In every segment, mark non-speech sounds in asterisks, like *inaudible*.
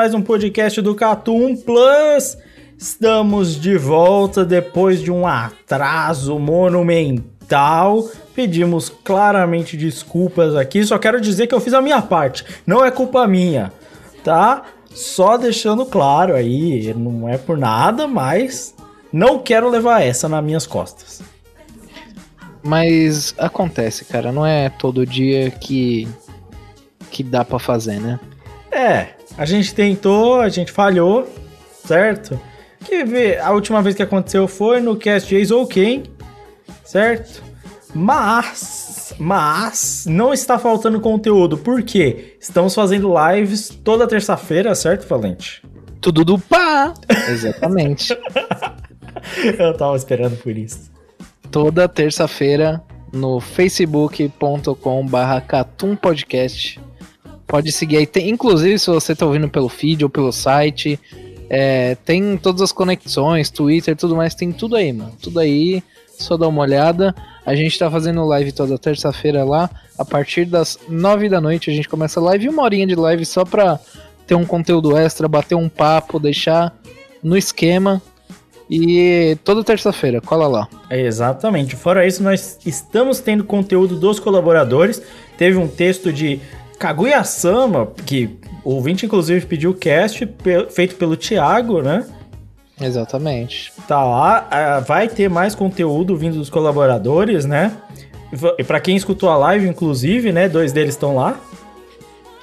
Mais um podcast do Catum Plus. Estamos de volta depois de um atraso monumental. Pedimos claramente desculpas aqui. Só quero dizer que eu fiz a minha parte. Não é culpa minha, tá? Só deixando claro aí, não é por nada, mas não quero levar essa nas minhas costas. Mas acontece, cara. Não é todo dia que que dá pra fazer, né? É, a gente tentou, a gente falhou, certo? Que ver, a última vez que aconteceu foi no cast Ace OK, certo? Mas, mas não está faltando conteúdo, por quê? Estamos fazendo lives toda terça-feira, certo, Valente? Tudo do pá! *laughs* Exatamente. *laughs* Eu tava esperando por isso. Toda terça-feira no facebook.com barra Catum Podcast. Pode seguir aí. Tem, inclusive, se você tá ouvindo pelo feed ou pelo site, é, tem todas as conexões, Twitter, tudo mais, tem tudo aí, mano. Tudo aí, só dá uma olhada. A gente tá fazendo live toda terça-feira lá. A partir das nove da noite a gente começa a live, uma horinha de live só pra ter um conteúdo extra, bater um papo, deixar no esquema. E toda terça-feira, cola lá. É, Exatamente. Fora isso, nós estamos tendo conteúdo dos colaboradores. Teve um texto de Kaguya-sama, que o ouvinte inclusive pediu o cast, feito pelo Thiago, né? Exatamente. Tá lá, ah, vai ter mais conteúdo vindo dos colaboradores, né? E pra quem escutou a live, inclusive, né? Dois deles estão lá.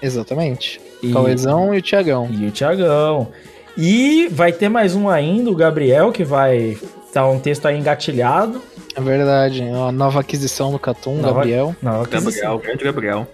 Exatamente. E- Cauezão e o Tiagão. E o Thiagão. E vai ter mais um ainda, o Gabriel, que vai tá um texto aí engatilhado. É verdade. é Uma nova aquisição do Catum, Nova- Gabriel. Nova aquisição. Gabriel, grande Gabriel.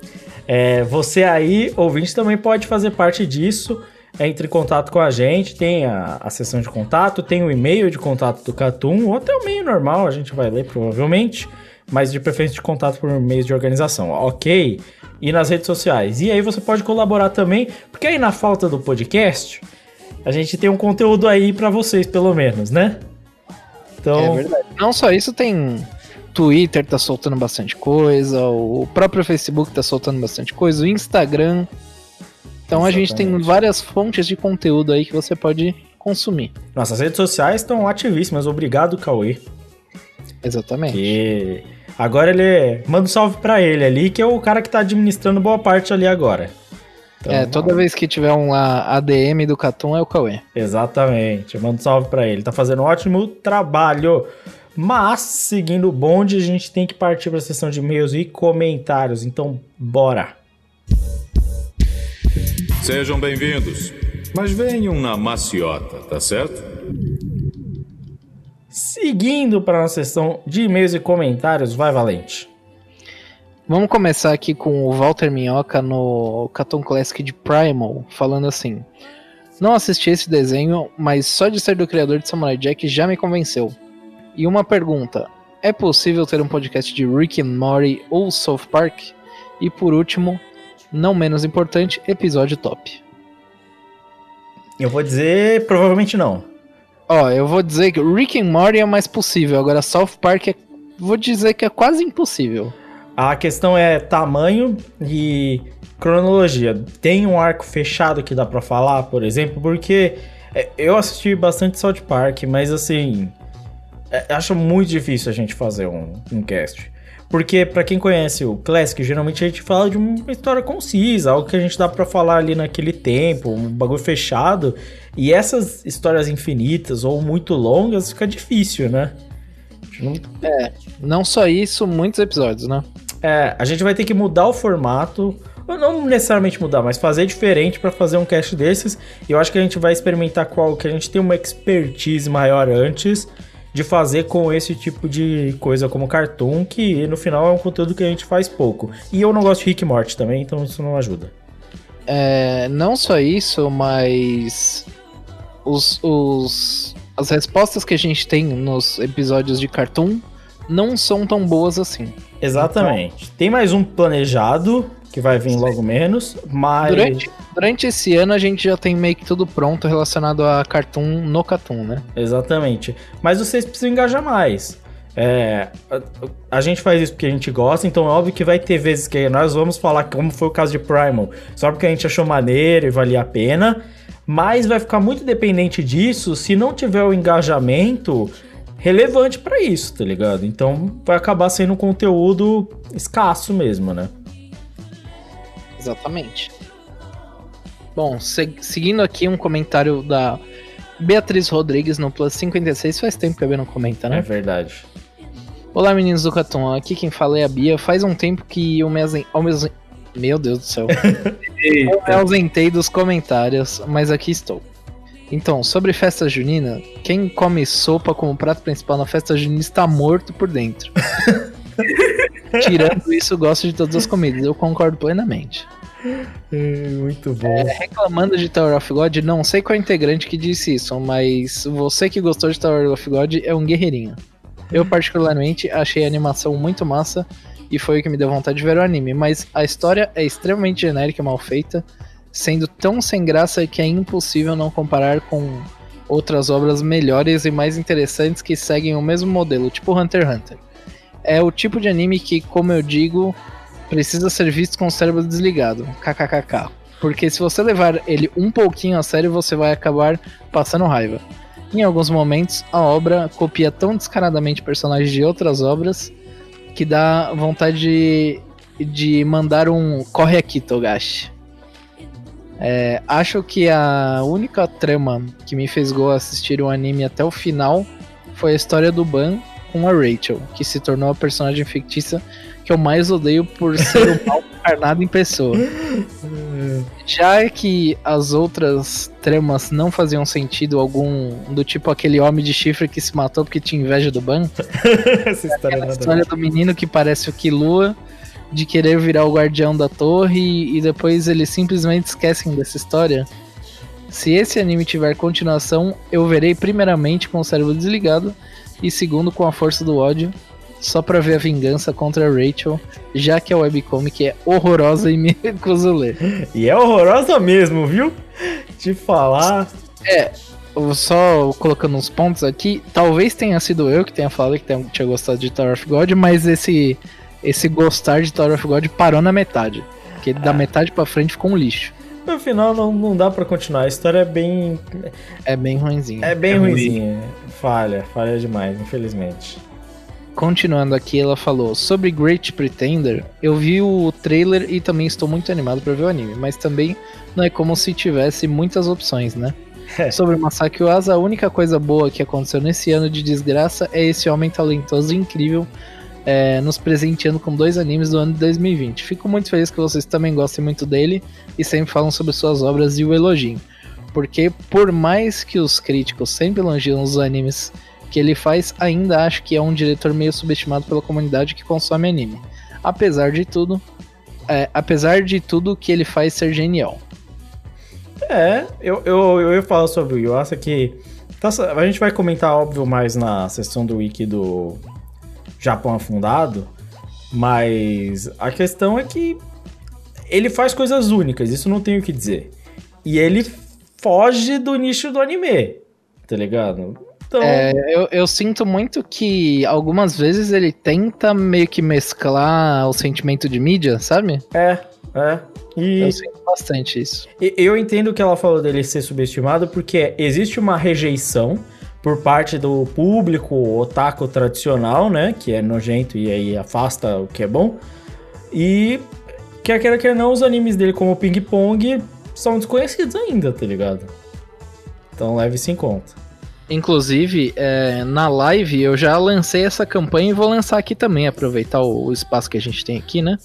É, você aí, ouvinte, também pode fazer parte disso. Entre em contato com a gente, tem a, a sessão de contato, tem o e-mail de contato do Catum, ou até o e-mail normal, a gente vai ler provavelmente, mas de preferência de contato por meios de organização, ok? E nas redes sociais. E aí você pode colaborar também, porque aí na falta do podcast, a gente tem um conteúdo aí pra vocês, pelo menos, né? Então, É verdade. Não só isso, tem Twitter tá soltando bastante coisa, o próprio Facebook tá soltando bastante coisa, o Instagram. Então a gente tem Exatamente. várias fontes de conteúdo aí que você pode consumir. nossas redes sociais estão ativíssimas. Obrigado, Cauê. Exatamente. Que agora ele é- manda um salve pra ele ali, que é o cara que tá administrando boa parte ali agora. Então, é, toda vez que tiver um ADM do Catum é o Cauê. Exatamente. Manda um salve pra ele. Tá fazendo um ótimo trabalho. Mas, seguindo o bonde, a gente tem que partir pra sessão de e-mails e comentários. Então, bora. Sejam bem-vindos. Mas venham na maciota, tá certo? Seguindo para nossa sessão de e-mails e comentários, vai Valente. Vamos começar aqui com o Walter Minhoca no Catum Classic de Primal, falando assim: Não assisti esse desenho, mas só de ser do criador de Samurai Jack já me convenceu. E uma pergunta: é possível ter um podcast de Rick and Morty ou South Park? E por último, não menos importante, episódio top. Eu vou dizer, provavelmente não. Ó, eu vou dizer que Rick and Morty é mais possível, agora South Park é. Vou dizer que é quase impossível. A questão é tamanho e cronologia. Tem um arco fechado que dá pra falar, por exemplo, porque é, eu assisti bastante South Park, mas assim, acho muito difícil a gente fazer um, um cast. Porque pra quem conhece o Classic, geralmente a gente fala de uma história concisa, algo que a gente dá pra falar ali naquele tempo, um bagulho fechado. E essas histórias infinitas ou muito longas fica difícil, né? Não É, não só isso, muitos episódios, né? É, a gente vai ter que mudar o formato. ou Não necessariamente mudar, mas fazer diferente pra fazer um cast desses. E eu acho que a gente vai experimentar qual que a gente tem uma expertise maior antes de fazer com esse tipo de coisa como cartoon, que no final é um conteúdo que a gente faz pouco. E eu não gosto de Rick e Morty também, então isso não ajuda. É, não só isso, mas os, os, as respostas que a gente tem nos episódios de Cartoon não são tão boas assim. Exatamente. Tem mais um planejado, que vai vir logo menos, mas. Durante, durante esse ano a gente já tem meio que tudo pronto relacionado a Cartoon no Cartoon, né? Exatamente. Mas vocês precisam engajar mais. É, a, a gente faz isso porque a gente gosta, então é óbvio que vai ter vezes que nós vamos falar como foi o caso de Primal, só porque a gente achou maneiro e valia a pena, mas vai ficar muito dependente disso se não tiver o engajamento relevante pra isso, tá ligado? Então vai acabar sendo um conteúdo escasso mesmo, né? Exatamente. Bom, se- seguindo aqui um comentário da Beatriz Rodrigues no Plus 56, faz tempo que a Bia não comenta, né? É verdade. Olá meninos do Catum, aqui quem fala é a Bia. Faz um tempo que eu me ausen- ao mes- Meu Deus do céu. *laughs* eu me ausentei dos comentários, mas aqui estou. Então, sobre festa junina, quem come sopa como prato principal na festa junina está morto por dentro. *laughs* Tirando isso, gosto de todas as comidas, eu concordo plenamente. Muito bom. Reclamando de Tower of God, não sei qual integrante que disse isso, mas você que gostou de Tower of God é um guerreirinho. Eu, particularmente, achei a animação muito massa e foi o que me deu vontade de ver o anime, mas a história é extremamente genérica e mal feita, sendo tão sem graça que é impossível não comparar com outras obras melhores e mais interessantes que seguem o mesmo modelo, tipo Hunter x Hunter. É o tipo de anime que, como eu digo, precisa ser visto com o cérebro desligado. KKKK. Porque se você levar ele um pouquinho a sério, você vai acabar passando raiva. Em alguns momentos, a obra copia tão descaradamente personagens de outras obras que dá vontade de, de mandar um corre aqui, Togashi. É, acho que a única trama que me fez go assistir o anime até o final foi a história do Ban com a Rachel, que se tornou a personagem fictícia que eu mais odeio por ser o *laughs* mal encarnado em pessoa. Já que as outras tramas não faziam sentido algum, do tipo aquele homem de chifre que se matou porque tinha inveja do Ban, *laughs* Essa história é a história do menino que parece o Killua, de querer virar o guardião da torre e, e depois eles simplesmente esquecem dessa história. Se esse anime tiver continuação, eu verei primeiramente com o cérebro desligado e segundo com a força do ódio, só pra ver a vingança contra a Rachel, já que a webcomic é horrorosa e me *laughs* recuso ler. E é horrorosa mesmo, viu? Te falar. Eu Só colocando uns pontos aqui, talvez tenha sido eu que tenha falado que tinha gostado de Tower of God, mas esse, esse gostar de Tower of God parou na metade. Porque da metade pra frente ficou um lixo. No final não, não dá pra continuar. A história é bem. É bem ruimzinho. É bem É ruim. ruimzinha. Falha, falha demais, infelizmente. Continuando aqui, ela falou sobre Great Pretender. Eu vi o trailer e também estou muito animado para ver o anime, mas também não é como se tivesse muitas opções, né? É. Sobre Masaki Uasa, a única coisa boa que aconteceu nesse ano de desgraça é esse homem talentoso e incrível é, nos presenteando com dois animes do ano de 2020. Fico muito feliz que vocês também gostem muito dele e sempre falam sobre suas obras e o elogiem. Porque por mais que os críticos sempre elogiam os animes que ele faz, ainda acho que é um diretor meio subestimado pela comunidade que consome anime. Apesar de tudo, é, apesar de tudo que ele faz ser genial. É, eu, eu, eu ia falar sobre o Yuasa que. tá- a gente vai comentar, óbvio, mais na sessão do wiki do Japão Afundado. Mas a questão é que ele faz coisas únicas, isso não tenho o que dizer. E ele foge do nicho do anime, tá ligado? Então, É, eu, eu sinto muito que algumas vezes ele tenta meio que mesclar o sentimento de mídia, sabe? é, é. E Eu sinto bastante isso. Eu entendo que ela falou dele ser subestimado porque existe uma rejeição por parte do público otaku tradicional, né? Que é nojento e aí afasta o que é bom. E quer queira quer não, os animes dele como Ping Pong são desconhecidos ainda, tá ligado? Então leve isso em conta. Inclusive, é, na live eu já lancei essa campanha e vou lançar aqui também, aproveitar o, o espaço que a gente tem aqui, né?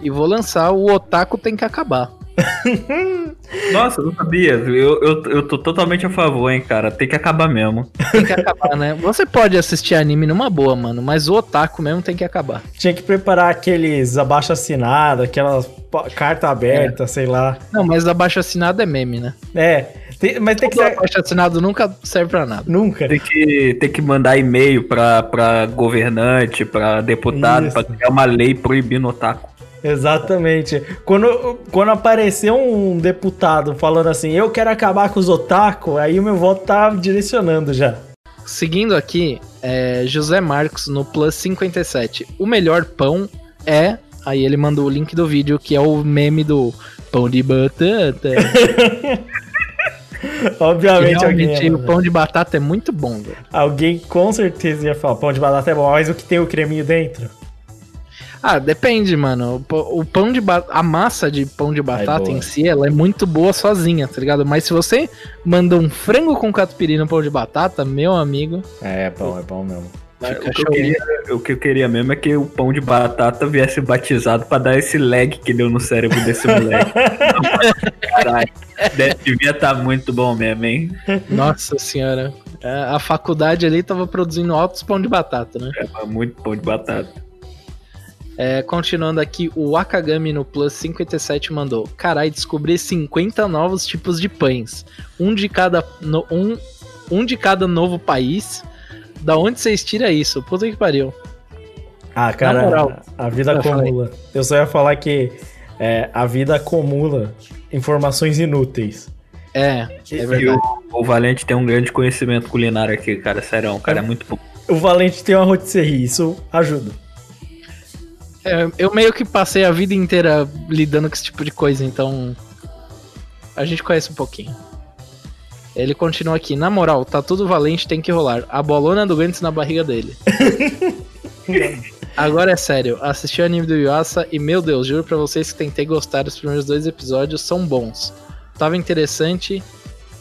E vou lançar o Otaku tem que acabar. *laughs* Nossa, eu não sabia. Eu, eu, eu tô totalmente a favor, hein, cara. Tem que acabar mesmo. Tem que acabar, né? Você pode assistir anime numa boa, mano, mas o Otaku mesmo tem que acabar. Tinha que preparar aqueles abaixo assinado, aquelas carta aberta, sei lá. Não, mas abaixo assinado é meme, né? É, tem- mas tem que ser. abaixo assinado nunca serve pra nada. Nunca. Tem que, tem que mandar e-mail pra, pra governante, pra deputado, Isso. pra criar uma lei proibindo otaku. Exatamente. Quando, quando aparecer um deputado falando assim, eu quero acabar com os otaku, aí o meu voto tá direcionando já. Seguindo aqui, é, José Marcos no Plus 57. O melhor pão é. Aí ele mandou o link do vídeo, que é o meme do pão de batata. *laughs* Obviamente alguém, Realmente, ia o pão de batata é muito bom, velho. alguém com certeza ia falar, pão de batata é bom, mas o que tem o creminho dentro? Ah, depende, mano. O pão- O pão de batata, a massa de pão de batata boa. em si, ela é muito boa sozinha, tá ligado? Mas se você manda um frango com catupiry no pão de batata, meu amigo, É, é bom, é bom mesmo. o, que queria, o que eu queria mesmo é que o pão de batata viesse batizado pra dar esse lag que deu no cérebro desse *laughs* moleque. Caralho. Deve- Devia estar muito bom mesmo, hein? Nossa senhora. É, A faculdade ali tava produzindo altos pão de batata, né? É muito pão de batata. É, continuando aqui, o Akagami no Plus 57 mandou: Carai, descobri 50 novos tipos de pães. Um de cada, no- um, um de cada novo país. Da onde vocês tiram isso? Puta que pariu. Ah, cara, moral. a vida falei. acumula. Eu só ia falar que é, a vida acumula informações inúteis. É, é E verdade. o, o Valente tem um grande conhecimento culinário aqui, cara. Sério, o cara é muito bom. O Valente tem uma rotisserie, isso ajuda. É, eu meio que passei a vida inteira lidando com esse tipo de coisa, então. A gente conhece um pouquinho. Ele continua aqui. Na moral, tá tudo valente, tem que rolar. A bolona do Gantz na barriga dele. *laughs* Agora é sério, assisti o anime do Yuasa e, meu Deus, juro pra vocês que tentei gostar dos primeiros dois episódios, são bons. Tava interessante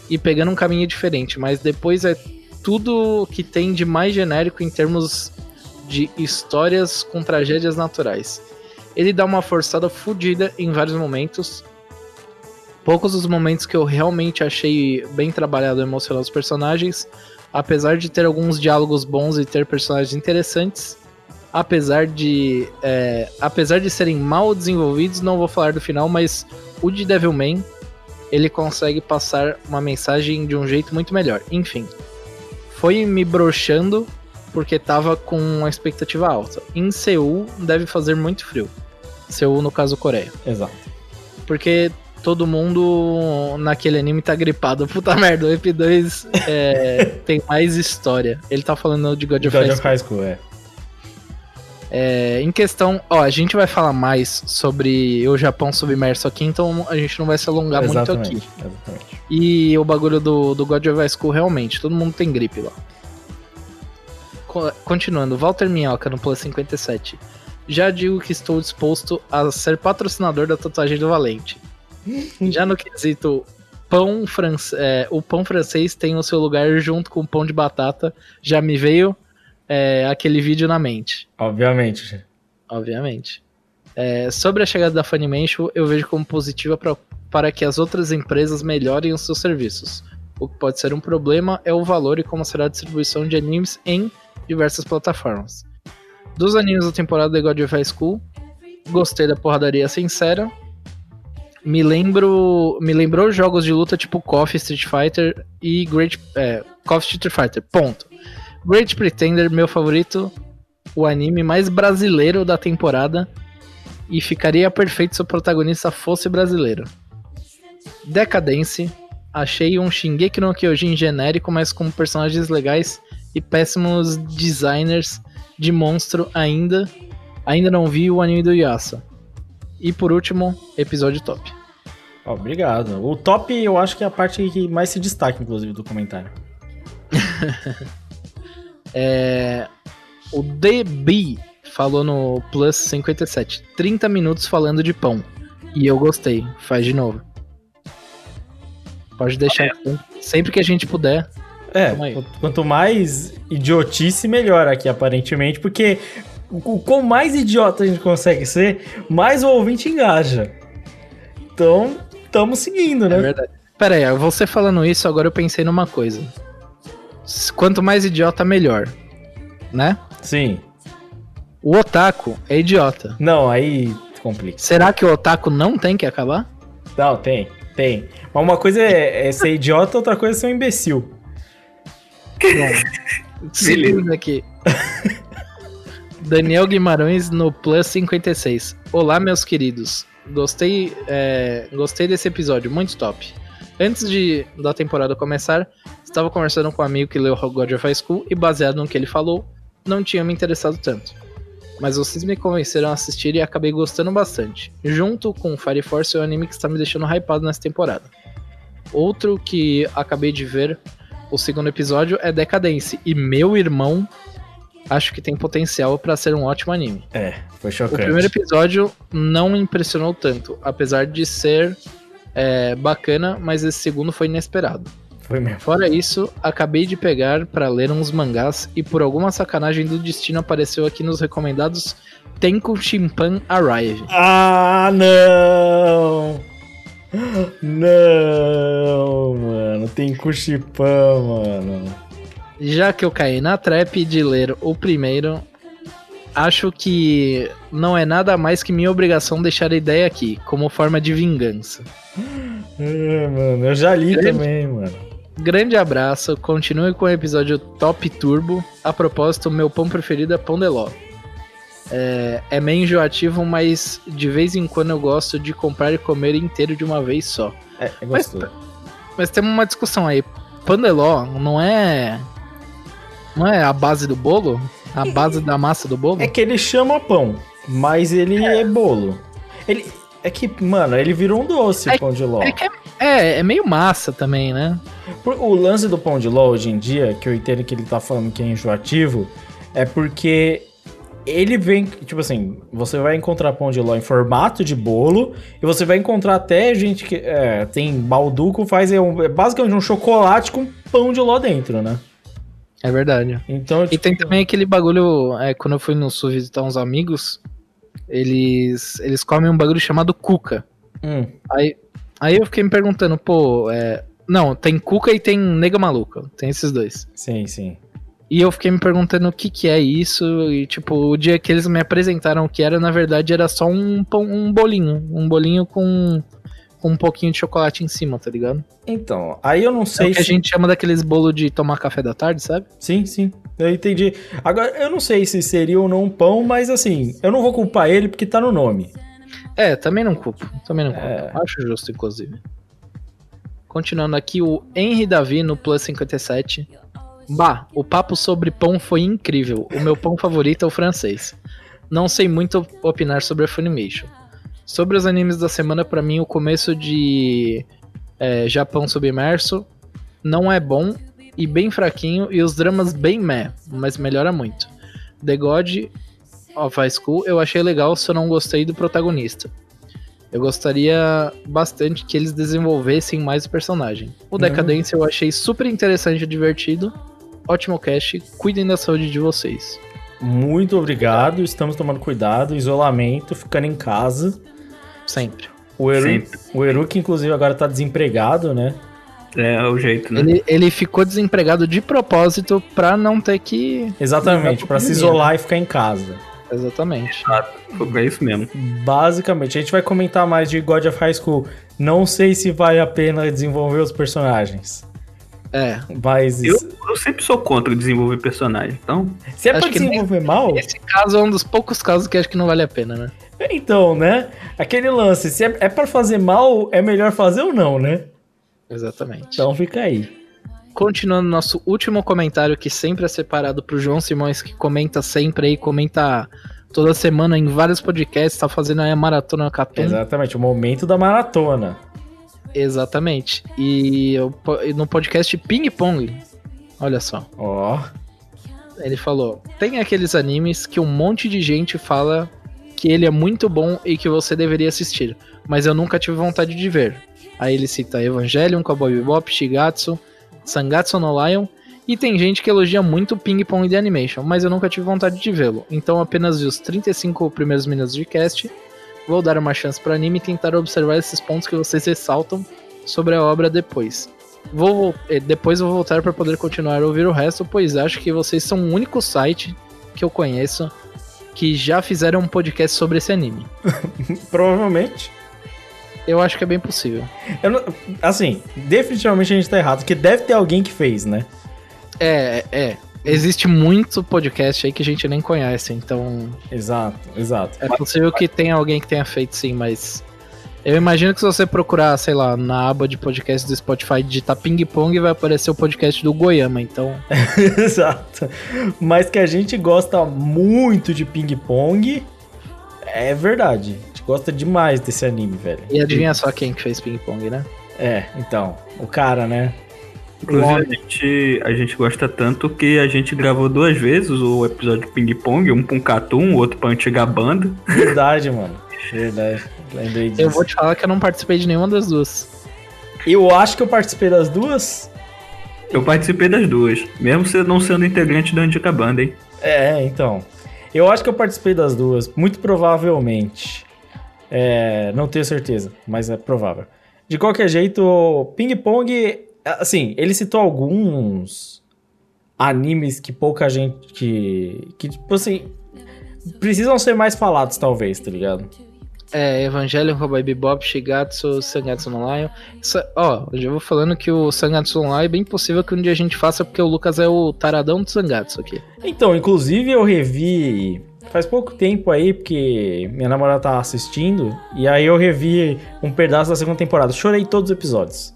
e pegando um caminho diferente, mas depois é tudo que tem de mais genérico em termos de histórias com tragédias naturais. Ele dá uma forçada fodida em vários momentos. Poucos os momentos que eu realmente achei bem trabalhado e emocional os personagens, apesar de ter alguns diálogos bons e ter personagens interessantes, apesar de é, apesar de serem mal desenvolvidos, não vou falar do final, mas o de Devilman ele consegue passar uma mensagem de um jeito muito melhor. Enfim, foi me broxando porque tava com uma expectativa alta. Em Seul deve fazer muito frio. Seul, no caso, Coreia. Exato. Porque todo mundo naquele anime tá gripado. *laughs* Puta merda, o EP2 é, *laughs* tem mais história. Ele tá falando de God of God High of High School, é. É, em questão, ó, a gente vai falar mais sobre o Japão submerso aqui, então a gente não vai se alongar muito Exatamente, aqui. exatamente. E o bagulho do, do God of High School, realmente, todo mundo tem gripe lá. Co- Continuando, Walter Minhoca no Plus 57. Já digo que estou disposto a ser patrocinador da tatuagem do Valente. *laughs* Já no quesito pão france- é, o pão francês tem o seu lugar junto com o pão de batata. Já me veio é, aquele vídeo na mente Obviamente. obviamente. É, sobre a chegada da Funimation, eu vejo como positiva pra, para que as outras empresas melhorem os seus serviços. O que pode ser um problema é o valor e como será a distribuição de animes em diversas plataformas. Dos animes da temporada de God of High School, gostei da porradaria sincera. Me lembro, me lembrou jogos de luta tipo KOF Street Fighter e Great é, KOF Street Fighter. Ponto. Great Pretender, meu favorito, o anime mais brasileiro da temporada e ficaria perfeito se o protagonista fosse brasileiro. Decadence, achei um Shingeki no Kyojin genérico, mas com personagens legais e péssimos designers de monstro ainda. Ainda não vi o anime do Yasa. E por último, episódio top. Obrigado. O top eu acho que é a parte que mais se destaca, inclusive, do comentário. *laughs* É, o DB falou no Plus 57. 30 minutos falando de pão. E eu gostei. Faz de novo. Pode deixar. aqui. Sempre que a gente puder. É, quanto mais idiotice, melhor aqui, aparentemente, porque o quão mais idiota a gente consegue ser, mais o ouvinte engaja. Então, estamos seguindo, É né? verdade. Pera aí, você falando isso, agora eu pensei numa coisa. Quanto mais idiota, melhor. Né? Sim. O otaku é idiota. Não, aí complica. Será que o otaku não tem que acabar? Não, tem, tem. Mas uma coisa é, é ser idiota, outra coisa é ser um imbecil. *laughs* Seguindo aqui. Daniel Guimarães no Plus 56. Olá, meus queridos. Gostei, é, gostei desse episódio, muito top. Antes de da temporada começar, estava conversando com um amigo que leu God of High School e, baseado no que ele falou, não tinha me interessado tanto. Mas vocês me convenceram a assistir e acabei gostando bastante. Junto com Fire Force é o anime que está me deixando hypado nessa temporada. Outro que acabei de ver o segundo episódio é Decadence. E meu irmão, acho que tem potencial pra ser um ótimo anime. É, foi O chocante. primeiro episódio não me impressionou tanto, apesar de ser é, bacana, mas esse segundo foi inesperado. Foi mesmo. Fora isso, acabei de pegar pra ler uns mangás e por alguma sacanagem do destino apareceu aqui nos recomendados Tenku Shimpan Arrive. Ah, não! Não, mano. Tem Cuchipã, mano. Já que eu caí na trap de ler o primeiro, acho que não é nada mais que minha obrigação deixar a ideia aqui, como forma de vingança. É, mano. Eu já li Grande. também, mano. Grande abraço, continue com o episódio Top Turbo. A propósito, meu pão preferido é pão de ló. É, é meio enjoativo, mas de vez em quando eu gosto de comprar e comer inteiro de uma vez só. É, é Mas- gostoso. Mas tem uma discussão aí. Pão de ló não é. Não é a base do bolo? A base da massa do bolo? É que ele chama pão, mas ele é, bolo. Ele. É que, mano, ele virou um doce, É- o pão de ló. É, que é, é, é meio massa também, né? Por- O lance do pão de ló hoje em dia, que eu entendo que ele tá falando que é enjoativo, é porque ele vem, tipo assim, você vai encontrar pão de ló em formato de bolo, e você vai encontrar até gente que é, tem balduco, faz é, um- é basicamente um chocolate com pão de ló dentro, né? É verdade. Então, E tipo, tem também aquele bagulho, é, quando eu fui no sul visitar uns amigos, eles, eles comem um bagulho chamado cuca. hum, Aí, aí eu fiquei me perguntando, pô, é, não, tem cuca e tem nega maluca, tem esses dois. sim, sim. E eu fiquei me perguntando o que que é isso, e tipo, o dia que eles me apresentaram o que era, na verdade era só um, pão- um bolinho, um bolinho com, com um pouquinho de chocolate em cima, tá ligado? Então, aí eu não É sei o que a se... gente chama daqueles bolo de tomar café da tarde, sabe? Sim, sim. Eu entendi. Agora, eu não sei se seria ou não um pão, mas assim, eu não vou culpar ele porque tá no nome. É, também não culpo. Também não culpo. É. Acho justo, inclusive. Continuando aqui, o Henry Davi no Plus 57. Bah, o papo sobre pão foi incrível. O meu pão favorito é o francês. Não sei muito opinar sobre a Funimation. Sobre os animes da semana, pra mim, o começo de é, Japão Submerso não é bom e bem fraquinho, e os dramas bem meh, mas melhora muito. The God of High School eu achei legal, só não gostei do protagonista. Eu gostaria bastante que eles desenvolvessem mais o personagem. O Decadência eu achei super interessante e divertido. Ótimo cast, cuidem da saúde de vocês. Muito obrigado, estamos tomando cuidado, isolamento, ficando em casa. Sempre. O Eru, Sempre. o Eru que inclusive agora tá desempregado, né? É o jeito, né? Ele, ele ficou desempregado de propósito pra não ter que. Exatamente, pra se isolar e ficar em casa. Exatamente. É isso mesmo. Basicamente, a gente vai comentar mais de God of High School. Não sei se vale a pena desenvolver os personagens. É. Mas Eu, eu sempre sou contra desenvolver personagem, então. se é acho pra desenvolver mal, Esse caso é um dos poucos casos que acho que não vale a pena, né? então, né? Aquele lance, se é, é para fazer mal, é melhor fazer ou não, né? Exatamente. Então fica aí. Continuando nosso último comentário, que sempre é separado pro João Simões, que comenta sempre aí, comenta toda semana em vários podcasts, tá fazendo aí a maratona Catum. Exatamente, o momento da maratona. Exatamente. E eu no podcast Ping Pong, olha só, Ó, ele falou: tem aqueles animes que um monte de gente fala que ele é muito bom e que você deveria assistir, mas eu nunca tive vontade de ver. Aí ele cita Evangelion, Cowboy Bebop, Shigatsu, Sangatsu no Lion, e tem gente que elogia muito o Ping Pong de Animation, mas eu nunca tive vontade de vê-lo. Então apenas vi os 35 primeiros minutos de cast, vou dar uma chance pro anime e tentar observar esses pontos que vocês ressaltam sobre a obra depois. Vou, eh, depois vou voltar para poder continuar a ouvir o resto, pois acho que vocês são o único site que eu conheço que já fizeram um podcast sobre esse anime. *laughs* provavelmente. Eu acho que é bem possível. Não- assim, definitivamente a gente tá errado, porque deve ter alguém que fez, né? É, é. Existe muito podcast aí que a gente nem conhece, então Exato, exato. é possível que tenha alguém que tenha feito sim, mas eu imagino que se você procurar, sei lá, na aba de podcast do Spotify, digitar ping pong, vai aparecer o podcast do Goiama, então *laughs* Exato. Mas que a gente gosta muito de ping-pong, é verdade. A gente gosta demais desse anime, velho. e adivinha só quem que fez ping pong, né? É, então, o cara, né? Inclusive, a gente, a gente gosta tanto que a gente gravou duas vezes o episódio de Ping Pong, um pra um Catum, o outro pra antiga banda. Verdade, mano. Verdade. Lembrei disso. Eu vou te falar que eu não participei de nenhuma das duas. Eu acho que eu participei das duas. Eu participei das duas, mesmo você não sendo integrante da antiga banda, hein? É, então. Eu acho que eu participei das duas. Muito provavelmente. É, não tenho certeza, mas é provável. De qualquer jeito, Ping Pong, assim, ele citou alguns animes que pouca gente. Que, que tipo assim. Precisam ser mais falados, talvez, tá ligado? É, Evangelion, Cowboy Bebop, Shigatsu, Sangatsu no Lion. Isso- Ó, eu já vou falando que o Sangatsu no Lion é bem possível que um dia a gente faça, porque o Lucas é o taradão do Sangatsu aqui. Então, inclusive eu revi faz pouco tempo aí, porque minha namorada tava assistindo, e aí eu revi um pedaço da segunda temporada. Chorei todos os episódios.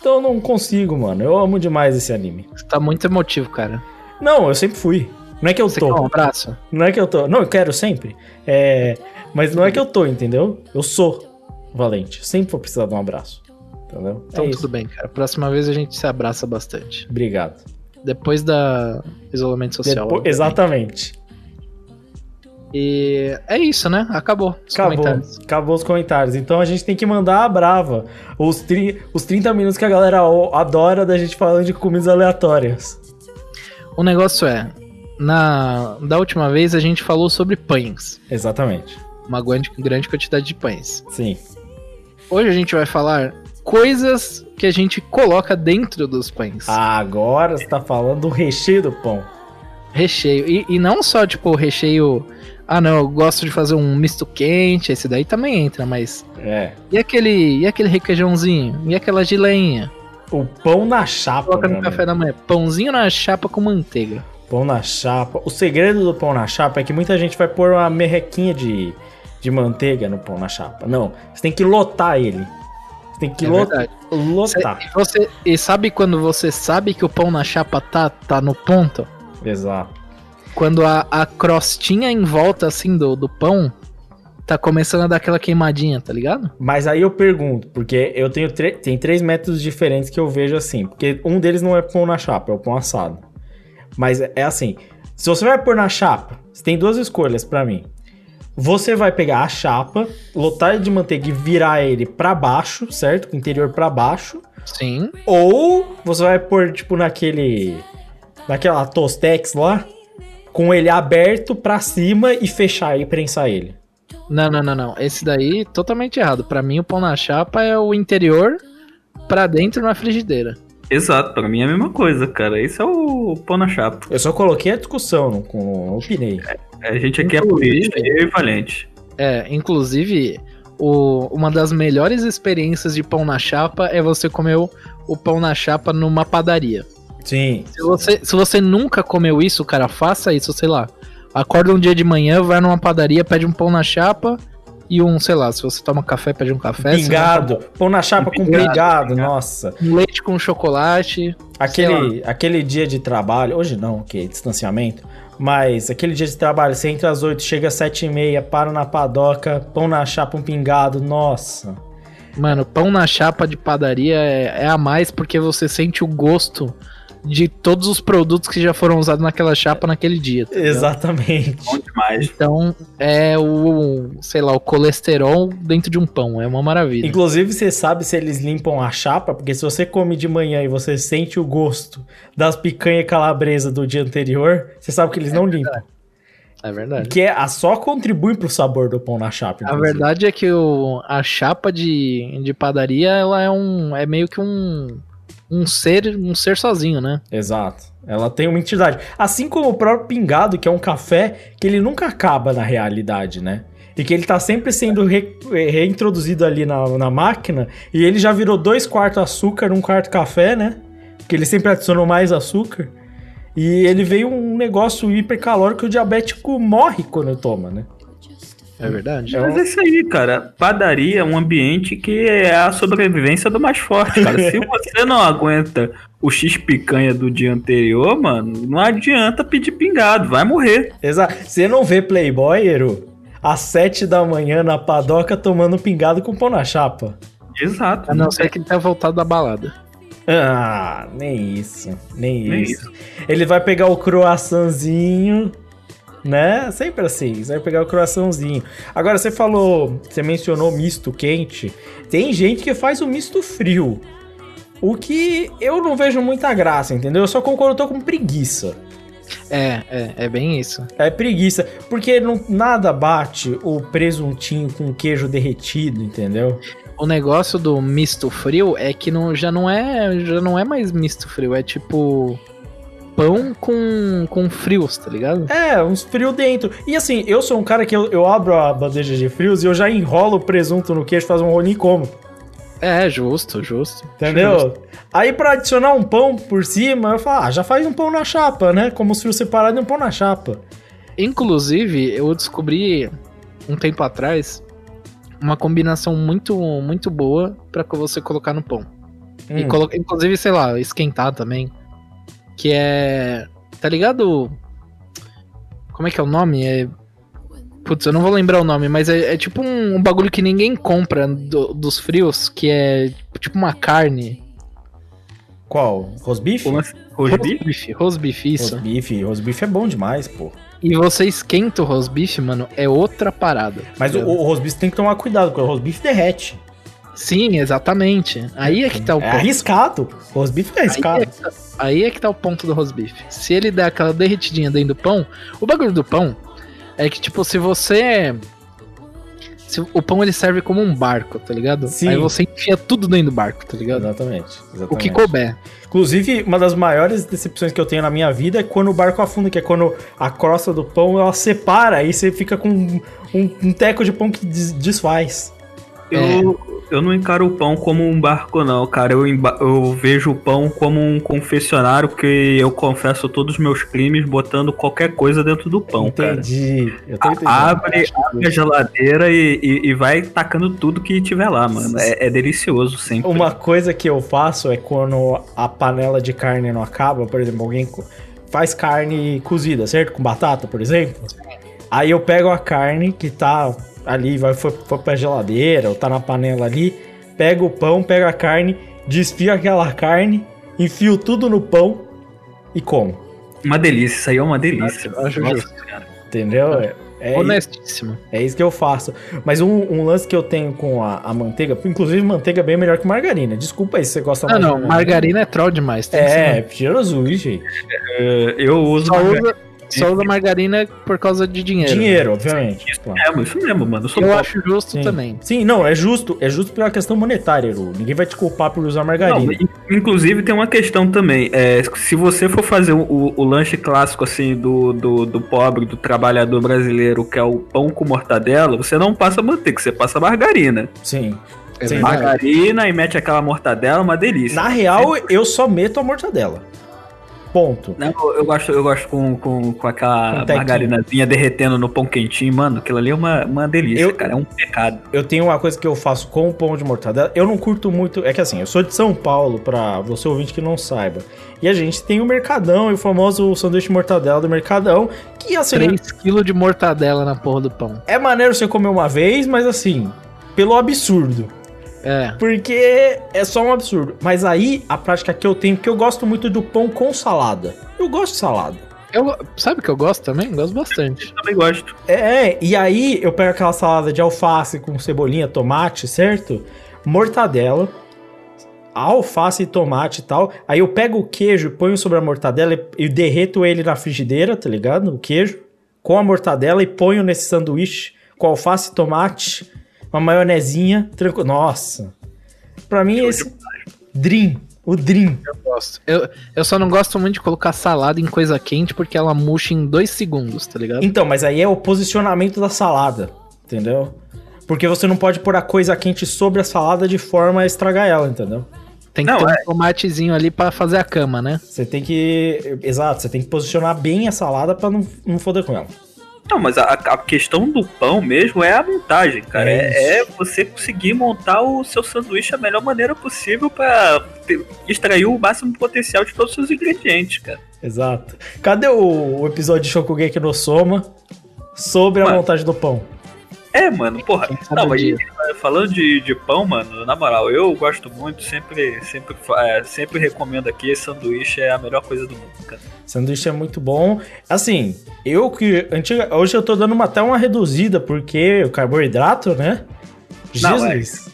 Então eu não consigo, mano. Eu amo demais esse anime. Você tá muito emotivo, cara. Não, eu sempre fui. Não é que eu Você quer um tô. abraço? Não é que eu tô. Não, eu quero sempre. É... Mas não é que eu tô, entendeu? Eu sou valente. Sempre vou precisar de um abraço. Entendeu? Então é tudo bem, cara. Próxima vez a gente se abraça bastante. Obrigado. Depois da isolamento social. Depo-. Exatamente. E é isso, né? Acabou. os Acabou. comentários. Acabou os comentários. Então a gente tem que mandar a brava. Os, tri, os 30 minutos que a galera adora da gente falando de comidas aleatórias. O negócio é, na da última vez a gente falou sobre pães. Exatamente. Uma grande, grande quantidade de pães. Sim. Hoje a gente vai falar coisas que a gente coloca dentro dos pães. Agora você tá falando do recheio do pão. Recheio. E, e não só, tipo, o recheio. Ah, não, eu gosto de fazer um misto quente. Esse daí também entra, mas. É. E aquele, e aquele requeijãozinho? E aquela geleinha? O pão na chapa. Coloca no café amigo. da manhã. Pãozinho na chapa com manteiga. Pão na chapa. O segredo do pão na chapa é que muita gente vai pôr uma merrequinha de, de manteiga no pão na chapa. Não. Você tem que lotar ele. Você tem que É lotar. E Você, e sabe quando você sabe que o pão na chapa tá, tá no ponto? Exato. Quando a, a crostinha em volta, assim, do, do pão tá começando a dar aquela queimadinha, tá ligado? Mas aí eu pergunto, porque eu tenho tem três métodos diferentes que eu vejo assim. Porque um deles não é pão na chapa, é o pão assado. Mas é é assim: se você vai pôr na chapa, você tem duas escolhas pra mim. Você vai pegar a chapa, lotar ele de manteiga e virar ele pra baixo, certo? Com o interior pra baixo. Sim. Ou você vai pôr, tipo, naquele. Naquela Tostex lá, com ele aberto pra cima e fechar e prensar ele. Não, não, não, não. Esse daí, totalmente errado. Pra mim, o pão na chapa é o interior pra dentro na frigideira. Exato, pra mim é a mesma coisa, cara. Esse é o pão na chapa. Eu só coloquei a discussão, não, não opinei. A gente aqui é Inclusive- política eu e Valente. É, inclusive, o, uma das melhores experiências de pão na chapa é você comer o, o pão na chapa numa padaria. Sim. Se você, se você nunca comeu isso, cara, faça isso, sei lá. Acorda um dia de manhã, vai numa padaria, pede um pão na chapa E um, sei lá, se você toma café, pede um café. Pingado. Pão na chapa com Pingado, pingado, pingado. nossa. um leite com chocolate. Aquele, aquele dia de trabalho, hoje não, que é distanciamento, mas aquele dia de trabalho, você entra às 8, chega às 7 e meia, para na padoca, pão na chapa, um pingado, nossa. Mano, pão na chapa de padaria é, é a mais porque você sente o gosto de todos os produtos que já foram usados naquela chapa naquele dia. tá? Exatamente. Bom demais. Então é o, sei lá, o colesterol dentro de um pão. É uma maravilha. Inclusive, você sabe se eles limpam a chapa, porque se você come de manhã e você sente o gosto das picanha calabresa do dia anterior, você sabe que eles não limpam. É verdade. Que é, a só contribui pro sabor do pão na chapa. A inclusive. verdade é que o, a chapa de, de padaria, ela é um. é meio que um. Um ser. um ser sozinho, né? Exato. Ela tem uma entidade. Assim como o próprio pingado, que é um café que ele nunca acaba na realidade, né? E que ele tá sempre sendo re- reintroduzido ali na, na máquina. E ele já virou dois quartos açúcar, um quarto café, né? Porque ele sempre adicionou mais açúcar. E ele veio um negócio hipercalórico que o diabético morre quando toma, né? É verdade. Mas é isso aí, cara. Padaria é um ambiente que é a sobrevivência do mais forte, cara. Se *laughs* você não aguenta o X picanha do dia anterior, mano, não adianta pedir pingado, vai morrer. Exato. Você não vê Playboy, Eru, às sete da manhã na padoca tomando pingado com pão na chapa. Exato. A não ser que ele tenha voltado da balada. Ah, nem isso. Nem, Nem isso. Ele vai pegar o croissantzinho, né? Sempre assim. Você vai pegar o croissantzinho. Agora, você falou, você mencionou misto quente. Tem gente que faz o misto frio. O que eu não vejo muita graça, entendeu? Eu só concordo, eu tô com preguiça. É, é, é bem isso. É preguiça, porque não, nada bate o presuntinho com queijo derretido, entendeu? O negócio do misto frio é que não, já, não é, já não é mais misto frio, é tipo pão com, com frios, tá ligado? É, uns frios dentro. E assim, eu sou um cara que eu, eu abro a bandeja de frios e eu já enrolo o presunto no queijo, faço um rolinho e como. É, justo, justo. Entendeu? Justo. Aí pra adicionar um pão por cima, eu falo, ah, já faz um pão na chapa, né? Como os frios separados e um pão na chapa. Inclusive, eu descobri um tempo atrás uma combinação muito, muito boa pra você colocar no pão. E Hum. colo- inclusive, sei lá, esquentar também. Que é. Tá ligado? Como é que é o nome? É. Putz, eu não vou lembrar o nome, mas é, é tipo um, um bagulho que ninguém compra do- dos frios, que é tipo uma carne. Qual? Rosbife? Rosbife, rosbife, isso. Rosbife, rosbife é bom demais, pô. E você esquenta o rosbife, mano, é outra parada. Mas o, tá o rosbife tem que tomar cuidado, porque o rosbife derrete. Sim, exatamente. Aí é que tá o É ponto. arriscado. Rosbife é Aí arriscado. é, que tá, aí é que tá o ponto do rosbife. Se ele der aquela derretidinha dentro do pão, o bagulho do pão é que, tipo, se você. Se o pão ele serve como um barco, tá ligado? Sim. Aí você enfia tudo dentro do barco, tá ligado? Exatamente, exatamente. O que couber. Inclusive, uma das maiores decepções que eu tenho na minha vida é quando o barco afunda, que é quando a crosta do pão ela separa e você fica com um, um teco de pão que des- desfaz. Eu, eu não encaro o pão como um barco, não, cara. Eu, eu vejo o pão como um confessionário, porque eu confesso todos os meus crimes botando qualquer coisa dentro do pão, cara. Entendi. Eu tô entendendo. Abre, abre a geladeira e, e- e vai tacando tudo que tiver lá, mano. É, é delicioso sempre. Uma coisa que eu faço é quando a panela de carne não acaba, por exemplo, alguém faz carne cozida, certo? Com batata, por exemplo. Aí eu pego a carne que tá ali, vai foi, foi pra geladeira, ou tá na panela ali, pego o pão, pego a carne, desfio aquela carne, enfio tudo no pão e como. Uma delícia, isso aí é uma delícia. Acho- acho Nossa. Entendeu? É, é, Honestíssimo. é isso que eu faço. Mas um, um lance que eu tenho com a, a manteiga, inclusive manteiga é bem melhor que margarina. Desculpa aí se você gosta Ah, mais não, de margarina é troll demais. Tem que É, cheiroso, gente. É, Eu uso Só margarina. usa, só usa margarina por causa de dinheiro. Dinheiro, obviamente. Claro. mesmo, isso mesmo, mano. Eu sou Eu acho justo Sim. também. Sim, não, é justo. É justo pela questão monetária, Eru. Ninguém vai te culpar por usar Não, margarina. in- inclusive tem uma questão também. É, se você for fazer o, o- lanche clássico assim do, do, do pobre, do trabalhador brasileiro, que é o pão com mortadela, você não passa manteiga, você passa margarina. Sim. É Sim. Margarina e mete aquela mortadela, uma delícia. Na real, eu só meto a mortadela. Ponto. Não, eu gosto, eu gosto com, com, com aquela Com margarinazinha derretendo no pão quentinho, mano. Aquilo ali é uma, uma delícia, Eu- cara. É um pecado. Eu tenho uma coisa que eu faço com o pão de mortadela. Eu não curto muito. É que assim, eu sou de São Paulo, pra você ouvinte que não saiba. E a gente tem o Mercadão e o famoso sanduíche de mortadela do Mercadão. Que assim, 3kg de mortadela na porra do pão. é maneiro você comer uma vez, mas assim, pelo absurdo. É. Porque é só um absurdo. Mas aí, a prática que eu tenho, porque eu gosto muito do pão com salada. Eu gosto de salada. Eu, sabe o que eu gosto também? Gosto bastante. Eu também gosto. É, e aí eu pego aquela salada de alface com cebolinha, tomate, certo? Mortadela, alface e tomate e tal. Aí eu pego o queijo, ponho sobre a mortadela e, e derreto ele na frigideira, tá ligado? O queijo, com a mortadela e ponho nesse sanduíche com alface e tomate, uma maionezinha, tranquilo. Nossa. Pra mim esse dream, o dream. Eu gosto. Eu, eu só não gosto muito de colocar salada em coisa quente porque ela murcha em dois segundos, tá ligado? Então, mas aí é o posicionamento da salada, entendeu? Porque você não pode pôr a coisa quente sobre a salada de forma a estragar ela, entendeu? Tem que Não, ter é. um tomatezinho ali pra fazer a cama, né? Você tem que. Exato, você tem que posicionar bem a salada pra não, não foder com ela. Não, mas a, a questão do pão mesmo é a montagem, cara. É É, é você conseguir montar o seu sanduíche da melhor maneira possível pra ter- extrair o máximo potencial de todos os seus ingredientes, cara. Exato. Cadê o, o episódio de Shokugeki no Soma sobre a montagem do pão? É, mano, porra. Não, mas falando de, de pão, mano, na moral, eu gosto muito, sempre, sempre, é, sempre recomendo aqui, sanduíche é a melhor coisa do mundo, cara. Sanduíche é muito bom. Assim, eu que. Antiga, hoje eu tô dando uma, até uma reduzida, porque o carboidrato, né? Não, é. Jesus.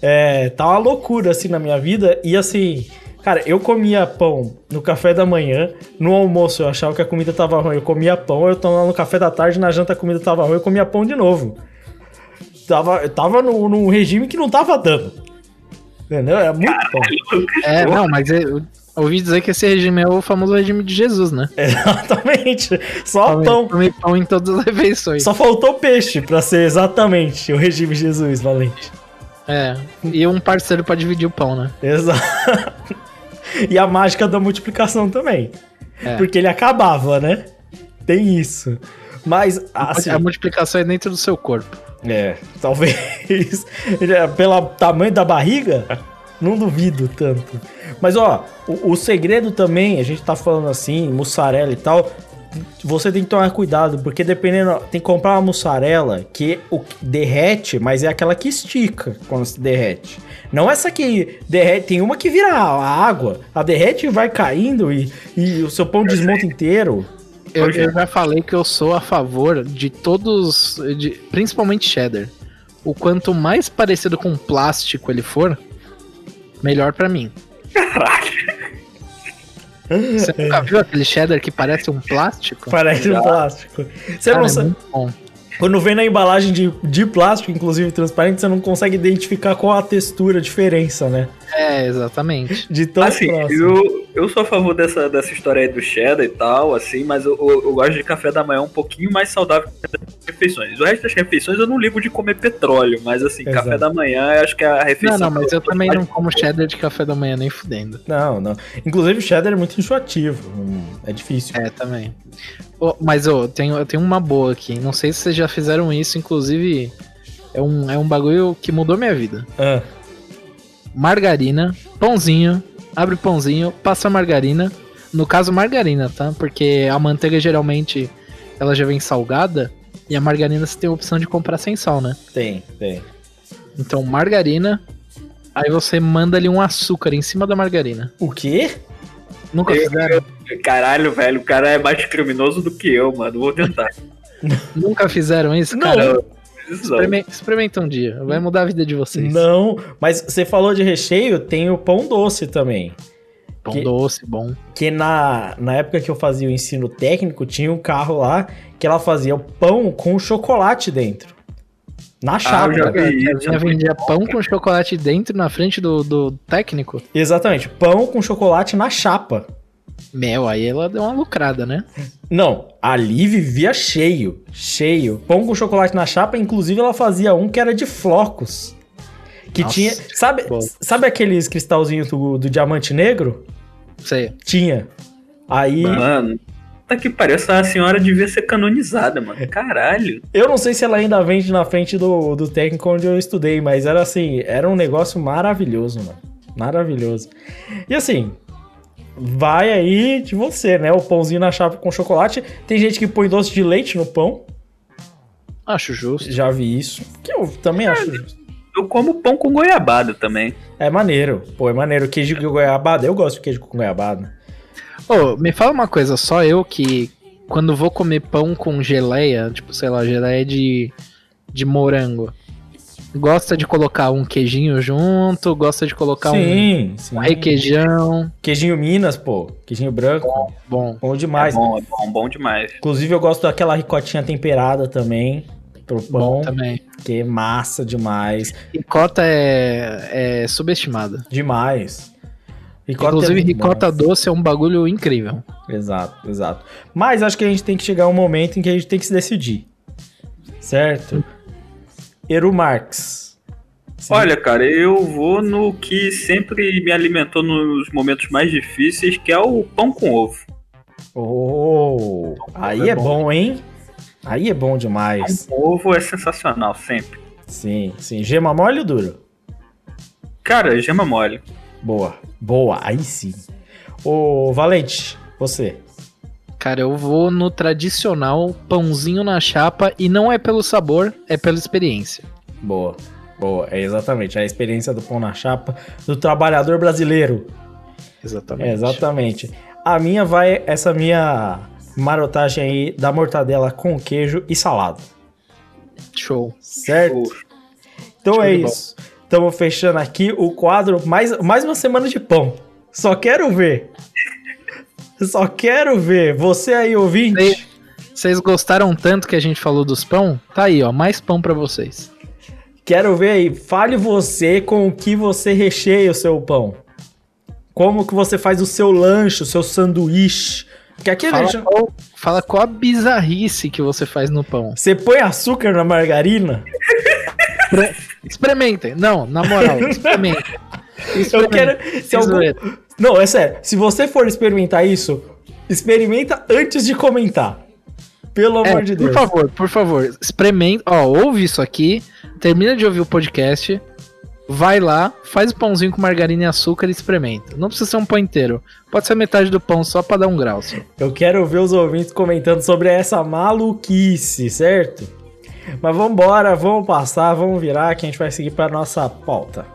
É, tá uma loucura assim na minha vida. E assim, cara, eu comia pão no café da manhã, no almoço eu achava que a comida tava ruim, eu comia pão, eu tomava no café da tarde, na janta a comida tava ruim, eu comia pão de novo. Tava, eu tava no- num regime que não tava dando. Entendeu? É muito bom. É, não, mas eu ouvi dizer que esse regime é o famoso regime de Jesus, né? *laughs* Exatamente. Só Come- pão. Come pão em todas as refeições. Só faltou peixe pra ser exatamente o regime Jesus, Valente. É. E um parceiro pra dividir o pão, né? Exato. *laughs* *laughs* E a mágica da multiplicação também. É. Porque ele acabava, né? Tem isso. Mas, assim, A multiplicação é dentro do seu corpo. é, talvez *laughs* é pelo tamanho da barriga, não duvido tanto. Mas, ó, o, o segredo também, a gente tá falando assim, mussarela e tal, você tem que tomar cuidado, porque dependendo, tem que comprar uma mussarela que o derrete, mas é aquela que estica quando se derrete. Não essa que derrete, tem uma que vira a água, a derrete e vai caindo e, e o seu pão desmonta inteiro. Eu, eu já falei que eu sou a favor de todos, de, principalmente cheddar. O quanto mais parecido com plástico ele for, melhor pra mim. Você nunca viu aquele cheddar que parece um plástico? Parece um plástico. Você Cara, não é sabe. muito bom. Quando vem na embalagem de, de plástico, inclusive transparente, você não consegue identificar qual a textura, a diferença, né? É, exatamente. De tão assim, próximo. eu, eu sou a favor dessa, dessa história aí do cheddar e tal, assim, mas eu, eu, eu gosto de café da manhã um pouquinho mais saudável que das refeições. O resto das refeições eu não ligo de comer petróleo, mas assim, Exato. café da manhã eu acho que é a refeição. Não, não, mas eu que também não como cheddar de café da manhã nem fudendo. Não, não. Inclusive o cheddar é muito enjoativo. hum, É difícil. É, também. Ô, mas ô, eu tenho, eu tenho uma boa aqui. Não sei se vocês já fizeram isso, inclusive é um, é um bagulho que mudou minha vida. Ah, Margarina, pãozinho, abre o pãozinho, passa a margarina. No caso, margarina, tá? Porque a manteiga geralmente ela já vem salgada e a margarina você tem a opção de comprar sem sal, né? tem, tem. Então, margarina. Aí você manda ali um açúcar em cima da margarina. O quê? Nunca fizeram? Caralho, velho, o cara é mais criminoso do que eu, mano. Vou tentar. *laughs* Nunca fizeram isso? Não. Cara, Isso não. experime- experimenta um dia. Vai mudar a vida de vocês. Não, mas você falou de recheio, tem o pão doce também. Pão Que- doce, bom. Que na, na época que eu fazia o ensino técnico, tinha um carro lá que ela fazia o pão com chocolate dentro. Na chapa. Ah, eu já vi A isso. tiazinha vendia pão com chocolate dentro na frente do, do técnico. Exatamente, pão com chocolate na chapa. Mel, aí ela deu uma lucrada, né? Não, ali vivia cheio, cheio. Pão com chocolate na chapa, inclusive ela fazia um que era de flocos. Que Nossa, tinha. Sabe, bom. sabe aqueles cristalzinhos do, do diamante negro? Sei. Tinha. Aí, Mano, tá que parece a senhora devia ser canonizada, mano. Caralho. eu não sei se ela ainda vende na frente do, do técnico onde eu estudei, mas era assim, era um negócio maravilhoso, mano. Maravilhoso. E assim, vai aí de você, né? O pãozinho na chapa com chocolate. Tem gente que põe doce de leite no pão. Acho justo. Já vi isso. Que eu também acho justo. Eu como pão com goiabada também. É maneiro. Pô, é maneiro. Queijo com goiabada. Eu gosto de queijo com goiabada. Ô, me fala uma coisa, só eu que quando vou comer pão com geleia, tipo, sei lá, geleia de, de morango, gosta de colocar um queijinho junto, gosta de colocar um, sim, sim. um requeijão. Queijinho Minas, pô. Queijinho branco. Bom, Bom demais. é bom, é bom, bom demais. Inclusive, eu gosto daquela ricotinha temperada também. Pro pão. bom também. Que é massa demais. Ricota é, é subestimada. Demais. Ricota Inclusive, é muito bom. ricota doce é um bagulho incrível. Exato, exato. Mas acho que a gente tem que chegar a um momento em que a gente tem que se decidir. Certo? Eru Marx. Sim. Olha, cara, eu vou no que sempre me alimentou nos momentos mais difíceis, que é o pão com ovo. Oh, aí é é bom. bom, hein? Aí é bom Pão demais. com ovo é sensacional, sempre. Sim, sim. Gema mole ou duro? Cara, gema mole. Boa, boa, aí sim. Ô, Valente, você. Cara, eu vou no tradicional pãozinho na chapa e não é pelo sabor, é pela experiência. Boa, boa. É exatamente a experiência do pão na chapa do trabalhador brasileiro. Exatamente. É, exatamente. A minha vai, essa minha marotagem aí da mortadela com queijo e salada. Show. Certo? Então Show é isso. Estamos fechando aqui o quadro mais, mais uma semana de pão. Só quero ver. Só quero ver. Você aí, ouvinte. Vocês gostaram tanto que a gente falou dos pão? Tá aí, ó, mais pão pra vocês. Quero ver aí. Fale você com o que você recheia o seu pão. Como que você faz o seu lanche, o seu sanduíche. Porque aqui Fala qual, fala qual a bizarrice que você faz no pão. Você põe açúcar na margarina? Experimentem. Não, na moral, *laughs* experimentem. Eu Experimentem. quero. Se algum... Não, é sério. Se você for experimentar isso, experimenta antes de comentar. Pelo É, amor de Deus. Por favor, por favor, experimenta. Ó, ouve isso aqui, termina de ouvir o podcast, vai lá, faz o pãozinho com margarina e açúcar e experimenta. Não precisa ser um pão inteiro. Pode ser metade do pão só pra dar um grau. Só. Eu quero ver os ouvintes comentando sobre essa maluquice, certo? Mas vambora, vamos passar, vamos virar que a gente vai seguir pra nossa pauta.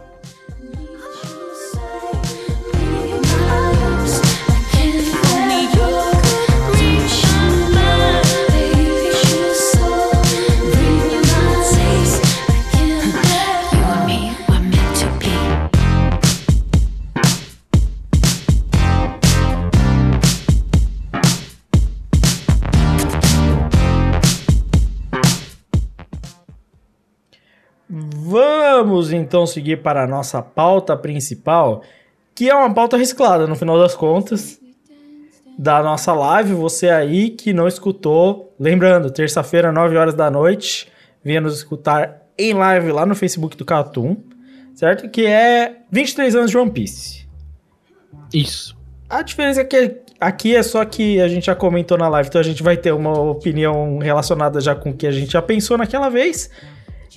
Vamos então seguir para a nossa pauta principal, que é uma pauta reciclada no final das contas da nossa live. Você aí que não escutou, lembrando, terça-feira, 9 horas da noite, venha nos escutar em live lá no Facebook do Catum, certo? Que é 23 anos de One Piece. Isso. A diferença é que aqui é só que a gente já comentou na live, então a gente vai ter uma opinião relacionada já com o que a gente já pensou naquela vez.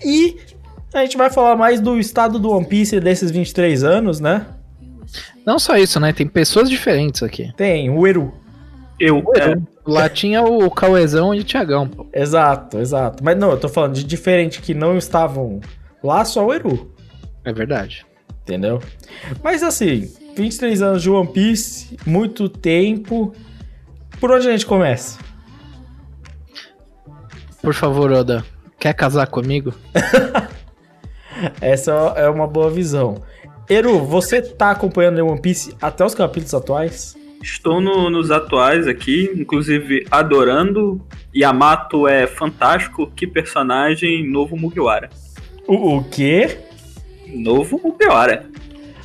E a gente vai falar mais do estado do One Piece desses 23 anos, né? Não só isso, né? Tem pessoas diferentes aqui. Tem o Eru. Eu, é, Lá *laughs* tinha o Cauezão e o Tiagão, pô. Exato, exato. Mas não, eu tô falando de diferente que não estavam lá, só o Eru. É verdade. Entendeu? Mas assim, 23 anos de One Piece, muito tempo. Por onde a gente começa? Por favor, Oda, quer casar comigo? *laughs* *laughs* Essa é uma boa visão. Eru, você tá acompanhando One Piece até os capítulos atuais? estou no- nos atuais aqui, inclusive adorando. Yamato é fantástico. Que personagem novo Mugiwara. O, o quê? Novo Mugiwara.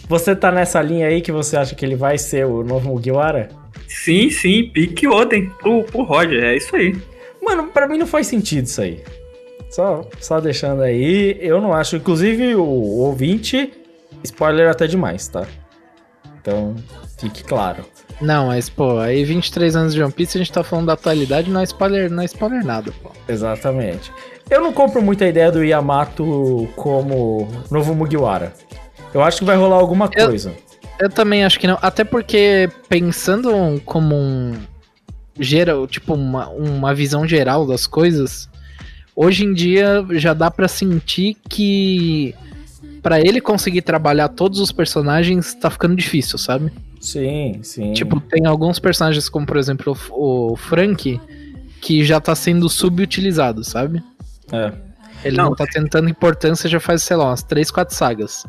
Você tá nessa linha aí que você acha que ele vai ser o novo Mugiwara? Sim, sim, pique Oden pro, pro Roger, é isso aí. Mano, pra mim não faz sentido isso aí. Só, só deixando aí, eu não acho. Inclusive, o ouvinte, spoiler até demais, tá? Então, fique claro. Não, mas, pô, aí 23 anos de One Piece, a gente tá falando da atualidade, não é spoiler, não é spoiler nada, pô. Exatamente. Eu não compro muito a ideia do Yamato como novo Mugiwara. Eu acho que vai rolar alguma Eu- coisa. Eu também acho que não. Até porque, pensando como um. Geral, tipo, uma, uma visão geral das coisas, hoje em dia já dá pra sentir que. Pra ele conseguir trabalhar todos os personagens, tá ficando difícil, sabe? Sim, sim. Tipo, tem alguns personagens, como por exemplo o, o Frank, que já tá sendo subutilizado, sabe? É. Ele Não. não, tá tendo tanta importância já faz, sei lá, umas 3, 4 sagas.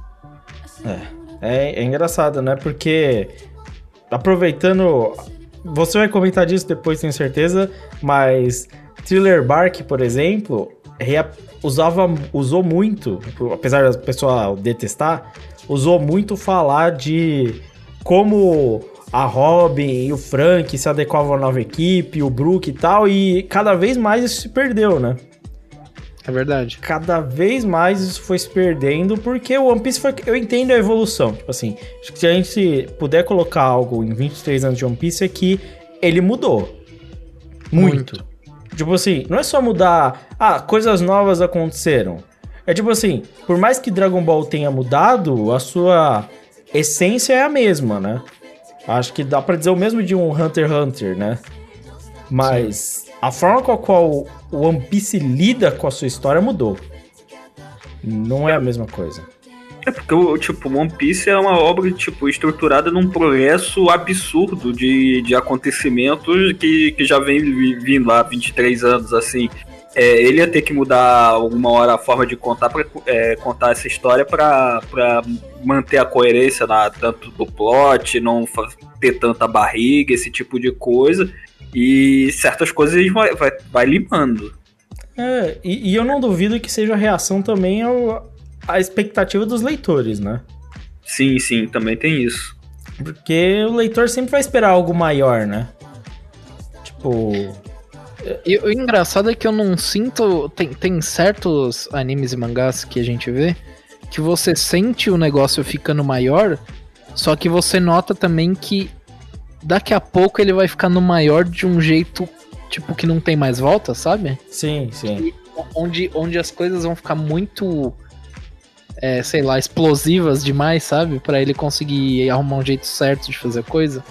É, é engraçado, né? Porque aproveitando. Você vai comentar disso depois, tenho certeza. Mas Thriller Bark, por exemplo, usava, usou muito, apesar da pessoa detestar, usou muito falar de como a Robin e o Frank se adequavam à nova equipe, o Brook e tal, e cada vez mais isso se perdeu, né? É verdade. cada vez mais isso foi se perdendo, porque o One Piece foi. Eu entendo a evolução. Tipo assim, acho que se a gente puder colocar algo em 23 anos de One Piece é que ele mudou. Muito. Tipo assim, não é só mudar. Ah, coisas novas aconteceram. É tipo assim, por mais que Dragon Ball tenha mudado, a sua essência é a mesma, né? Acho que dá pra dizer o mesmo de um Hunter x Hunter, né? Mas a forma com a qual o One Piece lida com a sua história mudou. Não é a mesma coisa. É porque, tipo, One Piece é uma obra, tipo, estruturada num progresso absurdo de, de acontecimentos que, que já vem vi- vindo há 23 anos, assim. É, ele ia ter que mudar alguma hora a forma de contar pra é, contar essa história pra manter a coerência na, tanto do plot, não ter tanta barriga, esse tipo de coisa. E certas coisas vai, vai, vai limando. É, e, e eu não duvido que seja a reação também ao, à expectativa dos leitores, né? Sim, sim, também tem isso. Porque o leitor sempre vai esperar algo maior, né? Tipo. E o engraçado é que eu não sinto. Tem, tem certos animes e mangás que a gente vê que você sente o negócio ficando maior, só que você nota também que daqui a pouco ele vai ficando maior de um jeito, tipo, que não tem mais volta, sabe? Sim, sim. Onde, onde as coisas vão ficar muito. É, sei lá, explosivas demais, sabe? Pra ele conseguir arrumar um jeito certo de fazer a coisa.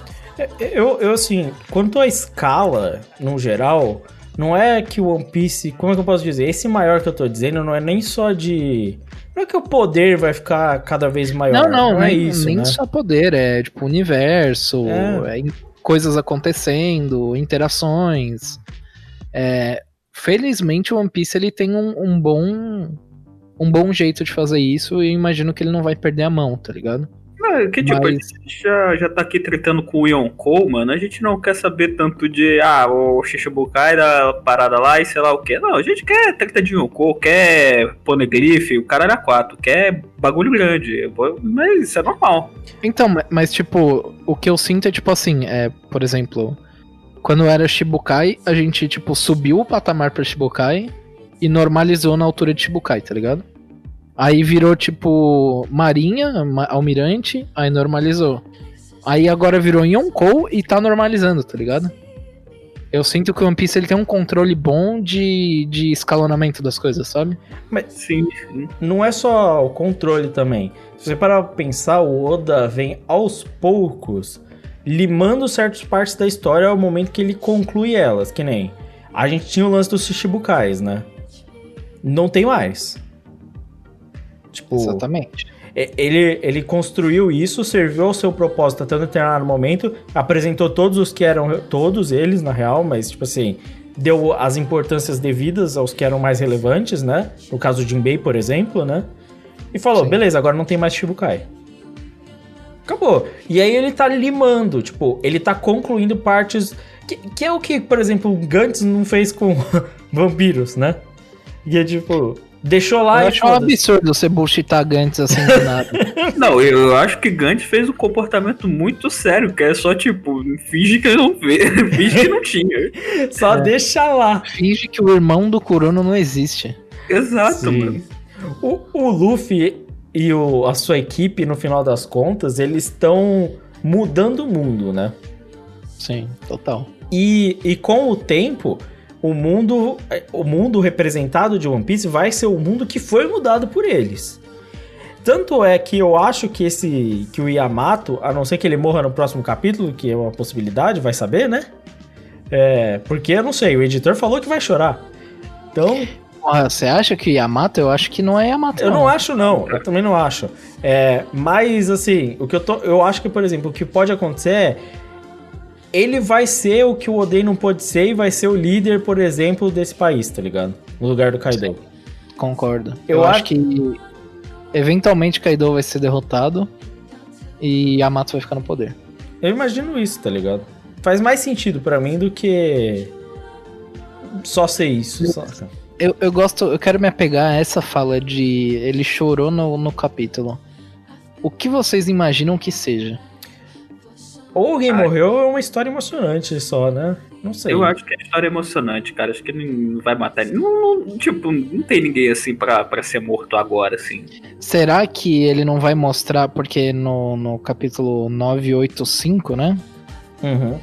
Eu, eu, assim, quanto à escala, no geral, não é que o One Piece. Como é que eu posso dizer? Esse maior que eu tô dizendo não é nem só de. Não é que o poder vai ficar cada vez maior. Não, não, é nem, isso. nem né? só poder, é tipo universo, É. é coisas acontecendo, interações. É, felizmente o One Piece ele tem um, um bom um bom jeito de fazer isso e eu imagino que ele não vai perder a mão, tá ligado? Não, que tipo, Mas- a gente já, já tá aqui tretando com o Yonkou, mano. A gente não quer saber tanto de, ah, o Shichibukai da parada lá e sei lá o que. Não, a gente quer treta de Yonkou, quer Poneglyph, o cara era quatro, quer bagulho grande. Mas isso é normal. Então, ma- mas tipo, o que eu sinto é tipo assim, é, por exemplo, quando era Shibukai, a gente tipo subiu o patamar pra Shibukai e normalizou na altura de Shibukai, tá ligado? Aí virou tipo Marinha, ma- Almirante, aí normalizou. Aí agora virou Yonkou e tá normalizando, tá ligado? Eu sinto que o One Piece ele tem um controle bom de, de escalonamento das coisas, sabe? Sim, sim. não é só o controle também. Se você parar pra pensar, o Oda vem aos poucos limando certas partes da história ao momento que ele conclui elas, que nem a gente tinha o lance dos Shichibukais, né? Não tem mais. Tipo, Exatamente. e- ele, ele construiu isso, serviu ao seu propósito até um determinado momento, apresentou todos os que eram, todos eles na real, mas tipo assim, deu as importâncias devidas aos que eram mais relevantes, né? No caso do Jinbei, por exemplo, né? E falou, Sim. beleza, agora não tem mais Shibukai. Acabou. E aí ele tá limando, tipo, ele tá concluindo partes. Que, que é o que, por exemplo, Gantz não fez com *laughs* vampiros, né? E é tipo, deixou lá eu e acho um absurdo você bullshitar Gantz assim do nada. *laughs* Não, eu acho que Gantz fez um comportamento muito sério, que é só tipo, finge que não vê, *laughs* finge que não tinha. Só deixa lá. Finge que o irmão do Kurono não existe. Exato, Sim. mano. O, o Luffy e o- a sua equipe, no final das contas, eles estão mudando o mundo, né? Sim, total. E, e com o tempo, o mundo, o mundo representado de One Piece vai ser o mundo que foi mudado por eles. Tanto é que eu acho que esse que o Yamato, a não ser que ele morra no próximo capítulo, que é uma possibilidade, vai saber, né? É, porque eu não sei, o editor falou que vai chorar. Então, Porra, você acha que Yamato? Eu acho que não é Yamato. eu não acho não, eu também não acho. É, mas assim, o que eu tô, eu acho que, por exemplo, o que pode acontecer é ele vai ser o que o Oden não pode ser e vai ser o líder, por exemplo, desse país, tá ligado? No lugar do Kaido. Concordo. Eu Eu, acho- acho que eventualmente Kaido vai ser derrotado e Yamato vai ficar no poder. Eu imagino isso, tá ligado? Faz mais sentido pra mim do que só ser isso. só- Eu, eu gosto, eu quero me apegar a essa fala de ele chorou no, no capítulo. O que vocês imaginam que seja? Ou alguém morreu ou é uma história emocionante só, né? Não sei. Eu acho que a história é emocionante, cara. Acho que não vai matar. Não, não- tipo, não tem ninguém assim pra, pra ser morto agora, assim. Será que ele não vai mostrar, porque no, no capítulo 985, né? Uhum.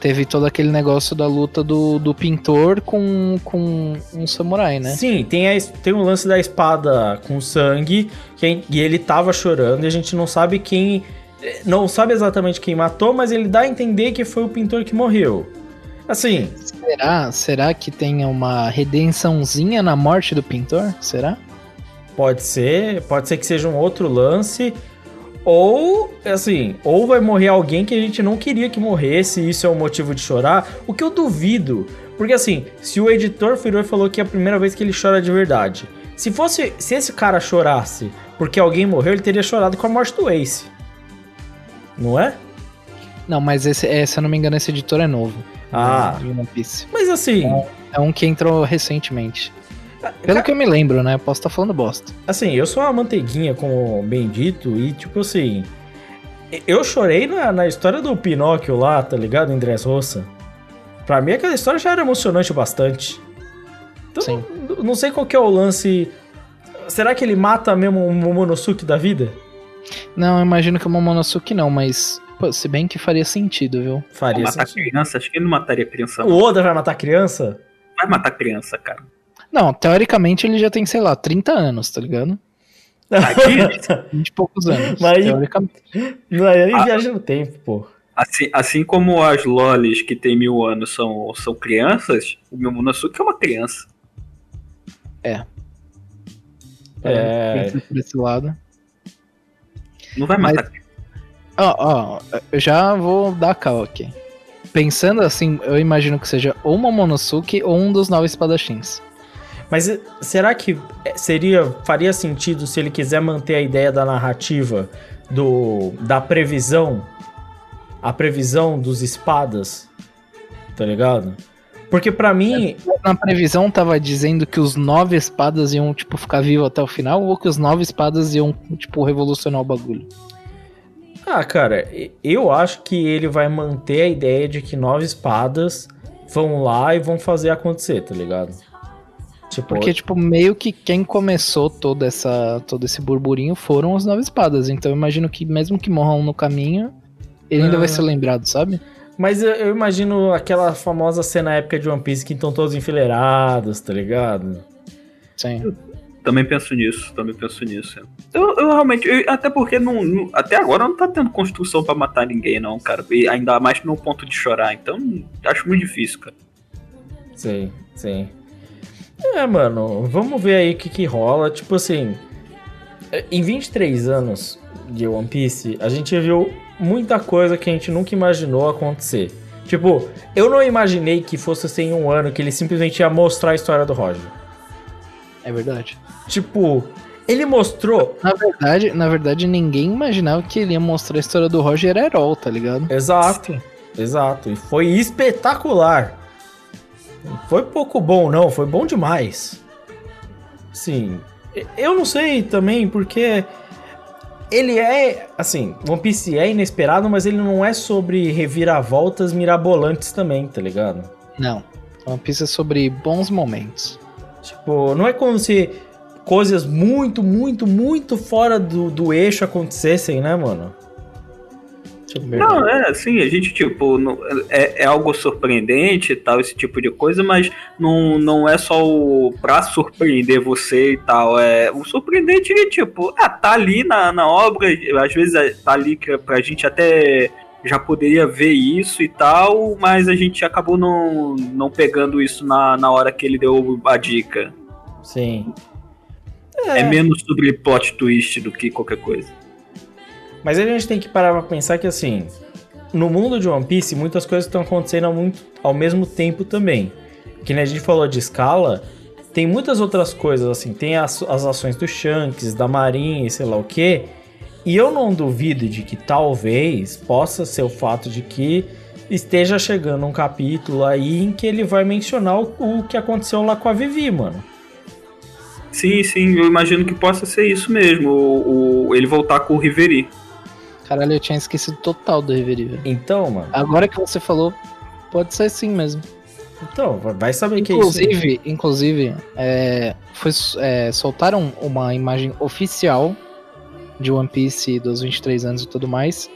Teve todo aquele negócio da luta do, do pintor com, com um samurai, né? Sim, tem, a, tem o lance da espada com sangue, que, e ele tava chorando, e a gente não sabe quem. Não sabe exatamente quem matou, mas ele dá a entender que foi o pintor que morreu. Assim, Será, será que tem uma redençãozinha na morte do pintor? Será? pode ser, pode ser que seja um outro lance. Ou, assim, ou vai morrer alguém que a gente não queria que morresse, e isso é um motivo de chorar. O que eu duvido. Porque assim, se o editor virou e falou que é a primeira vez que ele chora de verdade. Se fosse. Se esse cara chorasse porque alguém morreu, ele teria chorado com a morte do Ace. Não é? Não, mas esse, é, se eu não me engano, esse editor é novo. Ah. De One Piece. Mas assim, É um que entrou recentemente. Pelo que eu me lembro, né? Posso estar falando bosta. assim, eu sou uma manteiguinha, como bem dito, e tipo assim. Eu chorei na, na história do Pinóquio lá, tá ligado? Em Dressrosa. Pra mim, aquela história já era emocionante bastante. Então, Sim. não- não sei qual que é o lance. Será que ele mata mesmo o Momonosuke da vida? Não, eu imagino que o Momonosuke não, mas pô, se bem que faria sentido, viu? Faria matar sentido. criança, acho que ele não mataria criança. O Não. Oda vai matar a criança? Vai matar criança, cara. Não, teoricamente ele já tem, sei lá, 30 anos, tá ligado? Tadinho. *laughs* 20 e poucos anos. Mas- Teoricamente. Não, aí Ah. viaja no tempo, pô. Assim, assim como as lolis que tem mil anos são, são crianças, o meu Monosuke é uma criança. É. Pensa Por esse lado. Não vai matar. Ó, ó, eu já vou dar cal aqui. Pensando assim, eu imagino que seja ou Momonosuke ou um dos nove espadachins. Mas eh, será que eh, seria faria sentido se ele quiser manter a ideia da narrativa do da previsão, a previsão dos espadas, tá ligado? Porque pra mim, Na previsão tava dizendo que os nove espadas iam, tipo, ficar vivos até o final, ou que os nove espadas iam, tipo, revolucionar o bagulho. ah, cara, eu acho que ele vai manter a ideia de que nove espadas vão lá e vão fazer acontecer, tá ligado? Tipo, Porque, tipo, meio que quem começou toda essa, todo esse burburinho foram os nove espadas. Então eu imagino que mesmo que morram no caminho, ele ainda Ah. vai ser lembrado, sabe? Mas eu, eu imagino aquela famosa cena épica de One Piece que estão todos enfileirados, tá ligado? Sim. Também penso nisso, também penso nisso. Eu, eu realmente, eu- até porque não, não- até agora não tá tendo construção pra matar ninguém, não, cara. E ainda mais no ponto de chorar. Então, acho muito difícil, cara. Sim, sim. É, mano, vamos ver aí o que, que rola. Tipo assim, em 23 anos de One Piece, a gente viu muita coisa que a gente nunca imaginou acontecer. Tipo, eu não imaginei que fosse assim, em um ano que ele simplesmente ia mostrar a história do Roger. É verdade. Tipo, ele mostrou. Na verdade, na verdade, ninguém imaginava que ele ia mostrar a história do Roger Herol, tá ligado? Exato, exato. E foi espetacular. Não Foi pouco bom, não, foi bom demais. Sim. Eu não sei também, porque ele é, assim, One Piece é inesperado, mas ele não é sobre reviravoltas mirabolantes também, tá ligado? Não. Uma pista sobre bons momentos. Tipo, não é como se coisas muito, muito, muito fora do, do eixo acontecessem, né, mano? Ver. Não, é assim, a gente, tipo, não- é, é algo surpreendente e tal, esse tipo de coisa, mas não, não é só o pra surpreender você e tal. É, o surpreendente é, tipo, ah, tá ali na, na obra, às vezes é- tá ali que pra gente até já poderia ver isso e tal, mas a gente acabou não, não pegando isso na, na hora que ele deu a dica. Sim. É. menos sobre plot twist do que qualquer coisa. Mas a gente tem que parar pra pensar que, assim, no mundo de One Piece, muitas coisas estão acontecendo ao, muito, ao mesmo tempo também. Que nem a gente falou de escala, tem muitas outras coisas, assim, tem as, as ações do Shanks, da Marinha e sei lá o que. E eu não duvido de que talvez possa ser o fato de que esteja chegando um capítulo aí em que ele vai mencionar o, o que aconteceu lá com a Vivi, mano. Sim, sim, eu imagino que possa ser isso mesmo, o, o- ele voltar com o Riveri. Caralho, eu tinha esquecido total do Reverie. Então, mano. Agora que você falou, pode ser sim mesmo. Então, vai saber que é isso. Inclusive, inclusive é, foi, é, soltaram uma imagem oficial de One Piece dos 23 anos e tudo mais,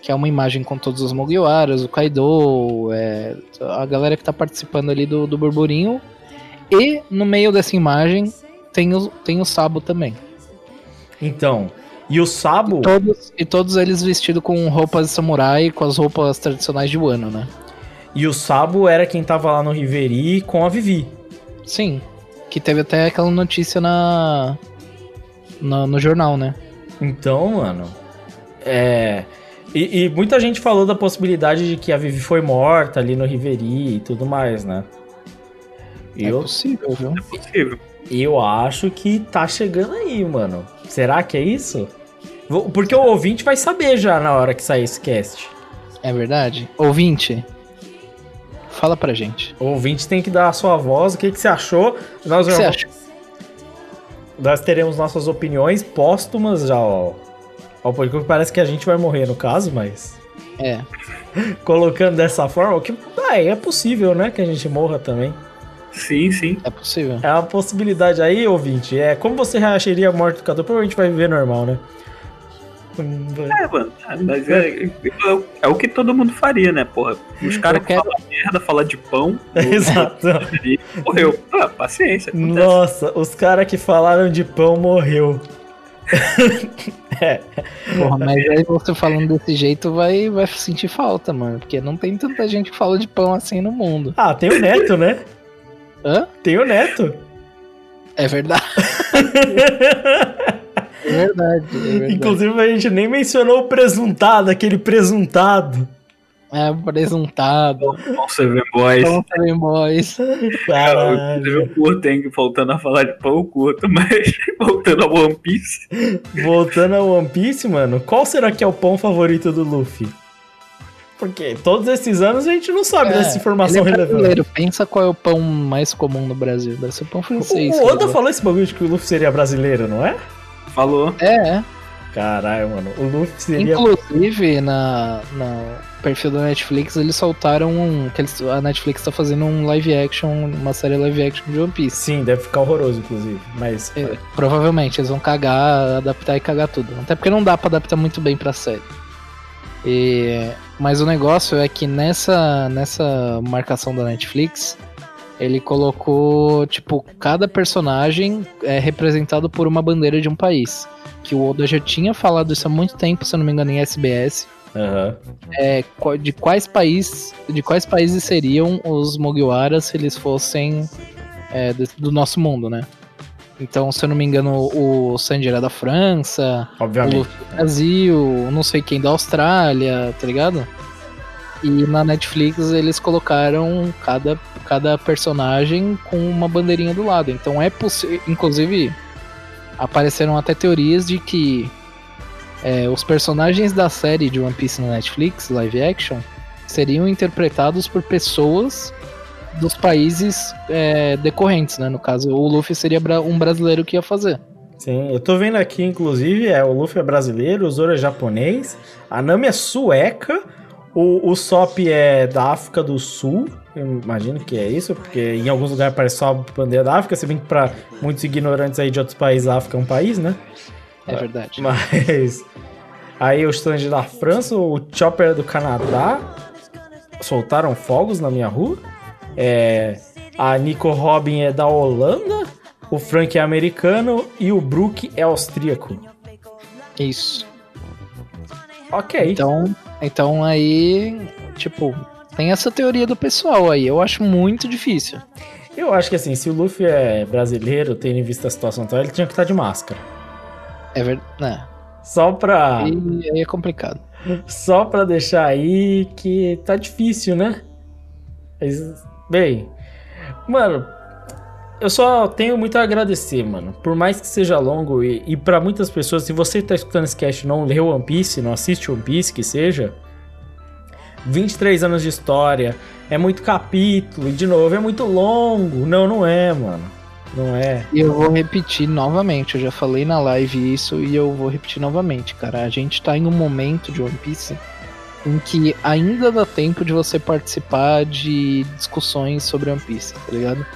que é uma imagem com todos os Mugiwaras, o Kaido, é, a galera que tá participando ali do, do burburinho. E no meio dessa imagem tem o, tem o Sabo também. Então, e o Sabo. Todos, e todos eles vestidos com roupas de samurai, com as roupas tradicionais de Wano, né? E o Sabo era quem tava lá no Riveri com a Vivi. Sim. Que teve até aquela notícia na, na- no jornal, né? Então, mano. É. E, e muita gente falou da possibilidade de que a Vivi foi morta ali no Riveri e tudo mais, né? É Eu, possível, viu? É possível. eu acho que tá chegando aí, mano. Será que é isso? Porque o ouvinte vai saber já na hora que sair esse cast. É verdade? Ouvinte, fala pra gente. O ouvinte tem que dar a sua voz, o que, que você achou. Nós, que você acha? nós teremos nossas opiniões póstumas já, ó. Porque parece que a gente vai morrer no caso, mas. É. *laughs* Colocando dessa forma, o que ah, é possível, né? Que a gente morra também. Sim, sim. É possível. É uma possibilidade aí, ouvinte. É como você reagiria a morte do Cadu? Provavelmente vai viver normal, né? É, mano. é, Mas é, é, é o que todo mundo faria, né, porra? Os caras que quero- falam merda, falam de pão, *laughs* Exato. morreu. Ah, paciência. acontece. Nossa, os caras que falaram de pão morreu. *laughs* é, Porra, mas aí você falando desse jeito vai, vai sentir falta, mano. Porque não tem tanta gente que fala de pão assim no mundo. Ah, tem o Neto, né? Hã? Tem o Neto. É verdade. *laughs* É verdade, é verdade. Inclusive, a gente nem mencionou o presuntado, aquele presuntado. É presuntado. Bom, Seven Boys. Pão também, boys. Cara, eu curto, hein? Voltando a falar de pão, curto, *laughs* mas voltando ao One Piece. Voltando ao One Piece, mano, qual será que é o pão favorito do Luffy? Porque todos esses anos a gente não sabe dessa informação ele é relevante. brasileiro. Pensa qual é o pão mais comum no Brasil. Deve ser o pão francês. O Oda falou esse bagulho de que o Luffy seria brasileiro, não é? Falou. É, é. Caralho, mano. O Luffy seria. Inclusive, na, no perfil da Netflix, eles soltaram um. Que eles, a Netflix tá fazendo um live action, uma série live action de One Piece. Sim, deve ficar horroroso, inclusive. Mas. É, provavelmente eles vão cagar, adaptar e cagar tudo. Até porque não dá pra adaptar muito bem pra série. E, mas o negócio é que nessa, nessa marcação da Netflix, ele colocou, tipo, cada personagem é representado por uma bandeira de um país. Que o Oda já tinha falado isso há muito tempo, se eu não me engano, em SBS. Aham. É, de quais países de quais países seriam os Mugiwaras se eles fossem é, do nosso mundo, né? Então, se eu não me engano, o Sanji era da França, o Obviamente. Luffy do Brasil, não sei quem da Austrália, tá ligado? E na Netflix eles colocaram cada, cada personagem com uma bandeirinha do lado. Então é possível. Inclusive, apareceram até teorias de que é, os personagens da série de One Piece na Netflix, live action, seriam interpretados por pessoas dos países é, decorrentes, né? No caso, o Luffy seria um brasileiro que ia fazer. Sim, eu tô vendo aqui, inclusive, é, o Luffy é brasileiro, o Zoro é japonês, a Nami é sueca, o, o Sop é da África do Sul, eu imagino que é isso, porque em alguns lugares parece só a bandeira da África, se bem que pra muitos ignorantes aí de outros países, a África é um país, né? É verdade. *laughs* Mas. Aí o stand da França, o Chopper do Canadá. Soltaram fogos na minha rua. É, a Nico Robin é da Holanda. O Frank é americano e o Brook é austríaco. Isso. Ok. Então, então aí, tipo, tem essa teoria do pessoal aí. Eu acho muito difícil. Eu acho que assim, se o Luffy é brasileiro, tendo em vista a situação atual, ele tinha que estar de máscara. É verdade. Né? Só pra. E aí é complicado. Só pra deixar aí que tá difícil, né? Mas, bem, mano, eu só tenho muito a agradecer, mano. Por mais que seja longo e, e para muitas pessoas, se você tá escutando esse cast não leu One Piece, não assiste One Piece, que seja, 23 anos de história, é muito capítulo, e de novo, é muito longo. Não, não é, mano. Não é. E eu vou repetir novamente, eu já falei na live isso e eu vou repetir novamente, cara. A gente tá em um momento de One Piece em que ainda dá tempo de você participar de discussões sobre One Piece, tá ligado?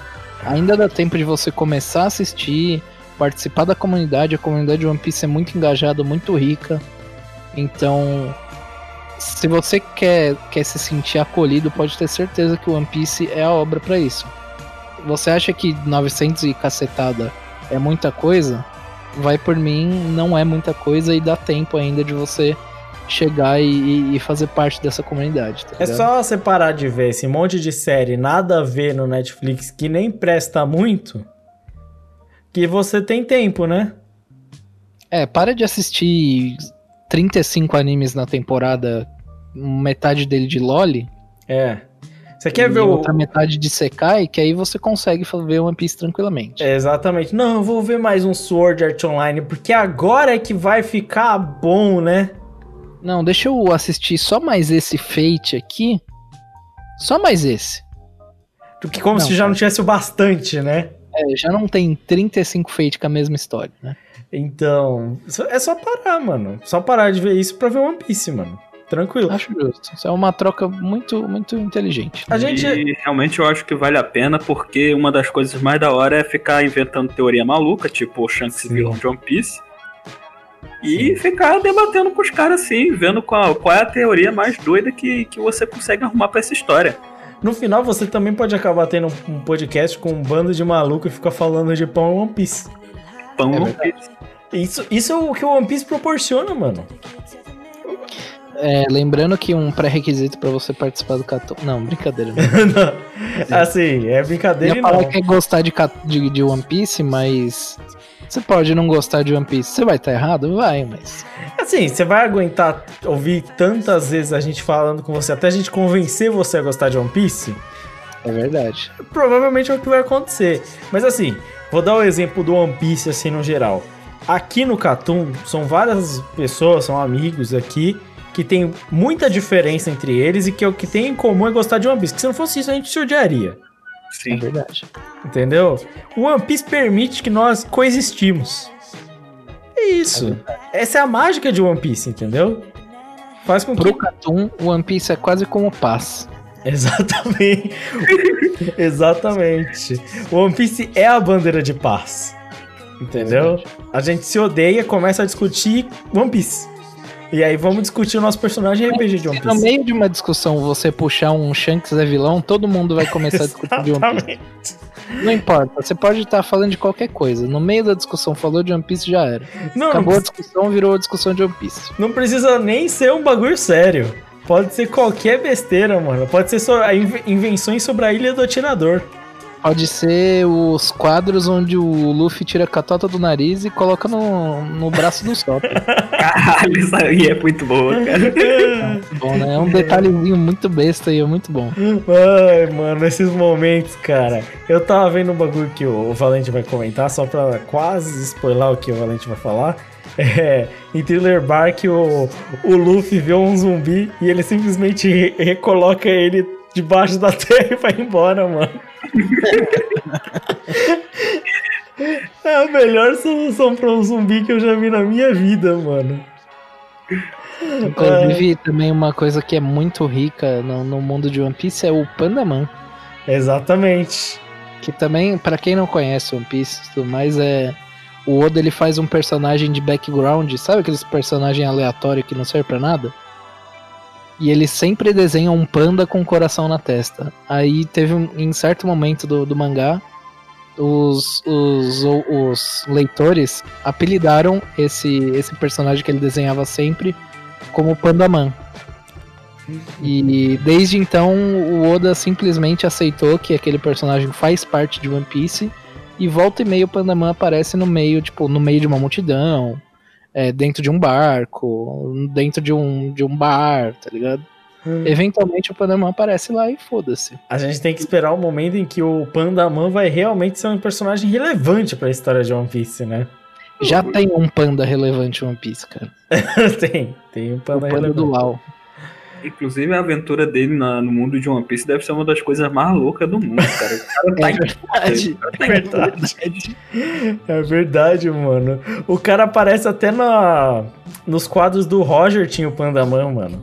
Ainda dá tempo de você começar a assistir, participar da comunidade. A comunidade de One Piece é muito engajada, muito rica. Então, se você quer, quer se sentir acolhido, pode ter certeza que o One Piece é a obra para isso. Você acha que 900 e cacetada é muita coisa? Vai por mim, não é muita coisa e dá tempo ainda de você chegar e, e fazer parte dessa comunidade. Tá É só você parar de ver esse monte de série nada a ver no Netflix que nem presta muito, que você tem tempo, né? É, para de assistir 35 animes na temporada, metade dele de Loli, É. Você quer ver o. outra metade de Sekai, que aí você consegue ver One Piece tranquilamente. É, exatamente. Não, eu vou ver mais um Sword Art Online, porque agora é que vai ficar bom, né? Não, deixa eu assistir só mais esse Fate aqui. Só mais esse. Porque como Não, se já não tivesse o bastante, né? É, já não tem 35 Fate com a mesma história, né? Então, é só parar, mano. Só parar de ver isso pra ver One Piece, mano. Tranquilo. Acho justo. Isso é uma troca muito, muito inteligente. A gente. E realmente eu acho que vale a pena, porque uma das coisas mais da hora é ficar inventando teoria maluca, tipo o Shanks Sim. vilão de One Piece. E ficar debatendo com os caras assim, vendo qual, qual é a teoria mais doida que, que você consegue arrumar pra essa história. No final, você também pode acabar tendo um- podcast com um bando de maluco e ficar falando de pão e One Piece. Pão É One. Piece. Isso, isso é o que o One Piece proporciona, mano. É, lembrando que um pré-requisito pra você participar do Catum. Não, brincadeira. Né? *laughs* Não. assim, é Eu brincadeira ia e falar não. que é gostar de, de, de One Piece, mas. Você pode não gostar de One Piece. Você vai estar errado? Vai, mas. Assim, você vai aguentar ouvir tantas vezes a gente falando com você até a gente convencer você a gostar de One Piece? É verdade. Provavelmente é o que vai acontecer. Mas assim, vou dar o exemplo do One Piece assim no geral. Aqui no Catum, são várias pessoas, são amigos aqui, que tem muita diferença entre eles e que o que tem em comum é gostar de One Piece. Que se não fosse isso, a gente se odiaria. É Sim. verdade. Entendeu? O One Piece permite que nós coexistimos. É isso. Essa é a mágica de One Piece, entendeu? Faz com que. Pro Catum, One Piece é quase como paz. *laughs* Exatamente. *laughs* Exatamente. O One Piece é a bandeira de paz. Entendeu? A gente se odeia, começa a discutir One Piece. E aí vamos discutir o nosso personagem RPG de One Se no Piece. meio de uma discussão você puxar um Shanks é vilão, todo mundo vai começar a discutir de One Piece. Não importa, você pode estar falando de qualquer coisa. No meio da discussão falou de One Piece já era. Não, não, Acabou a preci- discussão, virou a discussão de One Piece. não precisa nem ser um bagulho sério. Pode ser qualquer besteira, mano. Pode ser só a inve- invenções sobre a Ilha do Atirador. Pode ser os quadros onde o Luffy tira a catota do nariz e coloca no, no braço do Sop. *laughs* Caralho, isso aí é muito boa, cara. bom, né? É um detalhezinho muito besta e é muito bom. Ai, mano, esses momentos, cara. Eu tava vendo um bagulho que o Valente vai comentar, só pra quase spoiler o que o Valente vai falar. *laughs* É, em Thriller Bark, o, o Luffy vê um zumbi e ele simplesmente re- recoloca ele debaixo da terra e vai embora, mano. É a melhor solução pra um zumbi que eu já vi na minha vida, mano. Inclusive, também uma coisa que é muito rica no, no mundo de One Piece é o Pandaman. Exatamente. Que também, pra quem não conhece One Piece e tudo mais, é o Oda ele faz um personagem de background, sabe aqueles personagem aleatório que não serve pra nada? E ele sempre desenha um panda com um coração na testa. Aí teve um, em certo momento do, do mangá, os, os, os leitores apelidaram esse, esse personagem que ele desenhava sempre como Pandaman. E desde então o Oda simplesmente aceitou que aquele personagem faz parte de One Piece e volta e meia o Pandaman aparece no meio, tipo, no meio de uma multidão, é, dentro de um barco, dentro de um, de um bar, tá ligado? Eventualmente o Pandaman aparece lá e foda-se. A gente tem que esperar o momento em que o Pandaman vai realmente ser um personagem relevante pra história de One Piece, né? Já tem um panda relevante em One Piece, cara. *laughs* tem, tem um O panda panda relevante. do LAL. Inclusive, a aventura dele na- no mundo de One Piece deve ser uma das coisas mais loucas do mundo, cara. O cara tá É verdade. cara tá É verdade. É verdade, mano. O cara aparece até na, nos quadros do Roger tinha o Pandaman, mano.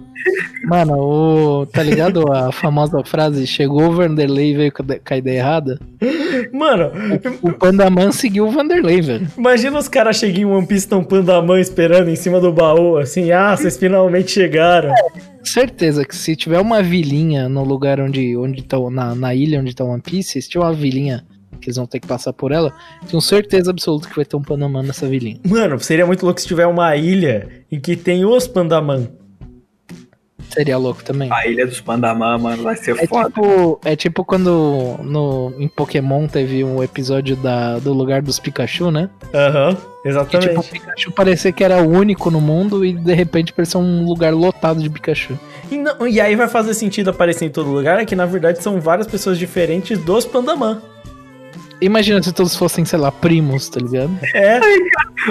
Mano, o, tá ligado a famosa frase chegou o Vanderlei e veio com a- ideia errada? Mano, O Pandaman seguiu o Vanderlei, velho. imagina os caras chegam em One Piece tão Pandaman esperando em cima do baú, assim, ah, vocês finalmente chegaram. Certeza que se tiver uma vilinha no lugar onde onde estão na, na ilha onde tá One Piece, se tiver uma vilinha que eles vão ter que passar por ela, tenho certeza absoluta que vai ter um Pandaman nessa vilinha. Mano, seria muito louco se tiver uma ilha em que tem os Pandaman. Seria louco também. A Ilha dos Pandamã, mano, vai ser É foda. tipo, é tipo quando no, em Pokémon teve um episódio da, do lugar dos Pikachu, né? Aham, Que tipo, o exatamente. Pikachu parecia que era o único no mundo e de repente parecia um lugar lotado de Pikachu. E, não- e aí vai fazer sentido aparecer em todo lugar, é que na verdade são várias pessoas diferentes dos Pandaman. Imagina se todos fossem, sei lá, primos, tá ligado? É,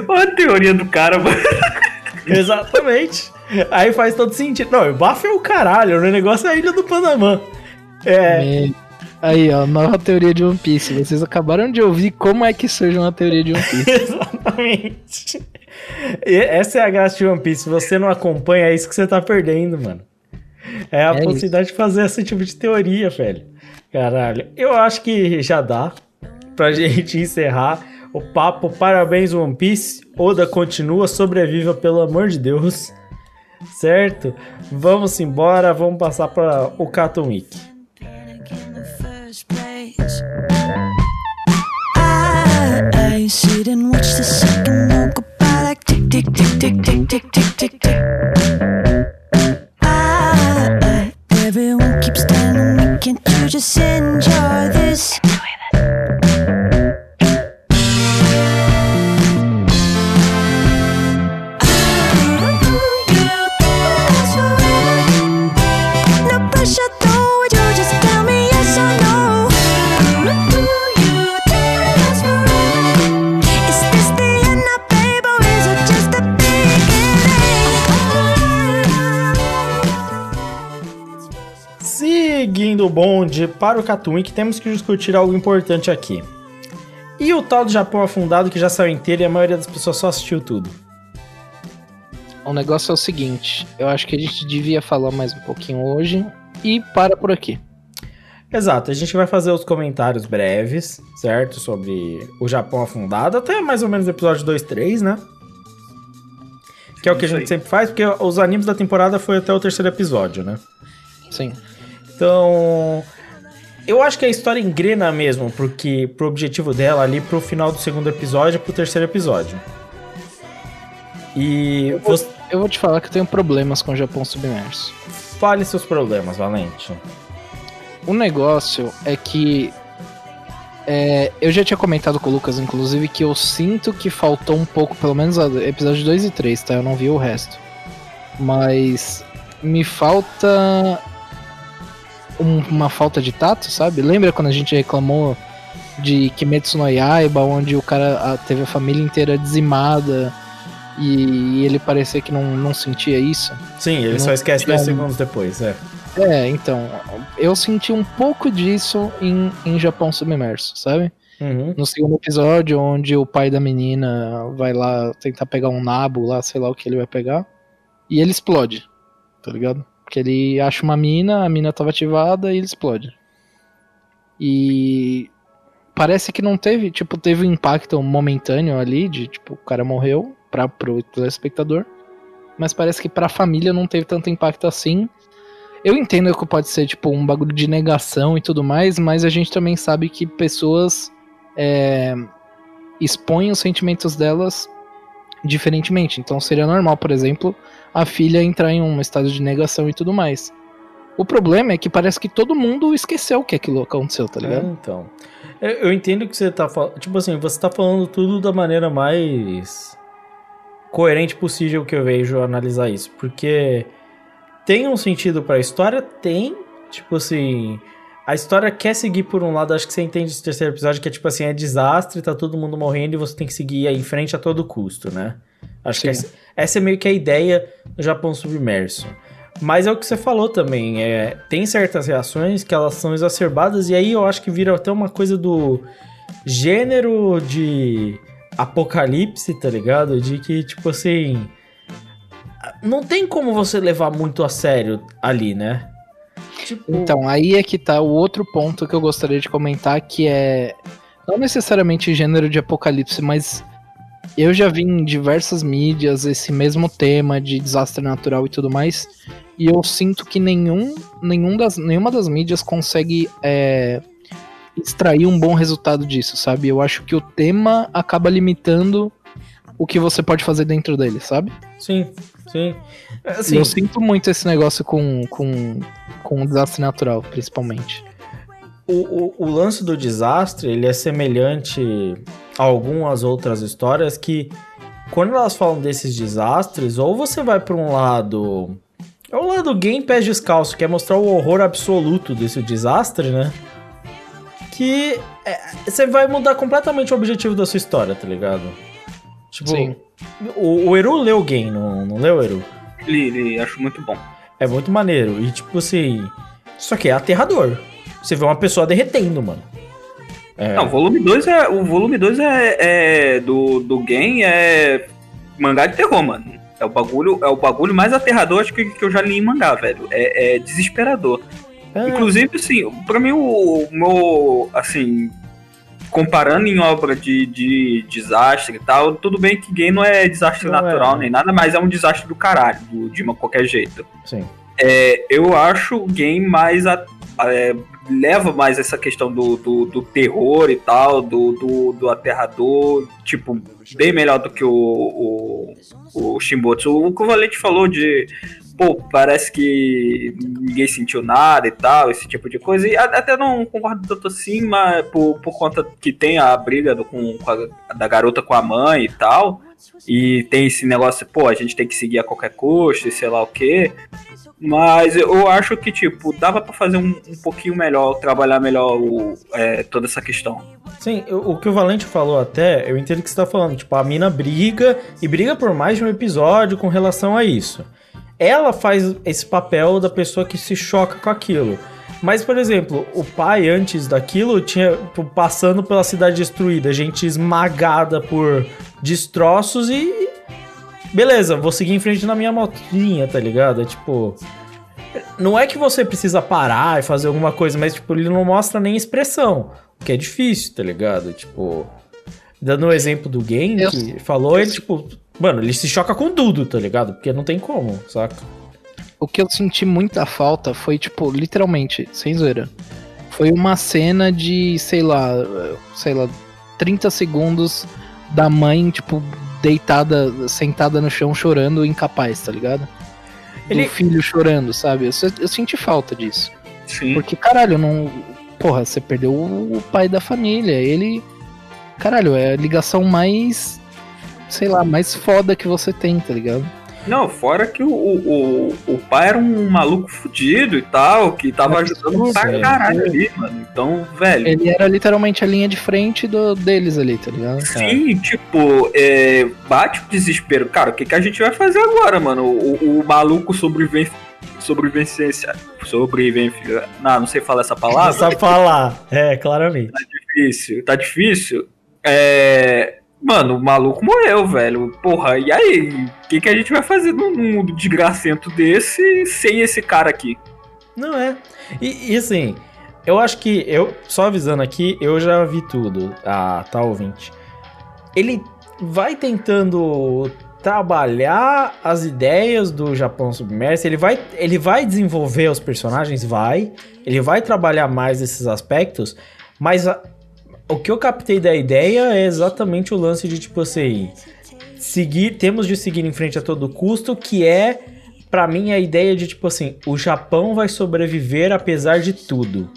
Olha a teoria do cara, mano. *laughs* exatamente. Aí faz todo sentido. Não, o bafo é o caralho, o negócio é a ilha do Panamá. É, Me- Aí, ó, nova teoria de One Piece. Vocês acabaram de ouvir como é que surge uma teoria de One *laughs* Piece. exatamente. E essa é a graça de One Piece. Se você não acompanha, é isso que você tá perdendo, mano. É a É possibilidade de fazer esse tipo de teoria, velho. Caralho. Eu acho que já dá pra gente encerrar o papo. Parabéns, One Piece. Oda continua, sobreviva, pelo amor de Deus. Certo? Vamos embora, vamos passar para o Cartoon Week. Everyone keeps telling me, can't you just enjoy this? Seguindo o bonde para o Cartoon Week, temos que discutir algo importante aqui. E o tal do Japão afundado que já saiu inteiro e a maioria das pessoas só assistiu tudo. O negócio é o seguinte: eu acho que a gente devia falar mais um pouquinho hoje e para por aqui. Exato, a gente vai fazer os comentários breves, certo? Sobre o Japão afundado, até mais ou menos episódio 2, 3, né? Que é o que a gente sempre faz, porque os animes da temporada foi até o terceiro episódio, né? Sim. Então, eu acho que a história engrena mesmo, porque pro objetivo dela ali pro final do segundo episódio e pro terceiro episódio. E você Eu vou te falar que eu tenho problemas com o Japão submerso. fale seus problemas, Valente. O negócio é que. é, eu já tinha comentado com o Lucas, inclusive, que eu sinto que faltou um pouco, pelo menos episódio 2 e 3, tá? Eu não vi o resto. Mas me falta um- uma falta de tato, sabe? Lembra quando a gente reclamou de Kimetsu no Yaiba, onde o cara a- teve a família inteira dizimada e ele parecia que não, não sentia isso? Sim, ele Não só esquece dois um- segundos depois, é. É, então, eu senti um pouco disso em, em Japão Submerso, sabe? Uhum. No segundo episódio, onde o pai da menina vai lá tentar pegar um nabo lá, sei lá o que ele vai pegar, e ele explode, tá ligado? Porque ele acha uma mina, a mina tava ativada e ele explode. E parece que não teve, tipo, teve um impacto momentâneo ali, de tipo, o cara morreu pra, pro telespectador, mas parece que pra família não teve tanto impacto assim. Eu entendo que pode ser, tipo, um bagulho de negação e tudo mais, mas a gente também sabe que pessoas é, expõem os sentimentos delas diferentemente. Então seria normal, por exemplo, a filha entrar em um estado de negação e tudo mais. O problema é que parece que todo mundo esqueceu que aquilo aconteceu, tá É, ligado? então. Eu, eu entendo que você tá falando. Tipo assim, você tá falando tudo da maneira mais coerente possível que eu vejo analisar isso. Porque tem um sentido pra história? Tem. Tipo assim. A história quer seguir por um lado, acho que você entende esse terceiro episódio, que é tipo assim, é desastre, tá todo mundo morrendo e você tem que seguir aí em frente a todo custo, né? Acho que Sim. essa, essa é meio que a ideia do Japão submerso. Mas é o que você falou também, é, tem certas reações que elas são exacerbadas e aí eu acho que vira até uma coisa do gênero de apocalipse, tá ligado? De que, tipo assim, não tem como você levar muito a sério ali, né? Tipo, Então, aí é que tá o outro ponto que eu gostaria de comentar, que é não necessariamente gênero de apocalipse, mas eu já vi em diversas mídias esse mesmo tema de desastre natural e tudo mais, e eu sinto que nenhum, nenhum das, nenhuma das mídias consegue é, extrair um bom resultado disso, sabe? Eu acho que o tema acaba limitando o que você pode fazer dentro dele, sabe? sim, sim. Assim, Eu sinto muito esse negócio com, com, com o desastre natural, principalmente. o, o, o lance do desastre, ele é semelhante a algumas outras histórias que, quando elas falam desses desastres, ou você vai pra um lado... É o lado game pés descalço, que é mostrar o horror absoluto desse desastre, né? Que é, você vai mudar completamente o objetivo da sua história, tá ligado? Tipo, Sim. o, o Eru leu o game, não, não leu, Eru? Ele, ele acho muito bom. É muito maneiro. E tipo assim. Só que é aterrador. Você vê uma pessoa derretendo, mano. É, Não, o volume 2 é. O volume 2 é, é do, do game é mangá de terror, mano. É o bagulho, é o bagulho mais aterrador acho que, que eu já li em mangá, velho. É, é desesperador. é, Inclusive, assim, pra mim o, o meu, assim, comparando em obra de, de desastre e tal, tudo bem que game não é desastre Não é, natural né? nem nada, mas é um desastre do caralho, do- de uma qualquer jeito. Sim. É, eu acho o game mais. a- é, leva mais essa questão do, do, do terror e tal, do, do, do aterrador, tipo, bem melhor do que o, o, o Shimbotsu. O que o Valente falou de. Pô, parece que ninguém sentiu nada e tal, esse tipo de coisa. E até não concordo tanto assim, mas por, por conta que tem a briga do, com, com a- da garota com a mãe e tal. E tem esse negócio, pô, a gente tem que seguir a qualquer custo e sei lá o quê. Mas eu acho que, tipo, dava pra fazer um, um pouquinho melhor, trabalhar melhor o, é, toda essa questão. Sim, o, o que o Valente falou até, eu entendo o que você tá falando. Tipo, a mina briga e briga por mais de um episódio com relação a isso. Ela faz esse papel da pessoa que se choca com aquilo. Mas, por exemplo, o pai antes daquilo tinha tipo, passando pela cidade destruída, gente esmagada por destroços e. Beleza, vou seguir em frente na minha motinha, tá ligado? É tipo. Não é que você precisa parar e fazer alguma coisa, mas tipo, ele não mostra nem expressão. O que é difícil, tá ligado? Tipo. Dando o exemplo do game que falou, ele, tipo. Mano, ele se choca com tudo, tá ligado? Porque não tem como, saca? O que eu senti muita falta foi, tipo, literalmente, sem zoeira. Foi uma cena de, sei lá, sei lá, 30 segundos da mãe, tipo, deitada, sentada no chão chorando, incapaz, tá ligado? Ele- Do filho chorando, sabe? Eu, eu senti falta disso. Sim. Porque, caralho, não. Porra, você perdeu o o pai da família. Ele. Caralho, é a ligação mais. Sei lá, mais foda que você tem, tá ligado? Não, fora que o, o, o pai era um maluco fudido e tal, que tava Mas ajudando pra caralho ali, mano. Então, velho. Ele era literalmente a linha de frente do, deles ali, tá ligado? Sim, tipo, é, bate o desespero. Cara, o que, que a gente vai fazer agora, mano? O, o maluco sobrevive, sobrevivência. Sobrevivência. Não, não sei falar essa Não palavra. sabe falar. É, claramente. difícil, tá difícil. É. Mano, o maluco morreu, velho. Porra, e aí? O que, que a gente vai fazer num mundo desgracento desse sem esse cara aqui? Não é. E, e, assim, eu acho que, eu só avisando aqui, eu já vi tudo, ah, tá, ouvinte. Ele vai tentando trabalhar as ideias do Japão submerso, ele vai, ele vai desenvolver os personagens, vai, ele vai trabalhar mais esses aspectos, mas a- o que eu captei da ideia é exatamente o lance de tipo assim, seguir, temos de seguir em frente a todo custo, que é pra mim a ideia de tipo assim, o Japão vai sobreviver apesar de tudo.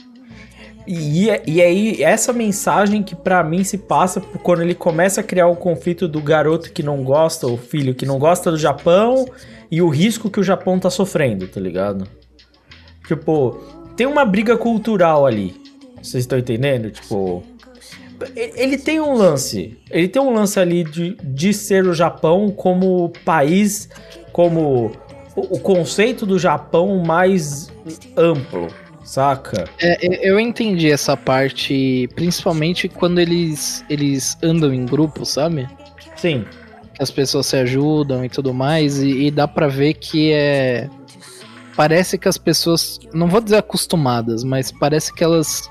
E, e aí, essa mensagem que pra mim se passa quando ele começa a criar o conflito do garoto que não gosta, o filho que não gosta do Japão, e o risco que o Japão tá sofrendo, tá ligado? Tipo, tem uma briga cultural ali. Vocês estão entendendo? Tipo. Ele tem um lance. Ele tem um lance ali de, de ser o Japão como país, como o, o conceito do Japão mais amplo, saca? É, eu- eu entendi essa parte, principalmente quando eles, eles andam em grupo, sabe? Sim. Que as pessoas se ajudam e tudo mais, e, e dá pra ver que é. Parece que as pessoas, não vou dizer acostumadas, mas parece que elas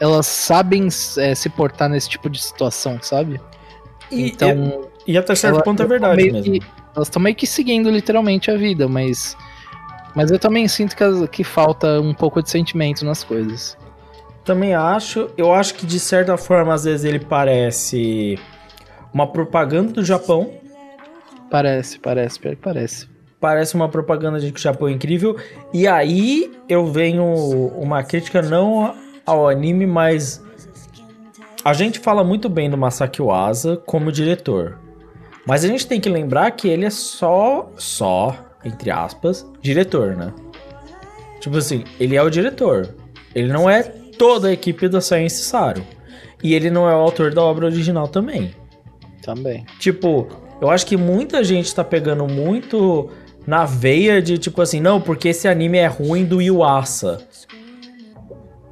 elas sabem é, se portar nesse tipo de situação, sabe? E, então, e, e até certo ela- ponto é verdade mesmo. que- elas estão meio que seguindo literalmente a vida, mas mas eu também sinto que, que falta um pouco de sentimento nas coisas. Também acho. Eu acho que de certa forma, às vezes, ele parece uma propaganda do Japão. Parece, parece, pior que parece. Parece uma propaganda de que o Japão é incrível. E aí eu venho uma crítica não ao anime, mas. A gente fala muito bem do Masaki Uasa como diretor. Mas a gente tem que lembrar que ele é só. Só, entre aspas, diretor, né? Tipo assim, ele é o diretor. Ele não é toda a equipe da Science Saru. E ele não é o autor da obra original também. Também. Tipo, eu acho que muita gente tá pegando muito na veia de tipo assim, não, porque esse anime é ruim do Yuasa.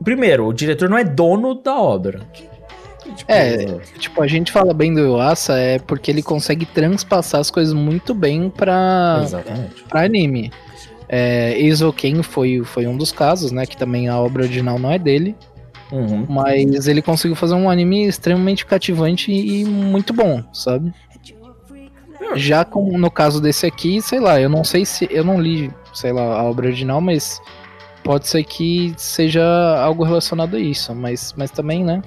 Primeiro, o diretor não é dono da obra. Tipo, É, tipo, a gente fala bem do Yuasa é porque ele consegue transpassar as coisas muito bem pra, Exatamente. pra anime. É, Eizouken foi, foi um dos casos, né? Que também a obra original não é dele. Uhum. Mas ele conseguiu fazer um anime extremamente cativante e muito bom, sabe? Já com, no caso desse aqui, sei lá, eu não sei se. Eu não li, sei lá, a obra original, mas pode ser que seja algo relacionado a isso. Mas, mas também, né?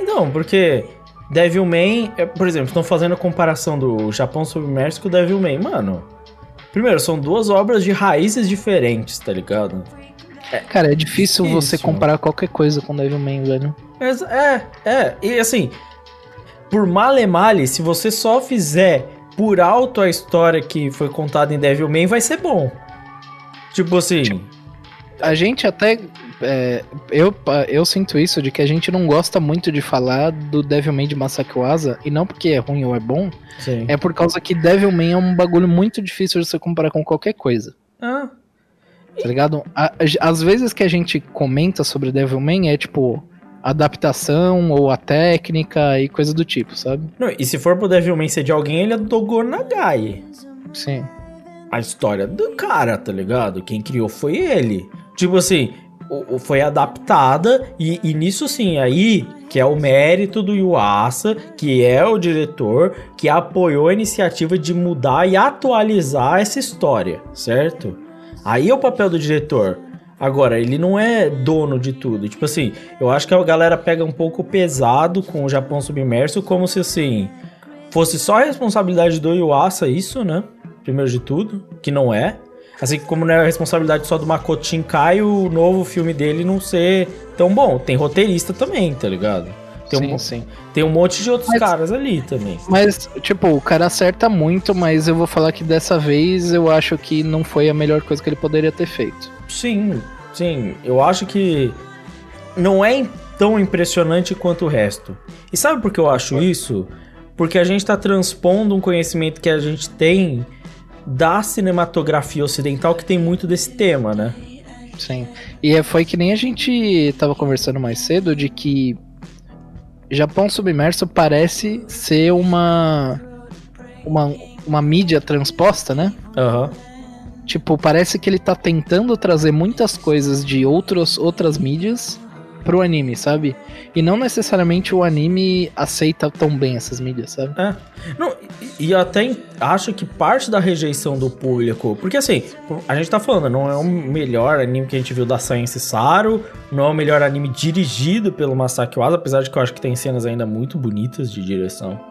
Não, porque Devilman, é, por exemplo, estão fazendo a comparação do Japão Submerso com o Devilman. Mano, primeiro, são duas obras de raízes diferentes, tá ligado? Cara, é difícil você Isso. comparar qualquer coisa com Devilman, velho. Exa- É, é. E assim, por male male, se você só fizer por alto a história que foi contada em Devilman, vai ser bom. Tipo assim. A gente até. é, eu, eu sinto isso de que a gente não gosta muito de falar do Devilman de Masaki Uasa, e não porque é ruim ou é bom, Sim. é por causa que Devilman é um bagulho muito difícil de você comparar com qualquer coisa. Ah, Tá ligado? Às vezes que a gente comenta sobre Devilman é tipo adaptação ou a técnica e coisa do tipo, sabe? não, e se for pro Devilman ser de alguém, ele é do Gonagai. Sim. A história do cara, tá ligado? Quem criou foi ele. Tipo assim, foi adaptada e, e nisso sim, aí que é o mérito do Yuasa, que é o diretor, que apoiou a iniciativa de mudar e atualizar essa história, certo? Aí é o papel do diretor. Agora, ele não é dono de tudo. Tipo assim, eu acho que a galera pega um pouco pesado com o Japão submerso, como se assim fosse só a responsabilidade do Yuasa isso, né? Primeiro de tudo, que não é. Assim como não é a responsabilidade só do Makoto Shinkai o novo filme dele não ser tão bom. Tem roteirista também, tá ligado? Tem, sim, um, sim. tem um monte de outros Mas- caras ali também. Mas, tipo, o cara acerta muito, mas eu vou falar que dessa vez eu acho que não foi a melhor coisa que ele poderia ter feito. Sim, sim. Eu acho que não é tão impressionante quanto o resto. E sabe por que eu acho isso? Porque a gente tá transpondo um conhecimento que a gente tem da cinematografia ocidental que tem muito desse tema, né? Sim. E é- foi que nem a gente tava conversando mais cedo de que Japão Submerso parece ser uma uma, uma mídia transposta, né? Aham. Tipo, parece que ele tá tentando trazer muitas coisas de outros, outras mídias pro anime, sabe? E não necessariamente o anime aceita tão bem essas mídias, sabe? É. Não, e, até acho que parte da rejeição do público. Porque assim, a gente tá falando, não é o melhor anime que a gente viu da Science Saru, não é o melhor anime dirigido pelo Masaki apesar de que eu acho que tem cenas ainda muito bonitas de direção.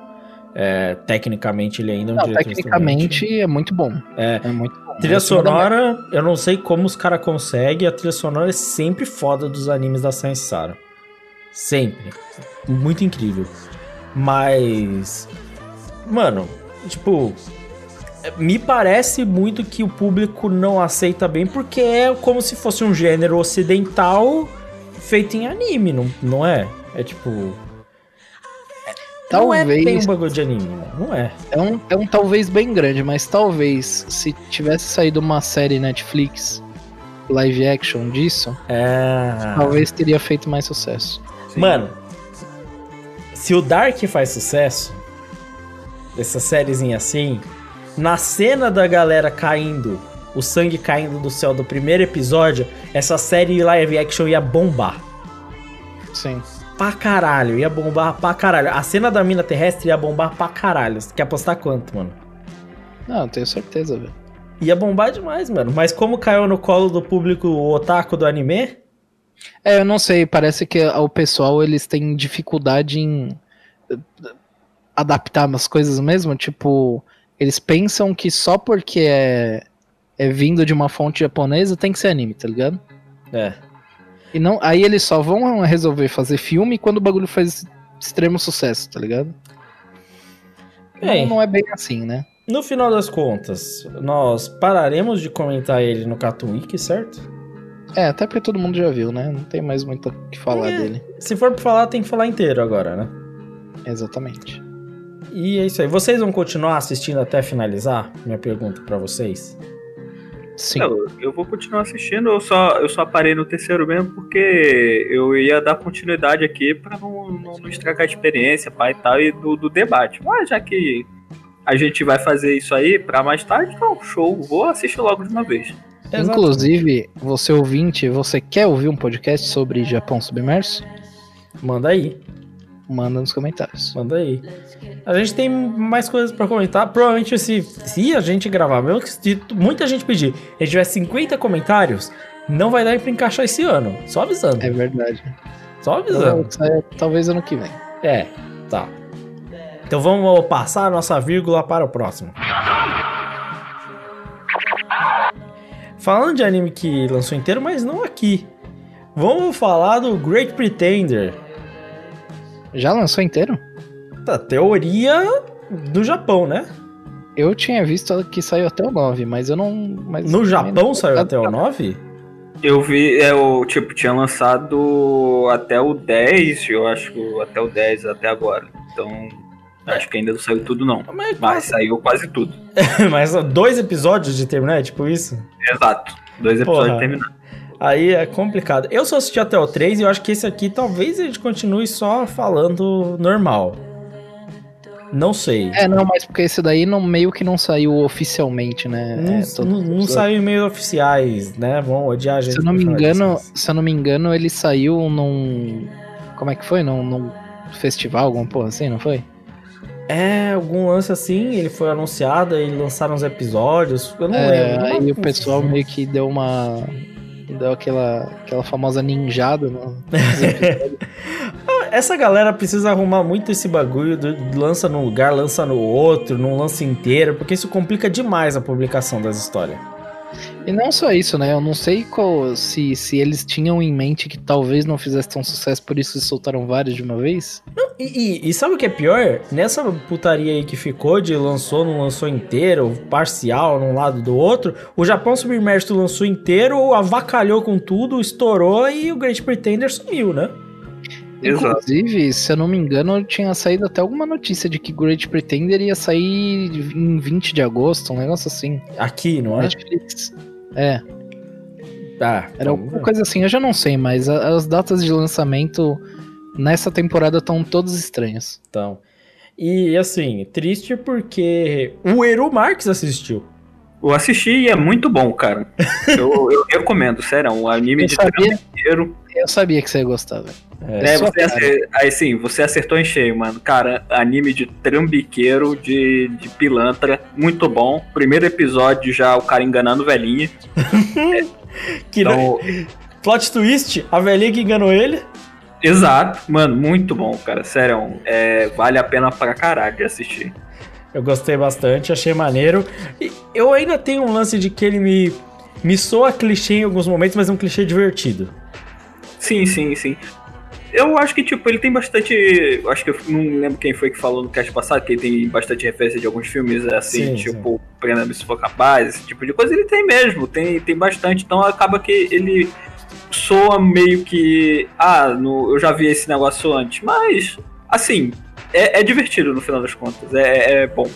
É, tecnicamente ele ainda é um Não, diretor tecnicamente é muito bom. É. É muito bom. Trilha É sonora, eu não sei como os caras conseguem, a trilha sonora é sempre foda dos animes da Science Saru. Sempre. Muito incrível. Mas. Mano, tipo. Me parece muito que o público não aceita bem, porque é como se fosse um gênero ocidental feito em anime, não, não é? É tipo. Não é bem Talvez. um bagulho de anime, mano. Não é. É um, é um talvez bem grande, mas talvez se tivesse saído uma série Netflix live action disso, É. talvez teria feito mais sucesso. Mano, se o Dark faz sucesso, essa sériezinha assim, na cena da galera caindo, o sangue caindo do céu do primeiro episódio, essa série live action ia bombar. Sim. Pra caralho, ia bombar pra caralho. A cena da mina terrestre ia bombar pra caralho. Você quer apostar quanto, mano? Não, eu tenho certeza, velho. Ia bombar demais, mano. Mas como caiu no colo do público o otaku do anime, É, eu não sei, parece que o pessoal eles têm dificuldade em eh, adaptar umas coisas mesmo, tipo, eles pensam que só porque é, é vindo de uma fonte japonesa tem que ser anime, tá ligado? é. E não, aí eles só vão resolver fazer filme quando o bagulho faz extremo sucesso, tá ligado? Bem. Não, não é bem assim, né? No final das contas, nós pararemos de comentar ele no Cartoon Week, certo? É, até porque todo mundo já viu, né? Não tem mais muito o que falar É. dele. Se for pra falar, tem que falar inteiro agora, né? Exatamente. E é isso aí. Vocês vão continuar assistindo até finalizar? Minha pergunta pra vocês. Sim. Eu, eu vou continuar assistindo, eu só, eu só parei no terceiro mesmo porque eu ia dar continuidade aqui pra não, não, não estragar a experiência, pai e tal, e do, do debate. Mas já que a gente vai fazer isso aí pra mais tarde, então show, vou assistir logo de uma vez. Inclusive, você ouvinte, você quer ouvir um podcast sobre Japão submerso? Manda aí, Manda nos comentários. manda aí. A gente tem mais coisas pra comentar. Provavelmente se, se a gente gravar, mesmo que se muita gente pedir, a gente tiver 50 comentários, não vai dar pra encaixar esse ano. Só avisando. É verdade. Só avisando. Então, é, talvez ano que vem. É, tá. Então vamos passar a nossa vírgula para o próximo. Falando de anime que lançou inteiro, mas não aqui. Vamos falar do Great Pretender. Já lançou inteiro? Da teoria do Japão, né? Eu tinha visto que saiu até o 9, mas eu não. Mas No Japão não- saiu até o 9? Eu vi, é, o tipo, tinha lançado até o 10, eu acho até o 10 até agora. Então, acho que ainda não saiu tudo não. Mas, Mas saiu quase tudo. *laughs* mas dois episódios de terminar, é tipo isso? Exato. Dois episódios Porra. terminados. Aí é complicado. Eu só assisti até o 3 e eu acho que esse aqui talvez a gente continue só falando normal. Não sei. É, não, mas porque esse daí não, meio que não saiu oficialmente, né? Não, É, todo- não, não saiu em meios oficiais, né? Vão odiar a gente. Se eu não me engano, disso. se eu não me engano, ele saiu num. Como é que foi? Num, num festival, alguma porra assim, não foi? É, algum lance assim, ele foi anunciado, aí lançaram os episódios. Eu não É, lembro. aí o pessoal meio que deu uma. Deu aquela, aquela famosa ninjada no. *laughs* episódios. Essa galera precisa arrumar muito esse bagulho, do- lança num lugar, lança no outro, não lança inteiro, porque isso complica demais a publicação das histórias. E não só isso, né? Eu não sei qual, se, se eles tinham em mente que talvez não fizesse tão sucesso, por isso soltaram vários de uma vez. E, e- e sabe o que é pior? Nessa putaria aí que ficou de lançou, não lançou inteiro, parcial num lado do outro, o Japão Submerso lançou inteiro, avacalhou com tudo, estourou e o Great Pretender sumiu, né? Exato. Inclusive, se eu não me engano, tinha saído até alguma notícia de que Great Pretender ia sair em 20 de agosto, um negócio assim. Aqui, não é? Netflix. É, Ah, era alguma coisa assim, eu já não sei, mas as datas de lançamento nessa temporada estão todas estranhas. Então. E assim, triste porque o Eru Marques assistiu. Eu assisti e é muito bom, cara. *laughs* Eu, eu recomendo, sério, é um anime Eu de sabia. trambiqueiro. Eu sabia que você ia gostar, velho. É, sua você acer... Aí sim, você acertou em cheio, mano. Cara, anime de trambiqueiro, de, de pilantra, muito bom. Primeiro episódio já o cara enganando velhinha. *laughs* Que Então, Plot twist, a velhinha que enganou ele. exato, mano, muito bom, cara. Sério, é, vale a pena pra caralho de assistir. Eu gostei bastante, achei maneiro. E eu ainda tenho um lance de que ele me, me soa clichê em alguns momentos, mas é um clichê divertido. Sim, sim, sim. Eu acho que, tipo, ele tem bastante. Acho que eu não lembro quem foi que falou no cast passado, que ele tem bastante referência de alguns filmes, assim, Sim, tipo, Prenda-me se for capaz, esse tipo de coisa. Ele tem mesmo, tem, tem bastante. Então acaba que ele soa meio que. Ah, no, eu já vi esse negócio antes. Mas, assim, é, é divertido no final das contas. É, é bom.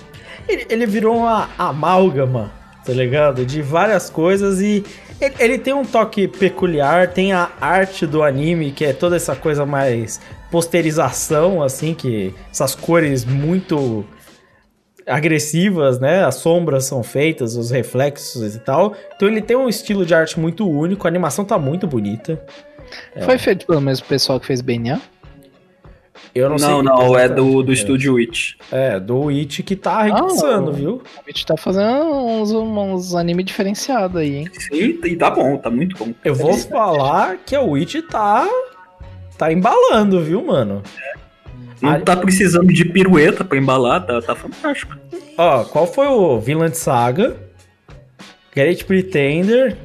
Ele, ele virou uma amálgama, tá ligado? De várias coisas e ele, ele tem um toque peculiar, tem a arte do anime, que é toda essa coisa mais posterização, assim, que essas cores muito agressivas, né? As sombras são feitas, os reflexos e tal. Então ele tem um estilo de arte muito único, a animação tá muito bonita. Foi feito pelo mesmo pessoal que fez BNA? Eu não, sei Não, não, é do, do exatamente. estúdio Witch. É, do It que tá arregaçando, Ah, viu? A gente tá fazendo uns, uns anime diferenciados aí, hein? Sim, e tá bom, tá muito bom. Eu vou falar que a Witch tá. tá embalando, viu, mano? Não tá precisando de pirueta pra embalar, tá, tá fantástico. Ó, qual foi o Vinland Saga? Great Pretender,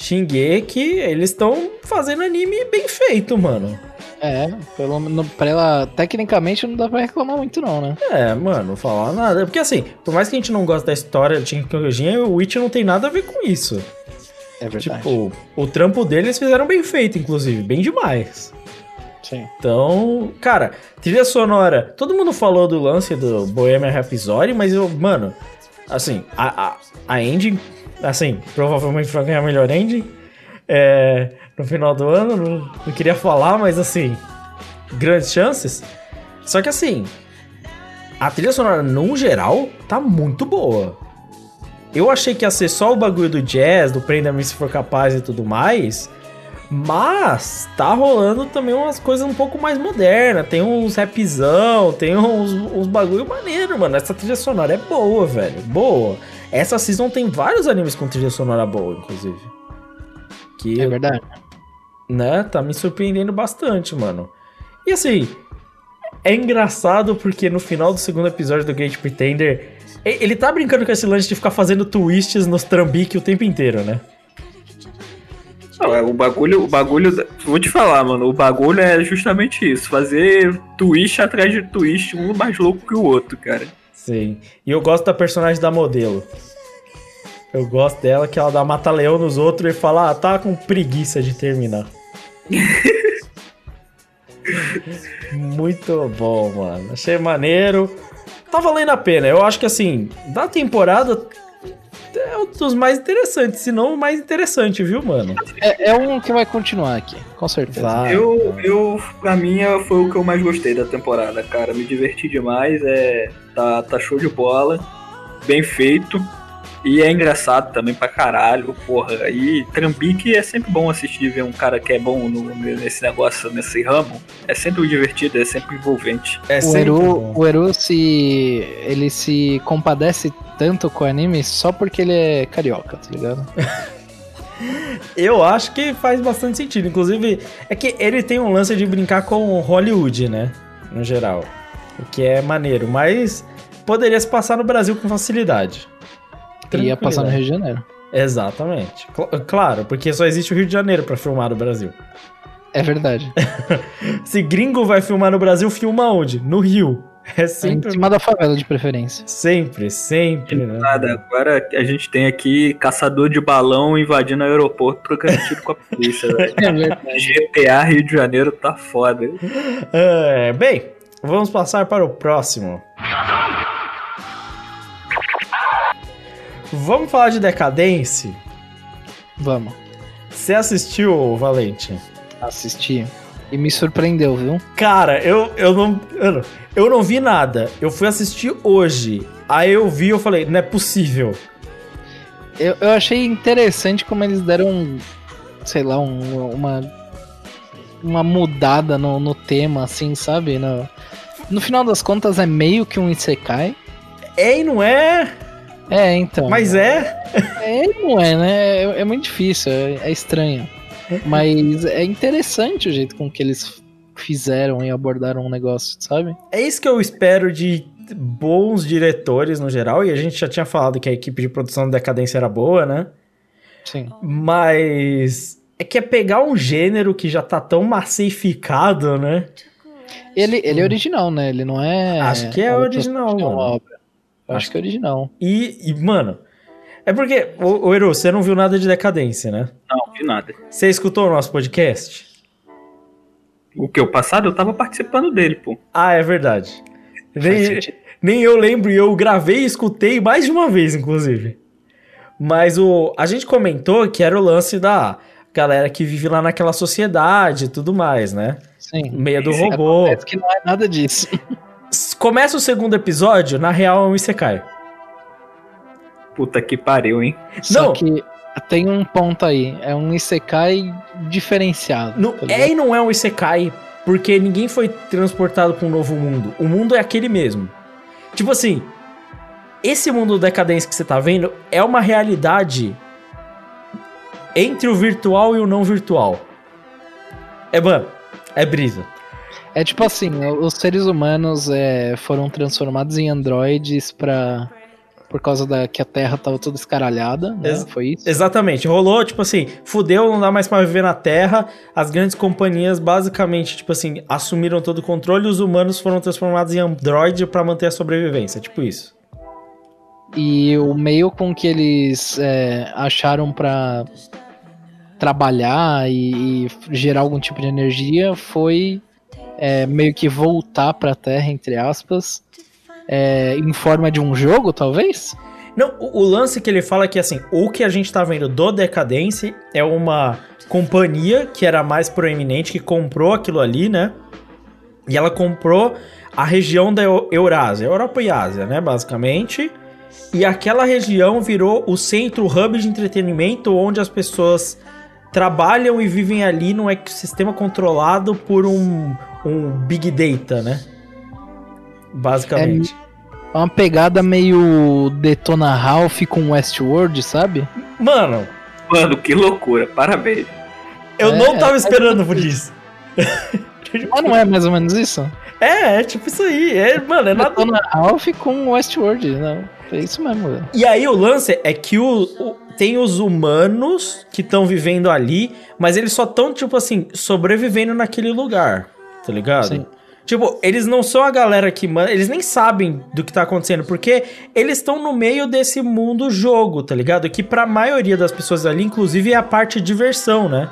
Shingeki, eles estão fazendo anime bem feito, mano. É, pelo menos pra ela, tecnicamente não dá pra reclamar muito não, né? É, mano, não falar nada. Porque assim, por mais que a gente não goste da história de Shingeki, o Witch não tem nada a ver com isso. É verdade. Tipo, o trampo deles fizeram bem feito, inclusive, bem demais. Sim. Então, cara, trilha sonora. Todo mundo falou do lance do Bohemian Rhapsody, mas eu, mano, assim, a, a, a ending, assim, provavelmente vai ganhar melhor ending é, no final do ano. Não, não queria falar, mas assim, grandes chances. Só que assim, a trilha sonora, no geral, tá muito boa. Eu achei que ia ser só o bagulho do jazz, do Prenda-me se for capaz e tudo mais. Mas tá rolando também umas coisas um pouco mais modernas. Tem uns rapzão, tem uns, uns bagulho maneiro, mano. Essa trilha sonora é boa, velho. Boa. Essa season tem vários animes com trilha sonora boa, inclusive. Que É verdade. né? Tá me surpreendendo bastante, mano. E assim, é engraçado porque no final do segundo episódio do Great Pretender, ele tá brincando com esse lance de ficar fazendo twists nos trambique o tempo inteiro, né? Não, é, o bagulho, o bagulho. Vou te falar, mano. O bagulho é justamente isso. Fazer twist atrás de twist, um mais louco que o outro, cara. Sim. E eu gosto da personagem da modelo. Eu gosto dela que ela dá mata-leão nos outros e fala, ah, tá com preguiça de terminar. *laughs* Muito bom, mano. Achei maneiro. Tá valendo a pena. Eu acho que assim, da temporada é um dos mais interessantes, se não o mais interessante, viu, mano? É, é um que vai continuar aqui, com certeza. Vai. Eu, eu, pra mim, é- foi o que eu mais gostei da temporada, cara. Me diverti demais. É, tá, tá show de bola. Bem feito. E é engraçado também pra caralho, porra. E Trambique é sempre bom assistir, ver um cara que é bom no- nesse negócio, nesse ramo. É sempre divertido, é sempre envolvente. É O sempre Eru, bom. o Eru se. ele se compadece tanto com o anime só porque ele é carioca, tá ligado? *laughs* Eu acho que faz bastante sentido. Inclusive, é que ele tem um lance de brincar com Hollywood, né? No geral. O que é maneiro, mas poderia se passar no Brasil com facilidade. Ia passar no Rio de Janeiro. Exatamente. Cl- claro, porque só existe o Rio de Janeiro pra filmar no Brasil. É verdade. *laughs* Se gringo vai filmar no Brasil, filma onde? No Rio. É Em sempre. cima da favela de preferência. Sempre, sempre, né? Nada, agora a gente tem aqui caçador de balão invadindo o aeroporto, trocando tiro com a polícia, velho. *laughs* É. GTA Rio de Janeiro tá foda. É, bem, vamos passar para o próximo. Vamos falar de decadência? Vamos. Você assistiu, Valente? Assistir. E me surpreendeu, viu? Cara, eu, eu, não, eu, não, eu não vi nada. Eu fui assistir hoje. Aí eu vi e eu falei, não é possível. Eu, eu achei interessante como eles deram, sei lá, um- uma, uma mudada no, no tema, assim, sabe? No, no final das contas é meio que um Isekai. É e não é, É, então. mas é. É, não é, né? É, é muito difícil, é, é estranho. Mas é interessante o jeito com que eles fizeram e abordaram o negócio, sabe? É isso que eu espero de bons diretores no geral. E a gente já tinha falado que a equipe de produção do Decadência era boa, né? Sim. Mas é que é pegar um gênero que já tá tão massificado, né? Ele, ele é original, né? Ele não é. Acho que é original, é uma mano. obra. Eu acho que é original. E, e, mano, é porque, ô, ô Eru, você não viu nada de Decadência, né? Não, vi nada. Você escutou o nosso podcast? O que? O passado eu tava participando dele, pô. Ah, é verdade. Nem, nem eu lembro, e eu gravei e escutei mais de uma vez, inclusive. Mas o, a gente comentou que era o lance da galera que vive lá naquela sociedade e tudo mais, né? Sim. Meio do robô. Parece que não é nada disso. Começa o segundo episódio, na real é um Isekai. Puta que pariu, hein? Só Não. que tem um ponto aí. É um Isekai diferenciado. Não, tá é e não é um Isekai, porque ninguém foi transportado para um novo mundo. O mundo é aquele mesmo. Tipo assim, esse mundo decadência que você tá vendo é uma realidade entre o virtual e o não virtual. É, mano, é brisa. É tipo assim, os seres humanos é, foram transformados em androides pra. Por causa da que a Terra tava toda escaralhada, né? Ex- Foi isso? Exatamente, rolou, tipo assim, fudeu, não dá mais pra viver na Terra. As grandes companhias basicamente, tipo assim, assumiram todo o controle e os humanos foram transformados em android pra manter a sobrevivência, tipo isso. E o meio com que eles é, acharam pra trabalhar e, e gerar algum tipo de energia foi é, meio que voltar pra Terra, entre aspas, é, em forma de um jogo, talvez? Não, o, o lance que ele fala é que assim, o que a gente tá vendo do Decadência é uma companhia que era mais proeminente, que comprou aquilo ali, né? E ela comprou a região da Eu- Eurásia, Europa e Ásia, né, basicamente. E aquela região virou o centro, o hub de entretenimento onde as pessoas trabalham e vivem ali num ecossistema controlado por um, um Big Data, né? Basicamente. É uma pegada meio Detona Ralph com Westworld, sabe? Mano, Mano, que loucura. Parabéns. eu É, não tava é esperando por isso. Mas não é mais ou menos isso? É, é tipo isso aí. É, mano, é nada. Detona Ralph com Westworld, não. É isso mesmo. velho. E aí o lance é que o, o- tem os humanos que estão vivendo ali, mas eles só estão, tipo assim, sobrevivendo naquele lugar, tá ligado? Sim. Tipo, eles não são a galera que manda, eles nem sabem do que tá acontecendo, porque eles estão no meio desse mundo jogo, tá ligado? Que pra maioria das pessoas ali, inclusive, é a parte diversão, né?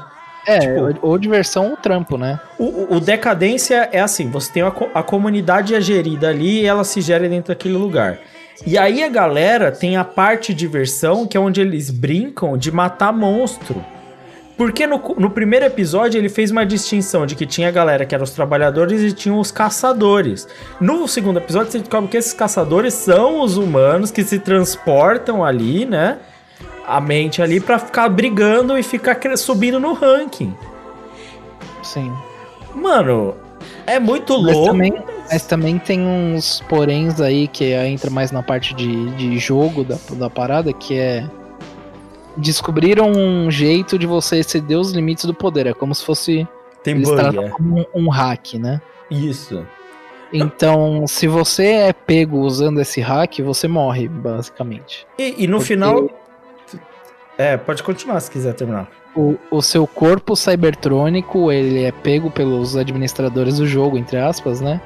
É, Tipo- ou, ou diversão ou trampo, né? O, o- Decadência é assim, você tem a, a comunidade é gerida ali e ela se gera dentro daquele lugar. E aí a galera tem a parte diversão, que é onde eles brincam de matar monstro. Porque no, no primeiro episódio ele fez uma distinção de que tinha a galera que eram os trabalhadores e tinham os caçadores. No segundo episódio você descobre que esses caçadores são os humanos que se transportam ali, né? A mente ali pra ficar brigando e ficar subindo no ranking. Sim. Mano, é muito Mas louco. também, mas também tem uns poréns aí que entra mais na parte de, de jogo da, da parada, que é. Descobriram um jeito de você exceder os limites do poder. É como se fosse. Tem bug, é. como um, um hack, né? Isso. Então, se você é pego usando esse hack, você morre, basicamente. E, e no Porque- final. É, pode continuar se quiser terminar. O, o seu corpo cybertrônico, ele é pego pelos administradores do jogo, entre aspas, né?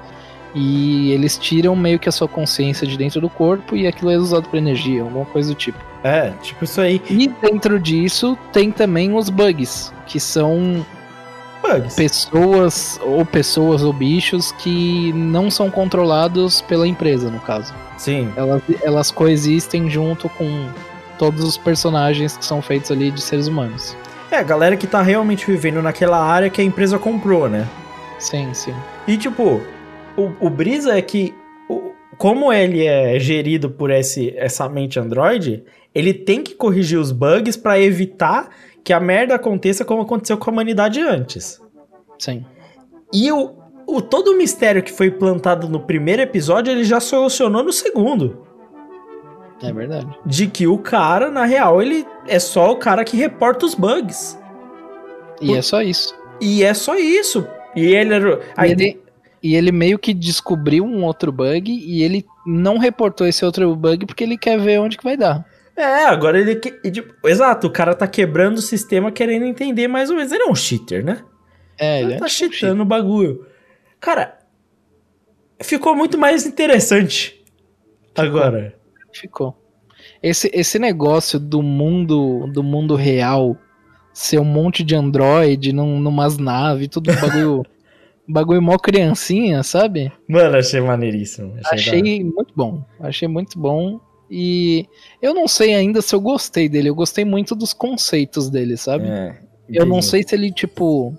E eles tiram meio que a sua consciência de dentro do corpo e aquilo é usado para energia, alguma coisa do tipo. É, tipo isso aí. E dentro disso tem também os bugs, que são Bugs. pessoas ou pessoas ou bichos que não são controlados pela empresa, no caso. Sim. Elas, elas coexistem junto com todos os personagens que são feitos ali de seres humanos. É, a galera que tá realmente vivendo naquela área que a empresa comprou, né? Sim, sim. E tipo, o, o Brisa é que. o- como ele é gerido por esse, essa mente Android, ele tem que corrigir os bugs pra evitar que a merda aconteça como aconteceu com a humanidade antes. Sim. E o, o todo o mistério que foi plantado no primeiro episódio, ele já solucionou no segundo. É verdade. De que o cara, na real, ele é só o cara que reporta os bugs. E Por- é só isso. E é só isso. E ele era. Aí, ele, e ele meio que descobriu um outro bug e ele não reportou esse outro bug porque ele quer ver onde que vai dar. É, agora ele. que- tipo, exato, o cara tá quebrando o sistema querendo entender mais ou menos. Ele é um cheater, né? É, ele Ele é tá um cheatando o bagulho. Cara, ficou muito mais interessante. Agora. Ficou. Esse, esse negócio do mundo do mundo real ser um monte de android num, numas naves, tudo um bagulho, *laughs* bagulho mó criancinha, sabe? Mano, achei maneiríssimo. hora. Achei muito bom. Achei muito bom. E eu não sei ainda se eu gostei dele. Eu gostei muito dos conceitos dele, sabe? É, eu não sei se ele, tipo.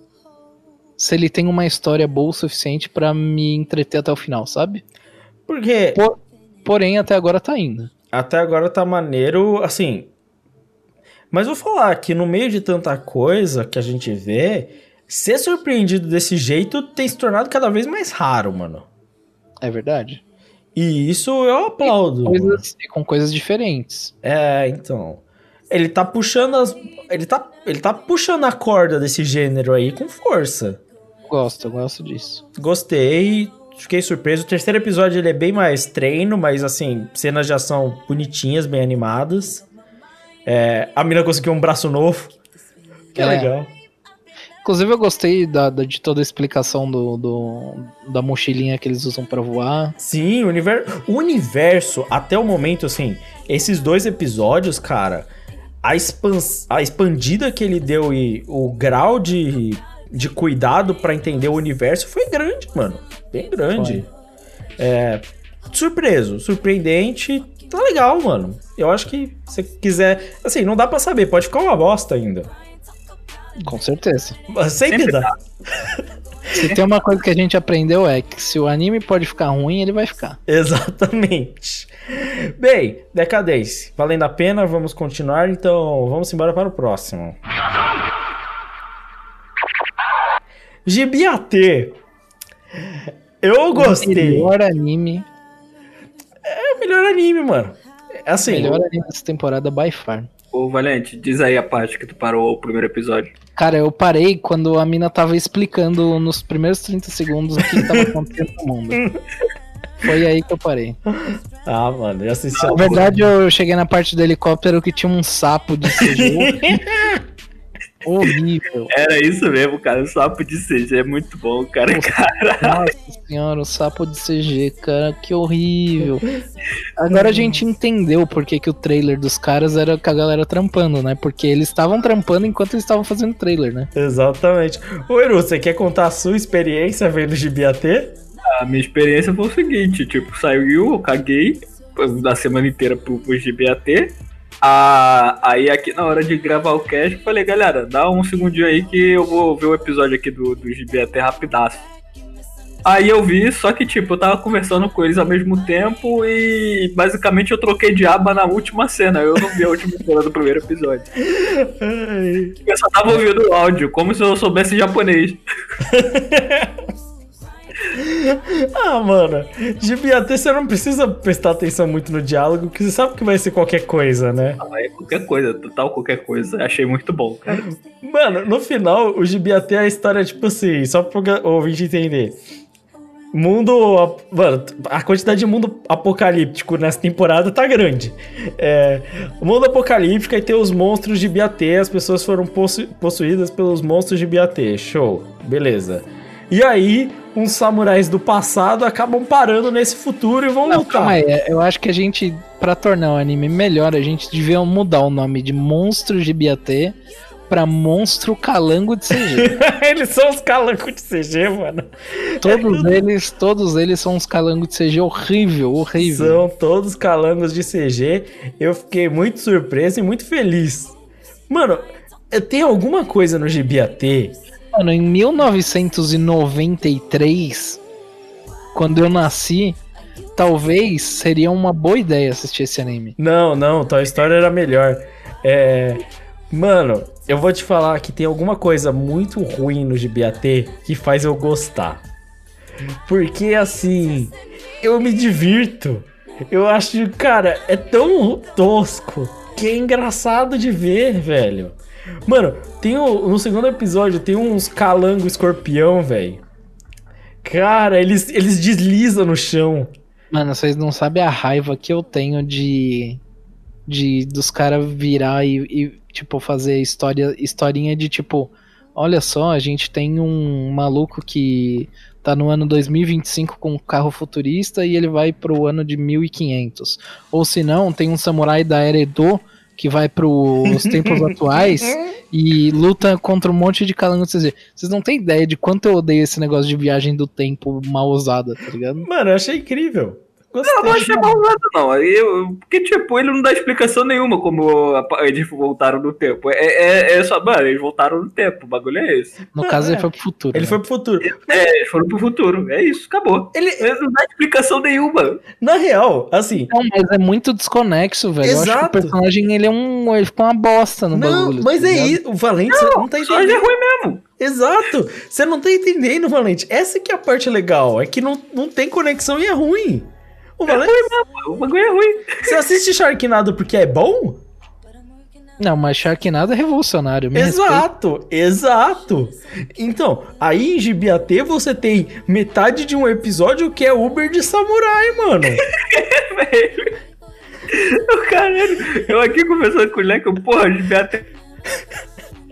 Se ele tem uma história boa o suficiente pra me entreter até o final, sabe? Porque Porém, até agora tá indo. até agora tá maneiro, assim. Mas vou falar que no meio de tanta coisa que a gente vê, ser surpreendido desse jeito tem se tornado cada vez mais raro, mano. É verdade. E isso eu aplaudo. mano. Coisas, e com coisas diferentes. É, então. Ele tá puxando as. Ele tá, ele tá puxando a corda desse gênero aí com força. Gosto, eu gosto disso. Gostei, fiquei surpreso. O terceiro episódio ele é bem mais treino, mas assim, cenas de ação bonitinhas, bem animadas. É, a mina conseguiu um braço novo. Que É. legal. Inclusive, eu gostei da, da- de toda a explicação do, do- da mochilinha que eles usam pra voar. Sim, o universo, o universo, até o momento, assim, esses dois episódios, cara, a, expans, a expandida que ele deu e o grau de, de cuidado pra entender o universo foi grande, mano. Bem grande. É, surpreso, surpreendente, tá legal, mano. Eu acho que se você quiser, assim, não dá pra saber, pode ficar uma bosta ainda. Com certeza. Mas Sempre, Sempre dá. *laughs* Se tem uma coisa que a gente aprendeu é que se o anime pode ficar ruim, ele vai ficar. Exatamente. Bem, Decadência, valendo a pena, vamos continuar, então vamos embora para o próximo. Gibiatê. Eu gostei. Melhor anime. É o melhor anime, mano. É Assim, Melhor anime dessa temporada by far. Ô, Valente, diz aí a parte que tu parou o primeiro episódio. Cara, eu parei quando a mina tava explicando nos primeiros 30 segundos o que, tava acontecendo no mundo. Foi aí que eu parei. ah, mano, eu assisti Na verdade, eu cheguei na parte do helicóptero que tinha um sapo de *laughs* CG. Horrível. Era isso mesmo, cara. O sapo de CG é muito bom, cara. cara. Nossa senhora, o sapo de CG, cara, que horrível. Agora a gente entendeu por que, que o trailer dos caras era com a galera trampando, né? Porque eles estavam trampando enquanto eles estavam fazendo trailer, né? Exatamente. Ô, Eru, você quer contar a sua experiência vendo Gibiatê? A minha experiência foi o seguinte, tipo, saiu, eu caguei da semana inteira pro, pro GBAT. Ah, aí aqui na hora de gravar o cast, eu falei, galera, dá um segundinho aí que eu vou ver o episódio aqui do, do GBAT rapidaço. Aí eu vi, só que tipo, eu tava conversando com eles ao mesmo tempo e basicamente eu troquei de aba na última cena. Eu não vi a última cena do primeiro episódio. Eu só tava ouvindo o áudio, como se eu soubesse japonês. *laughs* *laughs* Ah, mano, Gibiatê você não precisa prestar atenção muito no diálogo, porque você sabe que vai ser qualquer coisa, né? Ah, é qualquer coisa, total qualquer coisa. Achei muito bom, cara. Mano, no final, o Gibiatê é a história, tipo assim, só pra o ouvinte entender. Mundo. Mano, a quantidade de mundo apocalíptico nessa temporada tá grande. É, mundo apocalíptico aí tem os monstros de Biatê, as pessoas foram possu- possuídas pelos monstros de Biatê. Show, beleza. E aí, uns samurais do passado acabam parando nesse futuro e vão Não, lutar. calma aí, eu acho que a gente, pra tornar o anime melhor, a gente devia mudar o nome de Monstros de Biatê pra Monstro Calango de CG. *laughs* Eles são os calangos de CG, mano. todos eles, todos eles são uns calangos de CG horrível, horrível. São todos calangos de CG. Eu fiquei muito surpreso e muito feliz. Mano, tem alguma coisa no GBAT? Mano, em 1993, quando eu nasci, talvez seria uma boa ideia assistir esse anime. Não, não, Toy Story era melhor. É. Mano, eu vou te falar que tem alguma coisa muito ruim no GBAT que faz eu gostar. Porque assim, eu me divirto. Eu acho, cara, é tão tosco que é engraçado de ver, velho. Mano, tem o, no segundo episódio tem uns calango escorpião, velho. Cara, eles, eles deslizam no chão. Mano, vocês não sabem a raiva que eu tenho de. de dos caras virar e, e, tipo, fazer história, historinha de tipo. Olha só, a gente tem um maluco que tá no ano 2025 com um carro futurista e ele vai pro ano de 1500. Ou se não, tem um samurai da era Edo que vai pros tempos *laughs* atuais e luta contra um monte de calango. Vocês não têm ideia de quanto eu odeio esse negócio de viagem do tempo mal usada, tá ligado? Mano, eu achei incrível. Gostei. Não, não achei mal não. Eu- porque, tipo, ele não dá explicação nenhuma como a- eles voltaram no tempo. É, é, é só, mano, eles voltaram no tempo. O bagulho é esse. No caso, ele foi pro futuro. Ele né? foi pro futuro. É, eles foram pro futuro. É isso, acabou. Ele, Ele não dá explicação nenhuma. na real, assim, Não, mas é muito desconexo, velho. Eu acho que o Exato. personagem ele é um. Ele ficou uma bosta no não, bagulho. mas tá é isso. O Valente, você não tá Só ele é entendendo. ruim mesmo. Exato. Você não tá entendendo, Valente. Essa que é a parte legal. É que não, não tem conexão e é ruim. O Valente, O bagulho é ruim. você assiste Sharknado porque é bom? Não, mas Sharknado é revolucionário. me respeita. Exato, exato. Então, aí em GBAT você tem metade de um episódio que é Uber de Samurai, mano. *laughs* O caralho. Eu aqui conversando com o Leque, eu, porra, de até.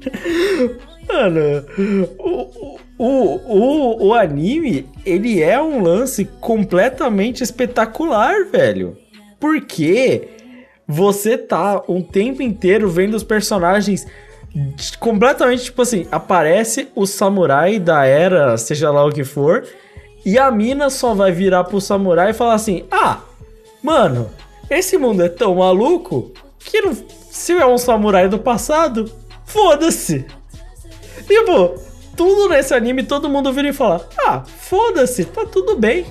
*laughs* Mano, o, o, o, o anime, ele é um lance completamente espetacular, velho. Porque você tá um tempo inteiro vendo os personagens completamente, tipo assim, aparece o samurai da era, seja lá o que for, e a mina só vai virar pro samurai e falar assim: Ah, mano, esse mundo é tão maluco que não, se é um samurai do passado, foda-se. Tipo, tudo nesse anime todo mundo vira e fala: Ah, foda-se, tá tudo bem.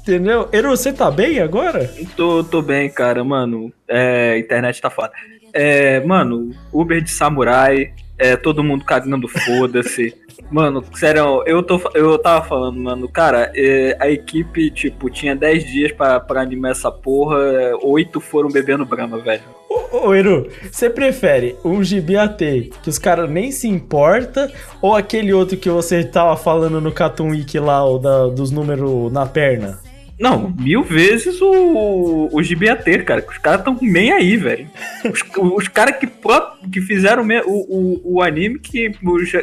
Entendeu? Eru, você tá bem agora? Tô, tô bem, cara, mano. É, internet tá foda. É, mano, Uber de samurai, é, todo mundo cagando foda-se. *laughs* Mano, sério, eu, tô, eu tava falando, mano, cara, é, a equipe, tipo, tinha 10 dias pra, pra animar essa porra, 8 foram bebendo brama, velho. Ô, ô Eru, você prefere um GBAT que os caras nem se importa ou aquele outro que você tava falando no Week lá, o da, dos números na perna? Não, mil vezes o, o GBAT, cara. Os caras tão nem aí, velho. Os, os caras que, que fizeram o, o, o anime que,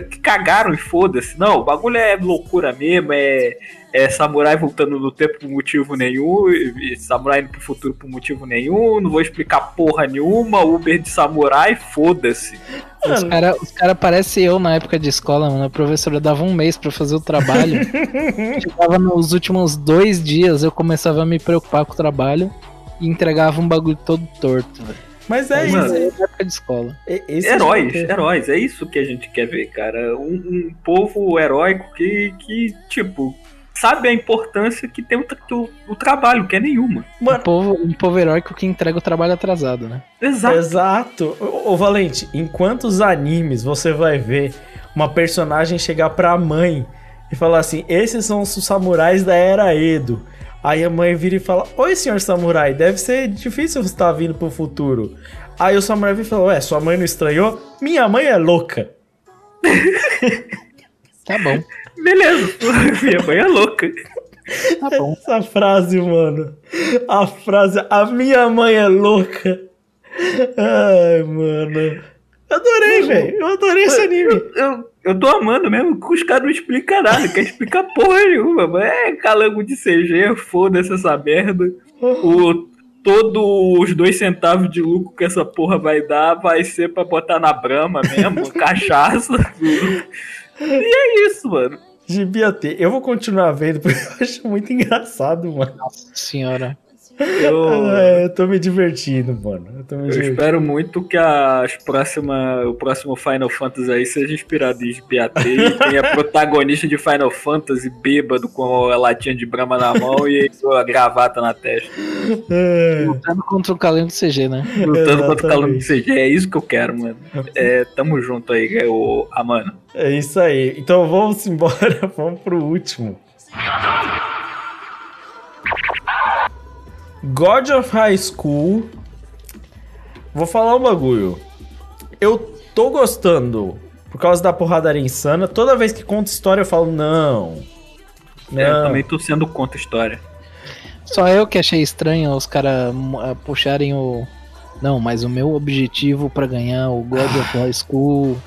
que cagaram e foda-se. Não, o bagulho é loucura mesmo, é, é samurai voltando no tempo por motivo nenhum, e, samurai indo pro futuro por motivo nenhum, não vou explicar porra nenhuma, Uber de samurai, foda-se. Os caras os cara parecem eu na época de escola, mano. A professora dava um mês pra fazer o trabalho. *laughs* Chegava nos últimos dois dias, eu começava a me preocupar com o trabalho e entregava um bagulho todo torto, velho. Mas é Mano, isso. Época de escola. é- esse Heróis, GBAT. heróis, é isso que a gente quer ver, cara. Um, um povo heróico que, que, tipo, sabe a importância que tem o, tra- o, o trabalho, que é nenhuma. Um Mano, povo, um povo heróico que entrega o trabalho atrasado, né? Exato. Exato. Ô, ô, Valente, em quantos animes você vai ver uma personagem chegar pra mãe e falar assim: esses são os samurais da era Edo. Aí a mãe vira e fala: Oi, senhor samurai, deve ser difícil você estar vindo pro futuro. Aí o samurai vira e fala: Ué, sua mãe não estranhou? Minha mãe é louca. *laughs* Tá bom, Beleza, minha mãe é louca. tá bom. Essa frase, mano. A frase: A minha mãe é louca. Ai, mano. Eu adorei, velho. Eu adorei esse anime. Eu, eu tô amando mesmo que os caras não explicam nada, quer explicar porra nenhuma. É calango de CG, foda-se essa merda. O, todos os dois centavos de lucro que essa porra vai dar vai ser pra botar na brama mesmo, *laughs* cachaça. E é isso, mano. Devia ter. Eu vou continuar vendo porque eu acho muito engraçado, mano. Nossa senhora. Eu, É, eu tô me divertindo, mano. Eu tô me eu divertindo. espero muito que as próxima, o próximo Final Fantasy aí seja inspirado em BAT e tenha protagonista de Final Fantasy bêbado com a latinha de brama na mão e *laughs* a gravata na testa. É, Lutando contra o calengo CG, né? Lutando contra o Exatamente. do CG. É isso que eu quero, mano. É, tamo junto aí, é o Amano. é isso aí. Então vamos embora, *laughs* vamos pro último. God of High School. Vou falar um bagulho. Eu tô gostando por causa da porradaria insana. Toda vez que conta história eu falo, não. Não. É, eu também tô sendo contra a história. Só eu que achei estranho os caras puxarem o. Não, mas o meu objetivo pra ganhar o God of High School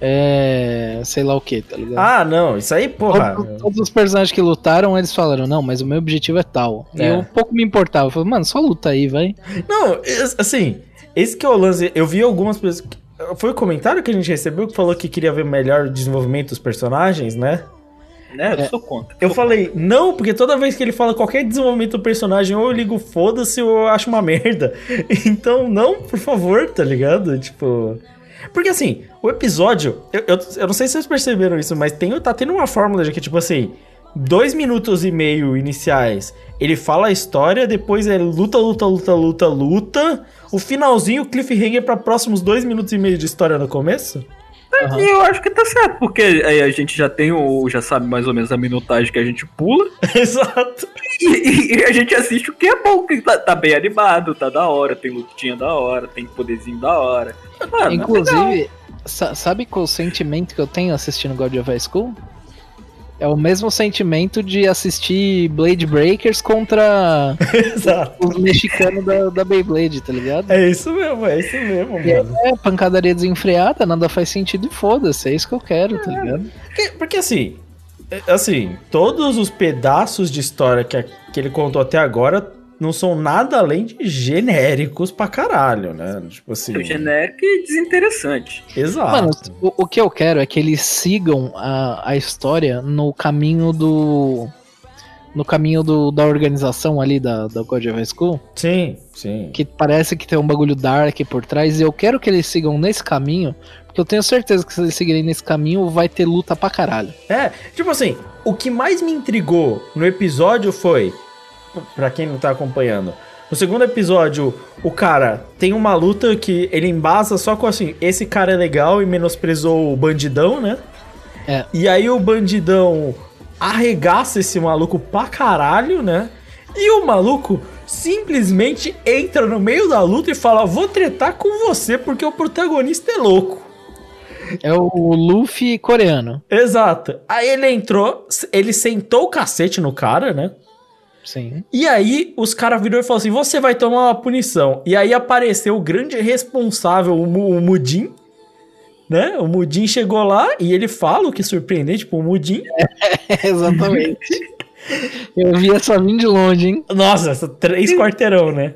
é. sei lá o que, tá ligado? Ah, não. Isso aí, porra. Todos, todos os personagens que lutaram, eles falaram, não, mas o meu objetivo é tal. E É. eu pouco me importava. Eu falei, mano, só luta aí, vai. Não, assim, esse que é o lance. Eu vi algumas pessoas. Foi o comentário que a gente recebeu que falou que queria ver melhor o desenvolvimento dos personagens, né? Né? Eu É. sou contra. Eu falei, não, porque toda vez que ele fala qualquer desenvolvimento do personagem, ou eu ligo foda-se ou eu acho uma *laughs* merda. Então, não, por favor, tá ligado? Tipo. Porque assim, o episódio. Eu, eu, eu não sei se vocês perceberam isso, mas tem, tá tendo uma fórmula de que, tipo assim, dois minutos e meio iniciais, ele fala a história, depois é luta, luta, luta, luta, luta. O finalzinho, cliffhanger pra próximos dois minutos e meio de história no começo. E eu acho que tá certo, porque aí a gente já tem o. já sabe mais ou menos a minutagem que a gente pula. *laughs* Exato. E, e a gente assiste o que é bom, que tá, tá bem animado, tá da hora, tem lutinha da hora, tem poderzinho da hora. Mano, é legal. Inclusive, sa- sabe qual o sentimento que eu tenho assistindo God of High School? É o mesmo sentimento de assistir Blade Breakers contra *laughs* os mexicanos da, da Beyblade, tá ligado? É isso mesmo, é isso mesmo, E mano. É, pancadaria desenfreada, nada faz sentido e foda-se, é isso que eu quero, tá ligado? Porque, porque assim, é- assim, todos os pedaços de história que, que ele contou até agora não são nada além de genéricos pra caralho, né? Tipo assim. É genérico e desinteressante. Exato. Mano, o, o que eu quero é que eles sigam a, a história no caminho do. No caminho do, da organização ali da, da God of School, sim, sim. que parece que tem um bagulho dark por trás, e eu quero que eles sigam nesse caminho, porque eu tenho certeza que se eles seguirem nesse caminho, vai ter luta pra caralho. É, tipo assim, o que mais me intrigou no episódio foi, pra quem não tá acompanhando, no segundo episódio, o cara tem uma luta que ele embasa só com assim, esse cara é legal e menosprezou o bandidão, né? É. E aí o bandidão arregaça esse maluco pra caralho, né? E o maluco simplesmente entra no meio da luta e fala: Vou tretar com você porque o protagonista é louco. É o Luffy coreano. Exato. Aí ele entrou, ele sentou o cacete no cara, né? Sim. E aí os caras virou e falou assim: você vai tomar uma punição. E aí apareceu o grande responsável, o, o Mudim. Né? O Mudim chegou lá e ele fala o que é surpreendente, tipo, o Mudim. *laughs* Exatamente. eu vi essa vindo de longe, hein? Nossa, essa três quarteirão, né?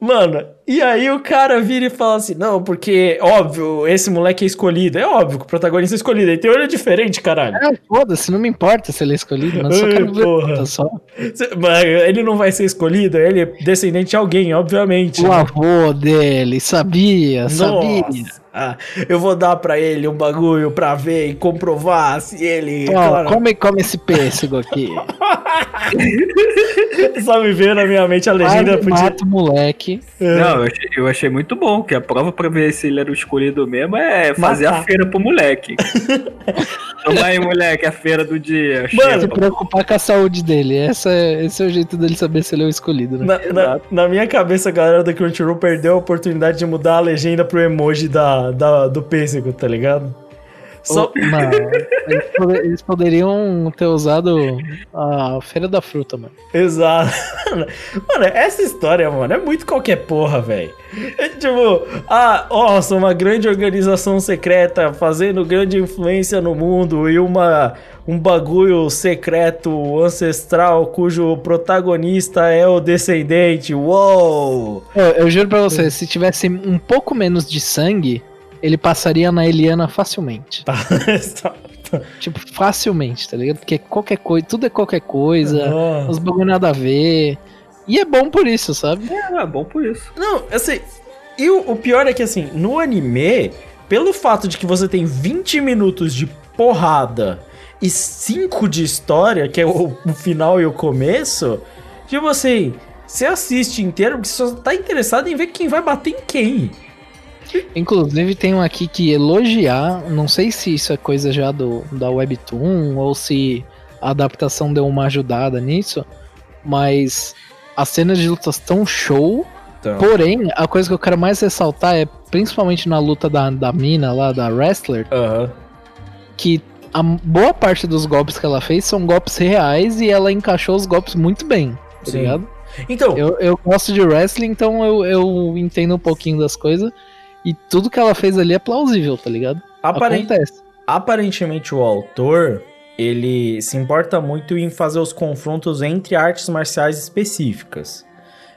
Mano, e aí o cara vira e fala assim: não, porque, óbvio, esse moleque é escolhido. É óbvio que o protagonista é escolhido. Ele tem olho diferente, caralho. Ah, foda-se, não me importa se ele é escolhido, mas só quero ver porra. luta só. Cê- Mas ele não vai ser escolhido, ele é descendente de alguém, obviamente. O né? avô dele, sabia, sabia. Nossa, ah, eu vou dar pra ele um bagulho pra ver e comprovar se ele. Ó, Claro, come, come esse pêssego aqui. *laughs* Só me veio na minha mente a legenda podia. mata o moleque. Não, eu achei, eu achei muito bom, que a prova pra ver se ele era o escolhido mesmo é fazer Matar. a feira pro moleque. *laughs* Toma aí, moleque, a feira do dia. Mano, Se preocupar com a saúde dele. Essa é, esse é o jeito dele saber se ele é o escolhido, né? Na, na- na minha cabeça, a galera da Crunchyroll perdeu a oportunidade de mudar a legenda pro emoji da, da- do pêssego, tá ligado? Só, Mano, eles poderiam ter usado a Feira da Fruta, mano. Exato. *laughs* Mano, essa história, mano, é muito qualquer porra, velho. É tipo, ah, nossa, uma grande organização secreta fazendo grande influência no mundo e uma um bagulho secreto ancestral cujo protagonista é o descendente. Uou! Eu, eu juro pra você, se tivesse um pouco menos de sangue, ele passaria na Eliana facilmente. Tá. *laughs* Tipo, facilmente, tá ligado? Porque qualquer coisa, tudo é qualquer coisa. Os bagulho nada a ver. E é bom por isso, sabe? É, é bom por isso. Não, assim. E o, o pior é que, assim, no anime, pelo fato de que você tem 20 minutos de porrada e 5 de história, que é o, o final e o começo, tipo assim, você assiste inteiro porque você só tá interessado em ver quem vai bater em quem. Inclusive tem um aqui que elogiar, não sei se isso é coisa já do da Webtoon ou se a adaptação deu uma ajudada nisso, mas as cenas de lutas tão show. Então, Porém, a coisa que eu quero mais ressaltar é principalmente na luta da, da mina lá, da wrestler, que a boa parte dos golpes que ela fez são golpes reais e ela encaixou os golpes muito bem, tá Sim. ligado? Então, Eu, eu gosto de wrestling, então eu, eu entendo um pouquinho das coisas. E tudo que ela fez ali é plausível, tá ligado? aparen- Acontece. aparentemente o autor, ele se importa muito em fazer os confrontos entre artes marciais específicas.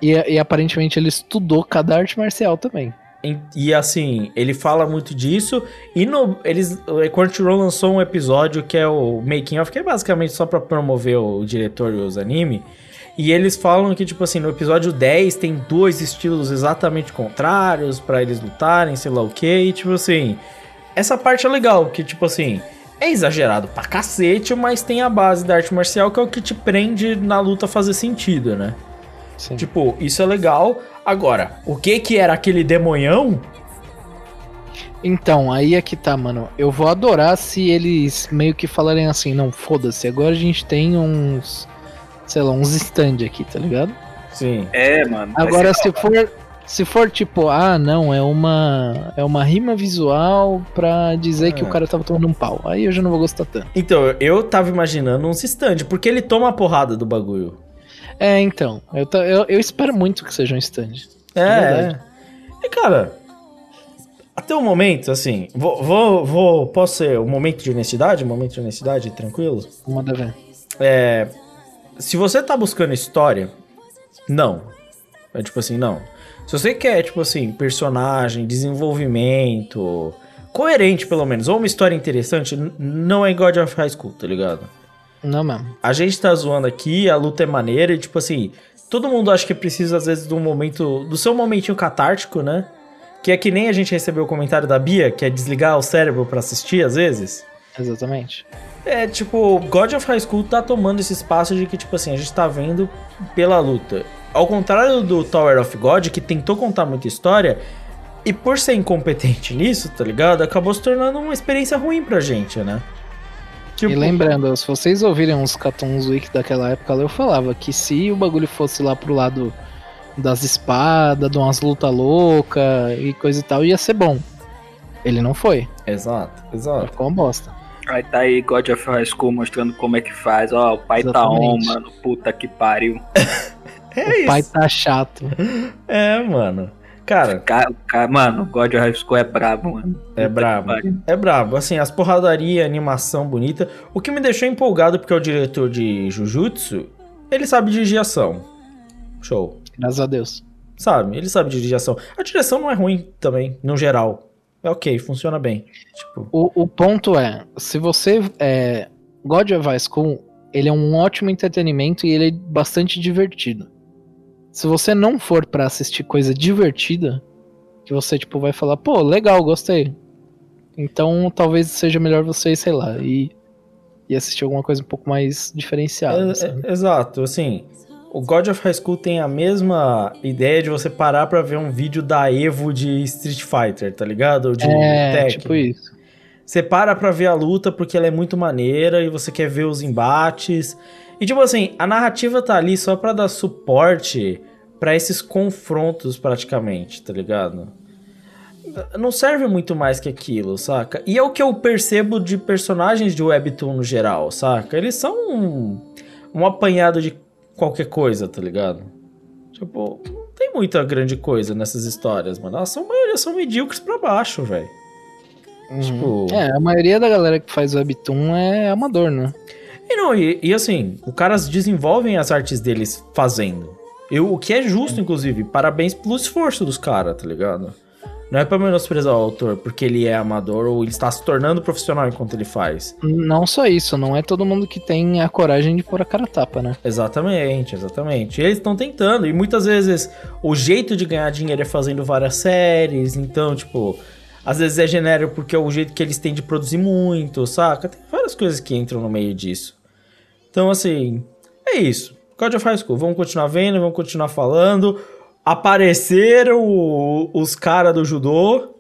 E, e aparentemente ele estudou cada arte marcial também. Em- E assim, ele fala muito disso. E no, eles, o Crunchyroll lançou um episódio que é o Making of, que é basicamente só pra promover o diretor e os anime. E eles falam que, tipo assim, no episódio 10 tem dois estilos exatamente contrários pra eles lutarem, sei lá o que. E tipo assim, essa parte é legal, que tipo assim, é exagerado pra cacete, mas tem a base da arte marcial que é o que te prende na luta fazer sentido, né? Sim. Tipo, isso é legal. Agora, o que que era aquele demonhão? Então, aí é que tá, mano. Eu vou adorar se eles meio que falarem assim, não, foda-se, agora a gente tem uns. Sei lá, uns stand aqui, tá ligado? Sim. É, mano. Agora, se for. Se for tipo, ah, não, é uma. É uma rima visual pra dizer que É. o cara tava tomando um pau. Aí eu já não vou gostar tanto. Então, eu tava imaginando uns stand, porque ele toma a porrada do bagulho. É, então. Eu, eu, eu espero muito que seja um stand. É, é. E cara, até o momento, assim, vou, vou, vou- posso ser um momento de honestidade, um momento de honestidade, tranquilo? Manda ver. É, se você tá buscando história, não. É tipo assim, não. Se você quer, tipo assim, personagem, desenvolvimento, coerente pelo menos, ou uma história interessante, não é God of High School, tá ligado? Não mesmo. a gente tá zoando aqui, a luta é maneira e, tipo assim, todo mundo acha que precisa, às vezes, de um momento, do seu momentinho catártico, né? Que é que nem a gente recebeu o comentário da Bia, que é desligar o cérebro pra assistir, às vezes. Exatamente. É, tipo, God of High School tá tomando esse espaço de que, tipo assim, a gente tá vendo pela luta. Ao contrário do Tower of God, que tentou contar muita história, e por ser incompetente *laughs* nisso, tá ligado? Acabou se tornando uma experiência ruim pra gente, né? Tipo, E lembrando, se vocês ouvirem uns Cartoons Week daquela época, eu falava que se o bagulho fosse lá pro lado das espadas, de umas lutas loucas e coisa e tal, ia ser bom. Ele não foi. Exato, exato. Ficou uma bosta. Aí tá aí God of High School mostrando como é que faz. Ó, o pai tá on, Exatamente. mano. Puta que pariu. *laughs* É o pai tá chato. É, mano. Cara, Ca- ca- mano, God of High School é brabo, mano. é brabo. É brabo. Assim, as porradaria, animação bonita. O que me deixou empolgado, porque é o diretor de Jujutsu, ele sabe dirigir ação. Show. Graças a Deus. Sabe? Ele sabe dirigir ação. A direção não é ruim também, no geral. É ok, funciona bem. Tipo, O, o ponto é, se você é, God of High School, ele é um ótimo entretenimento e ele é bastante divertido. Se você não for pra assistir coisa divertida, que você tipo vai falar, pô, legal, gostei. Então talvez seja melhor você, sei lá, e, e assistir alguma coisa um pouco mais diferenciada. é- é- exato, assim. O God of High School tem a mesma ideia de você parar pra ver um vídeo da Evo de Street Fighter, tá ligado? De É, Tekken. tipo isso. Você para pra ver a luta porque ela é muito maneira e você quer ver os embates. E tipo assim, a narrativa tá ali só pra dar suporte pra esses confrontos praticamente, tá ligado? Não serve muito mais que aquilo, saca? E é o que eu percebo de personagens de Webtoon no geral, saca? Eles são um, um apanhado de qualquer coisa, tá ligado? Tipo, não tem muita grande coisa nessas histórias, mano. Elas são, a maioria são medíocres pra baixo, velho. Tipo... É, a maioria da galera que faz webtoon é amador, né? E, não, e, e assim, os caras desenvolvem as artes deles fazendo. Eu, o que é justo, inclusive. Parabéns pelo esforço dos caras, tá ligado? Não é pra menosprezar o autor porque ele é amador ou ele está se tornando profissional enquanto ele faz. Não só isso, não é todo mundo que tem a coragem de pôr a cara a tapa, né? Exatamente, exatamente. Eles estão tentando, e muitas vezes o jeito de ganhar dinheiro é fazendo várias séries, então, tipo, às vezes é genérico porque é o jeito que eles têm de produzir muito, saca? Tem várias coisas que entram no meio disso. Então, assim, é isso. God of High School, vamos continuar vendo, vamos continuar falando. Apareceram o- os caras do judô.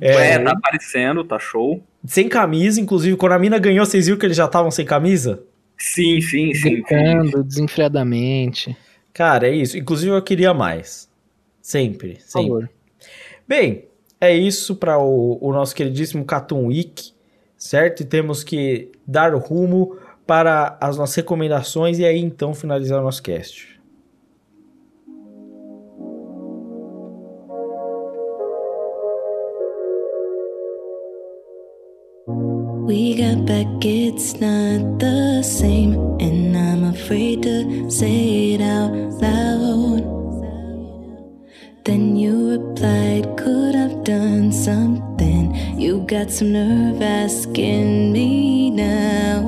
É, tá aparecendo, tá show. Sem camisa, inclusive, quando a mina ganhou, vocês viram que eles já estavam sem camisa? Sim, sim, sim. Gritando desenfreadamente. Cara, é isso. Inclusive, eu queria mais. Sempre, Por sempre. favor. Bem, é isso para o, o nosso queridíssimo Cartoon Week, certo? E temos que dar o rumo para as nossas recomendações e aí então finalizar o nosso cast. We got back, it's not the same. And I'm afraid to say it out loud. Then you replied, Could I've done something? You got some nerve asking me now.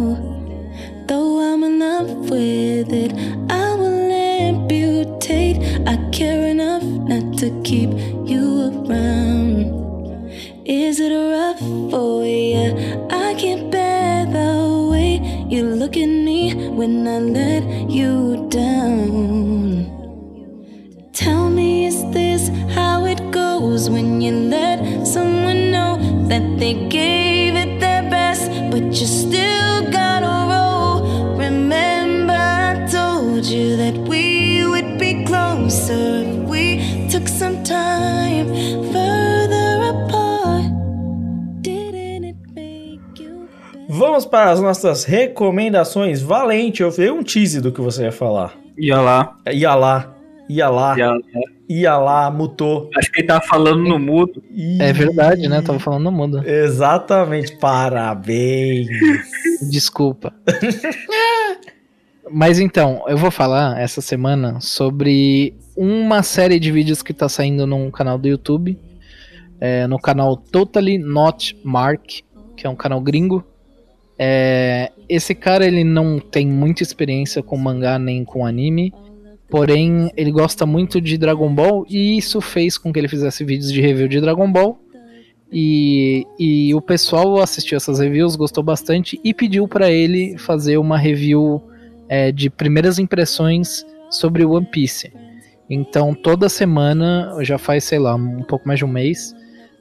Though I'm in love with it, I will amputate. I care enough not to keep you around. Is it rough for you? I can't bear the way you look at me when I let you down. Tell me, is this how it goes when you let someone know that they gave it their best, but you still Vamos para as nossas recomendações. Valente, eu vi um tease do que você ia falar. Ia lá, Ia lá, ia lá, ia lá. ia lá, mutou. Acho que ele tava falando no mudo. É verdade, né? Tava falando no mundo. Exatamente, parabéns. *laughs* Desculpa. Mas então, eu vou falar essa semana sobre uma série de vídeos que tá saindo num canal do YouTube. é, no canal Totally Not Mark, que é um canal gringo. É, esse cara ele não tem muita experiência com mangá nem com anime. Porém, ele gosta muito de Dragon Ball e isso fez com que ele fizesse vídeos de review de Dragon Ball. E, e o pessoal assistiu essas reviews, gostou bastante e pediu pra ele fazer uma review é, de primeiras impressões sobre One Piece. Então, toda semana, já faz, sei lá, um pouco mais de um mês,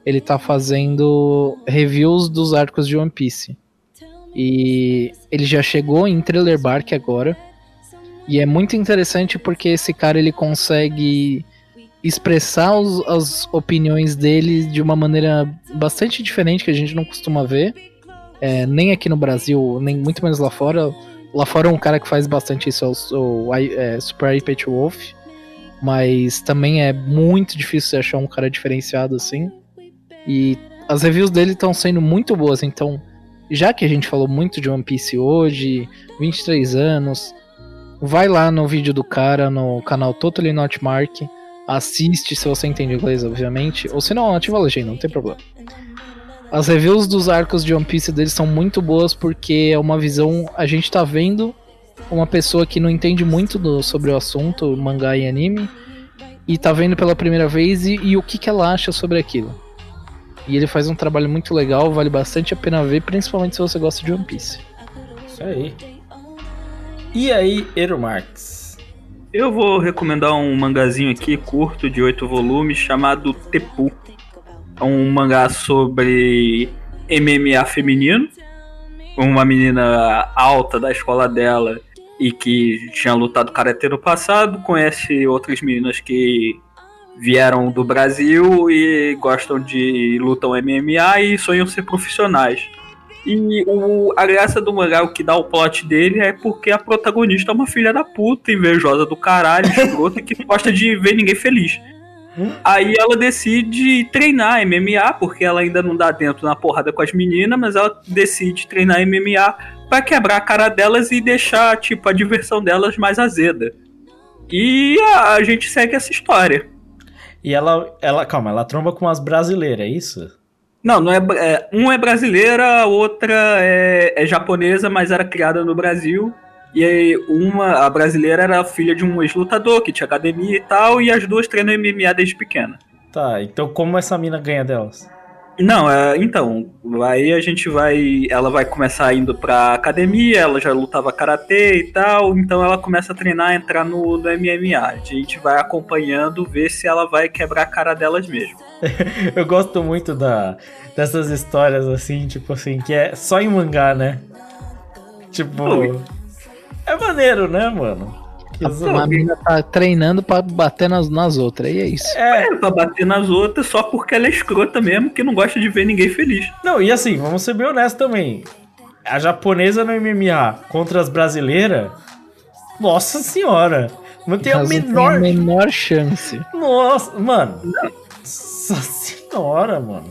ele tá fazendo reviews dos arcos de One Piece. E ele já chegou em Thriller Bark agora. E é muito interessante porque esse cara ele consegue expressar os- as opiniões dele de uma maneira bastante diferente que a gente não costuma ver. É, nem aqui no Brasil, nem muito menos lá fora. Lá fora um cara que faz bastante isso é o, é, Super I Pet Wolf. Mas também é muito difícil achar um cara diferenciado assim. E as reviews dele estão sendo muito boas, então já que a gente falou muito de One Piece hoje, 23 anos, vai lá no vídeo do cara no canal Totally Not Mark, assiste se você entende inglês, obviamente, ou se não, ativa a legenda, não tem problema. As reviews dos arcos de One Piece deles são muito boas porque é uma visão, a gente tá vendo uma pessoa que não entende muito do- sobre o assunto, mangá e anime, e tá vendo pela primeira vez e, e o que, que ela acha sobre aquilo. E ele faz um trabalho muito legal, vale bastante a pena ver, principalmente se você gosta de One Piece. Isso aí. E aí, Ero Marx? Eu vou recomendar um mangazinho aqui curto de oito volumes chamado Tepu. É um mangá sobre MMA feminino. Uma menina alta da escola dela e que tinha lutado karatê no passado, conhece outras meninas que vieram do Brasil e gostam de lutam MMA e sonham ser profissionais. E o, a graça do mangá, o que dá o plot dele é porque a protagonista é uma filha da puta, invejosa do caralho, *laughs* escrota, que gosta de ver ninguém feliz. Aí ela decide treinar MMA, porque ela ainda não dá dentro na porrada com as meninas, mas ela decide treinar MMA pra quebrar a cara delas e deixar, tipo, a diversão delas mais azeda. E a, a gente segue essa história. E ela, ela, calma, ela tromba com as brasileiras, é isso? Não, não é, é um é brasileira, a outra é, é japonesa, mas era criada no Brasil. E aí, uma, a brasileira era filha de um ex-lutador que tinha academia e tal, e as duas treinam MMA desde pequena. Tá, então como essa mina ganha delas? Não, é, então, aí a gente vai. Ela vai começar indo pra academia, ela já lutava karatê e tal, então ela começa a treinar, entrar no, no MMA. A gente vai acompanhando, ver se ela vai quebrar a cara delas mesmo. *laughs* Eu gosto muito da, dessas histórias assim, tipo assim, que é só em mangá, né? Tipo. Ui. É maneiro, né, mano? Uma mina tá treinando pra bater nas, nas outras, e é isso. É, É, pra bater nas outras só porque ela é escrota mesmo, que não gosta de ver ninguém feliz. não, e assim, vamos ser bem honestos também. A japonesa no MMA contra as brasileiras, nossa senhora, não tem a Elas não menor a menor chance. Nossa, mano. Nossa senhora, mano.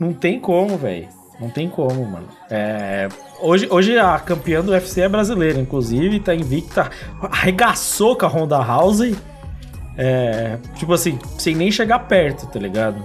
Não tem como, velho. Não tem como, mano. É, hoje, hoje a campeã do UFC é brasileira, inclusive, tá invicta. Arregaçou com a Honda House. É, tipo assim, sem nem chegar perto, tá ligado?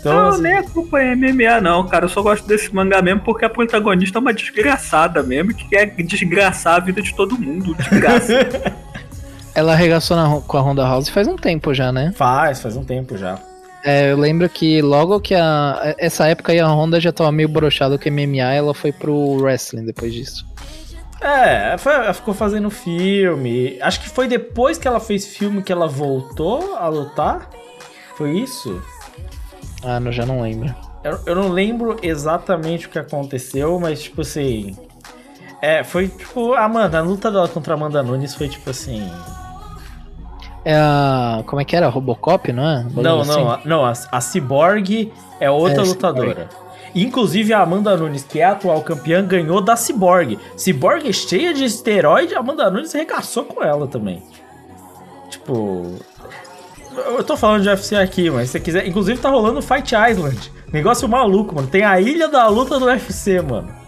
Então, Não, assim, nem a culpa é MMA, não, cara. Eu só gosto desse mangá mesmo porque a protagonista é uma desgraçada mesmo, que quer desgraçar a vida de todo mundo. Desgraça. *laughs* Ela arregaçou na, com a Honda House faz um tempo já, né? faz, faz um tempo já. É, eu lembro que logo que a. Essa época aí a Honda já tava meio broxada com MMA, ela foi pro wrestling depois disso. É, foi- ela ficou fazendo filme. Acho que foi depois que ela fez filme que ela voltou a lutar. Foi isso? Ah, não, já não lembro. Eu, eu não lembro exatamente o que aconteceu, mas tipo assim. É, foi tipo. Amanda, a luta dela contra a Amanda Nunes foi tipo assim. É a. Como é que era? Robocop, não é? Não, bagulho não, assim? a, não, a, a Cyborg é outra É, lutadora. Inclusive a Amanda Nunes, que é a atual campeã, ganhou da Cyborg. Cyborg cheia de esteroide, a Amanda Nunes arregaçou com ela também. Tipo. Eu tô falando de UFC aqui, mas se você quiser. Inclusive tá rolando Fight Island. Negócio maluco, mano. Tem a ilha da luta do UFC, mano.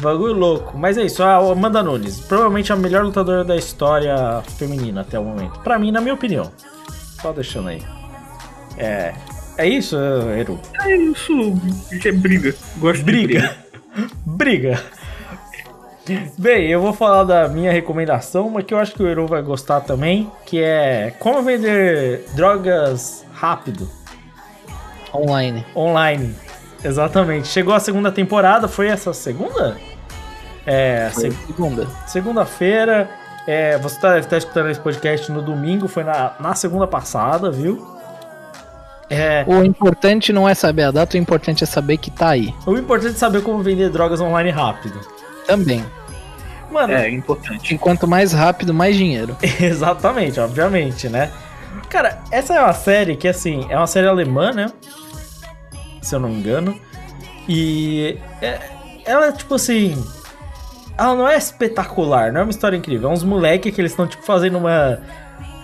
Bagulho louco. Mas é isso, a Amanda Nunes. Provavelmente a melhor lutadora da história feminina até o momento. Pra mim, na minha opinião. Só deixando aí. É. É isso, Eru? é isso, é briga. Gosto de briga. *laughs* Briga. Bem, eu vou falar da minha recomendação, uma que eu acho que o Eru vai gostar também, que é como vender drogas rápido, Online. online. Exatamente. Chegou a segunda temporada, foi essa segunda? É, seg- segunda. segunda-feira. É, você tá, deve estar escutando esse podcast no domingo, foi na, na segunda passada, viu? É, O importante não é saber a data, o importante é saber que tá aí. o importante é saber como vender drogas online rápido. Também. Mano, É, importante. E quanto mais rápido, mais dinheiro. *laughs* Exatamente, obviamente, né? Cara, essa é uma série que, assim, é uma série alemã, né? Se eu não me engano. E é- ela é tipo assim. Ela não é espetacular, não é uma história incrível. É uns moleques que eles estão, tipo, fazendo uma.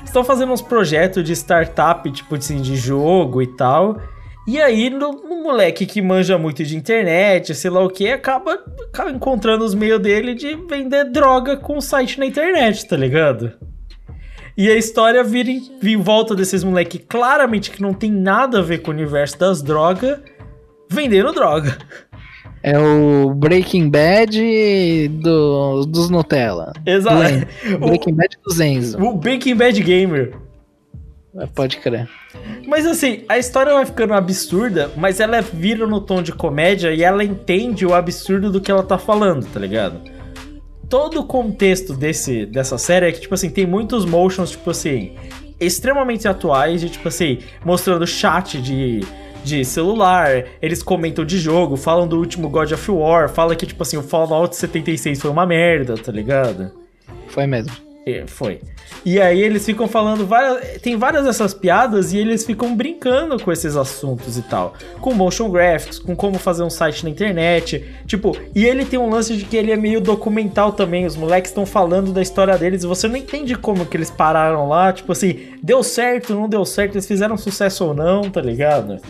Estão fazendo uns projetos de startup, tipo assim, de jogo e tal. E aí, no, moleque que manja muito de internet, sei lá o que, acaba, acaba encontrando os meios dele de vender droga com site na internet, tá ligado? E a história vira em, em volta desses moleque claramente que não tem nada a ver com o universo das drogas, vendendo droga. *laughs* É o Breaking Bad do, dos Nutella. Exato. Len- *laughs* Breaking Bad dos Enzo. O Breaking Bad Gamer. Pode crer. Mas assim, a história vai ficando absurda, mas ela vira no tom de comédia e ela entende o absurdo do que ela tá falando, tá ligado? Todo o contexto desse, dessa série é que, tipo assim, tem muitos motions, tipo assim, extremamente atuais, de tipo assim, mostrando chat de, de celular, eles comentam de jogo, falam do último God of War, fala que, tipo assim, o Fallout 76 foi uma merda, tá ligado? Foi mesmo. É, Foi. E aí eles ficam falando várias. Tem várias dessas piadas e eles ficam brincando com esses assuntos e tal. Com motion graphics, com como fazer um site na internet. Tipo, e ele tem um lance de que ele é meio documental também. Os moleques estão falando da história deles e você não entende como que eles pararam lá. Tipo assim, deu certo, não deu certo, eles fizeram sucesso ou não, tá ligado?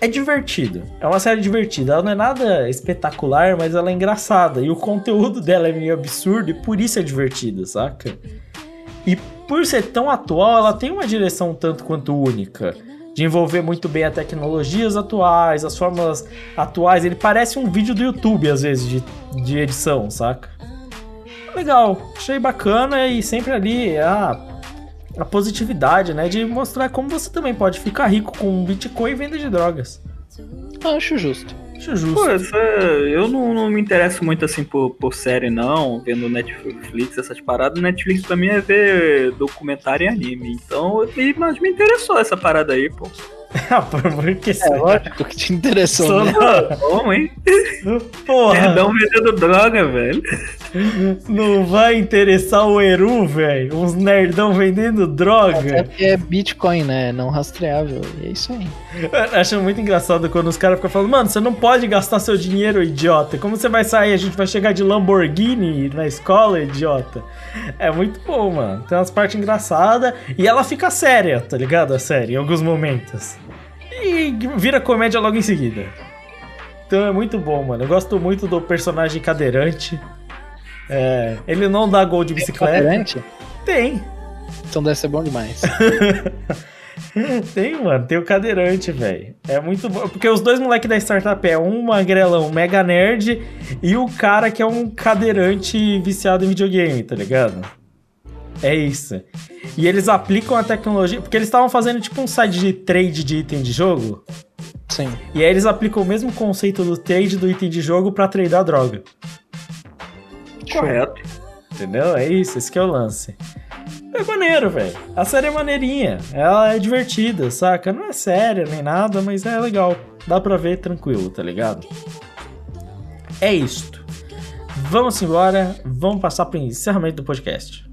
É divertido. É uma série divertida. Ela não é nada espetacular, mas ela é engraçada. E o conteúdo dela é meio absurdo e por isso é divertido, saca? E por ser tão atual, ela tem uma direção tanto quanto única. De envolver muito bem as tecnologias atuais, as fórmulas atuais. Ele parece um vídeo do YouTube, às vezes, de, de edição, saca? Legal, achei bacana e sempre ali a, a positividade, né? De mostrar como você também pode ficar rico com Bitcoin e venda de drogas. Acho justo. Acho justo. Pô, essa- eu não, não me interesso muito assim por, por série, não. Vendo Netflix, essas paradas. Netflix pra mim é ver documentário e anime. Então, e- mas me interessou essa parada aí, pô. *laughs* Ah, por que É lógico que te interessou, Só né? Bom, hein? Porra, Perdão vendendo droga, velho. *laughs* não vai interessar o Eru, velho. Uns nerdão vendendo É droga. porque é Bitcoin, né? Não rastreável. E é isso aí. Eu Acho muito engraçado quando os caras ficam falando, mano, você não pode gastar seu dinheiro, idiota. Como você vai sair? A gente vai chegar de Lamborghini na escola, idiota. É muito bom, mano. Tem umas partes engraçadas. E ela fica séria, tá ligado? A série, em alguns momentos. E vira comédia logo em seguida. Então é muito bom, mano. Eu gosto muito do personagem cadeirante. É, ele não dá gol de bicicleta. Cadeirante? Tem. Então deve ser bom demais. *laughs* Tem, mano, tem o cadeirante, velho. É muito bom. Porque os dois moleques da startup é um magrelão mega nerd e o cara que é um cadeirante viciado em videogame, tá ligado? É isso. E eles aplicam a tecnologia. Porque eles estavam fazendo tipo um site de trade de item de jogo. Sim. E aí eles aplicam o mesmo conceito do trade do item de jogo pra tradear droga. Correto. Entendeu? É isso, esse que é o lance. É maneiro, velho. A série é maneirinha. Ela é divertida, saca? Não é séria nem nada, mas é legal. Dá pra ver tranquilo, tá ligado? É isto. Vamos embora. Vamos passar pro encerramento do podcast.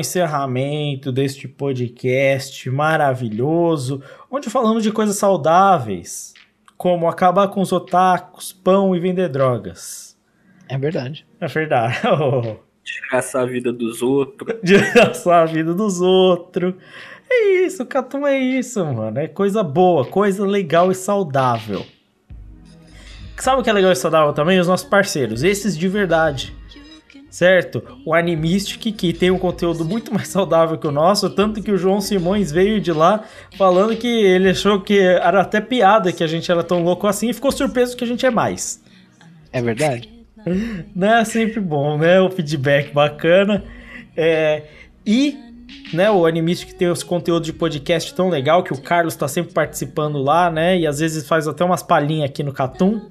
Encerramento deste podcast maravilhoso, onde falamos de coisas saudáveis, como acabar com os otakus, pão e vender drogas. É verdade. É verdade. *laughs* Desgraçar a vida dos outros. *laughs* Desgraçar a vida dos outros. É isso, Catum é isso, mano. É coisa boa, coisa legal e saudável. Sabe o que é legal e saudável também? Os nossos parceiros, esses de verdade. Certo? O Animistic, que tem um conteúdo muito mais saudável que o nosso, tanto que o João Simões veio de lá falando que ele achou que era até piada que a gente era tão louco assim e ficou surpreso que a gente é mais. É verdade. *laughs* né? Sempre bom, né? O feedback bacana. É, e, né, o Animistic tem os conteúdos de podcast tão legal que o Carlos tá sempre participando lá, né? E às vezes faz até umas palhinhas aqui no Catum,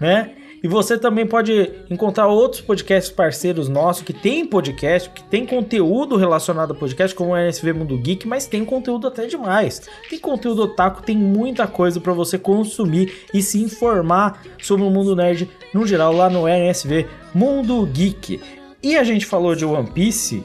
né? E você também pode encontrar outros podcasts parceiros nossos que tem podcast, que tem conteúdo relacionado a podcast, como o NSV Mundo Geek, mas tem conteúdo até demais. Tem conteúdo otaku, tem muita coisa para você consumir e se informar sobre o mundo nerd no geral lá no NSV Mundo Geek. E a gente falou de One Piece.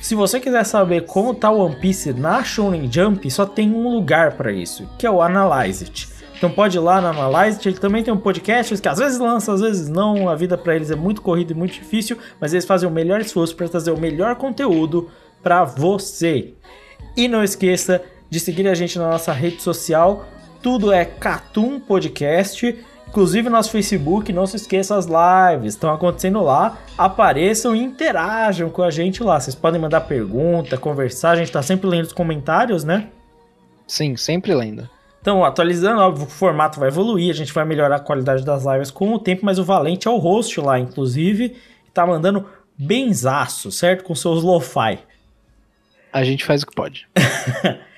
Se você quiser saber como tá o One Piece na Shonen Jump, só tem um lugar para isso, que é o Analyze It. Então pode ir lá no Analyze ele também tem um podcast que às vezes lança, às vezes não, a vida para eles é muito corrida e muito difícil, mas eles fazem o melhor esforço para trazer o melhor conteúdo para você. E não esqueça de seguir a gente na nossa rede social, tudo é Catum Podcast. Inclusive nosso Facebook, não se esqueça as lives, estão acontecendo lá. Apareçam e interajam com a gente lá. Vocês podem mandar pergunta, conversar, a gente tá sempre lendo os comentários, né? Sim, sempre lendo. Então, atualizando, óbvio, o formato vai evoluir, a gente vai melhorar a qualidade das lives com o tempo, mas o Valente é o host lá, inclusive, tá mandando benzaço, certo? Com seus lo-fi. A gente faz o que pode. *laughs*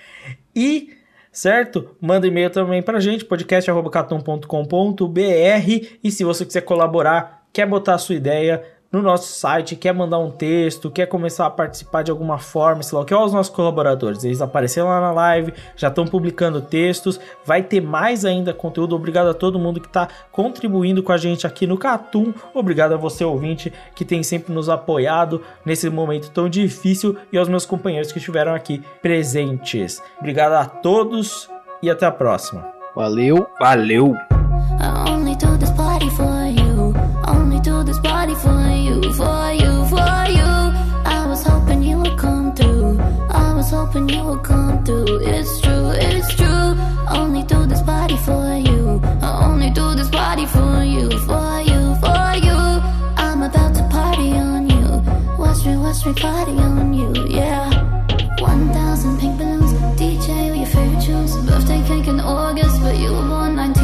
E, certo? Manda e-mail também pra gente, podcast.catum.com.br. E se você quiser colaborar, quer botar a sua ideia no nosso site, quer mandar um texto, quer começar a participar de alguma forma, sei lá que, é os nossos colaboradores, eles apareceram lá na live, já estão publicando textos, vai ter mais ainda conteúdo. Obrigado a todo mundo que está contribuindo com a gente aqui no Catum, obrigado a você ouvinte que tem sempre nos apoiado nesse momento tão difícil e aos meus companheiros que estiveram aqui presentes. Obrigado a todos e até a próxima. Valeu, valeu. body for you, for you, for you. I was hoping you would come through. I was hoping you would come through. It's true, it's true. I only do this body for you. I only do this body for you, for you, for you. I'm about to party on you. Watch me, watch me party on you, yeah. 1,000 pink balloons, DJ with your favorite tunes. Birthday cake in August, but you were born 19.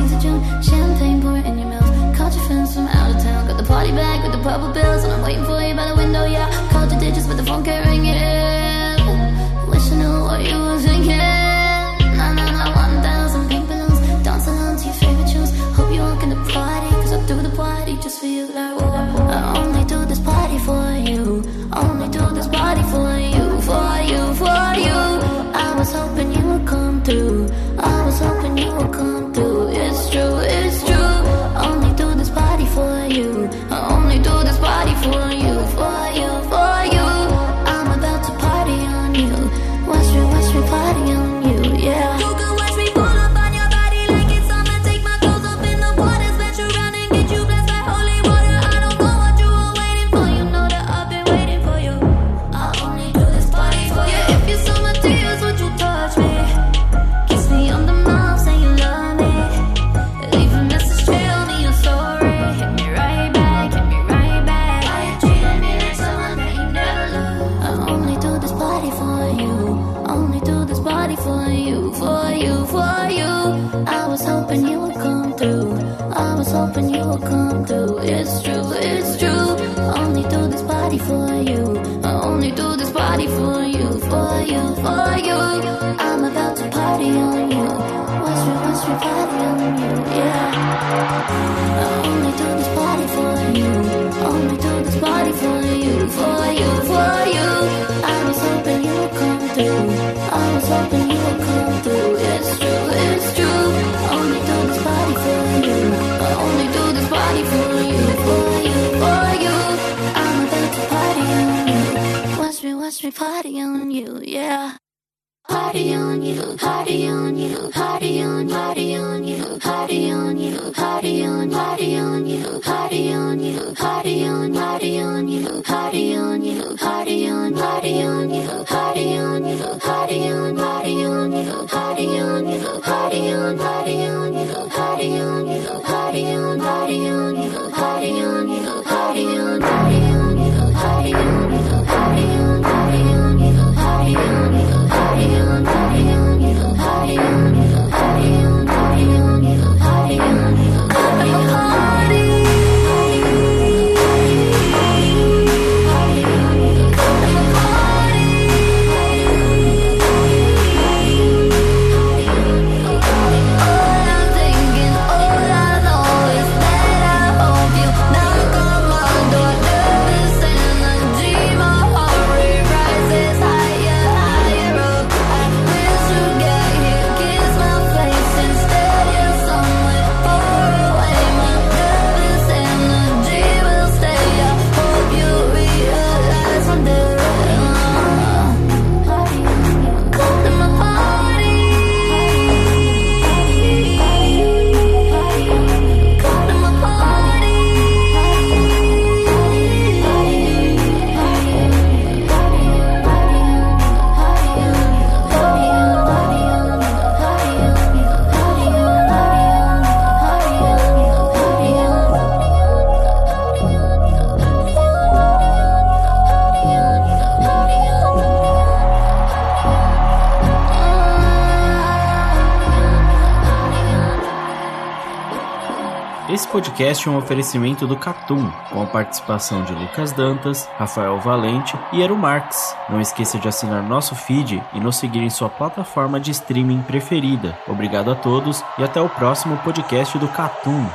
podcast é um oferecimento do Catum, com a participação de Lucas Dantas, Rafael Valente e Eru Marx. Não esqueça de assinar nosso feed e nos seguir em sua plataforma de streaming preferida. Obrigado a todos e até o próximo podcast do Catum.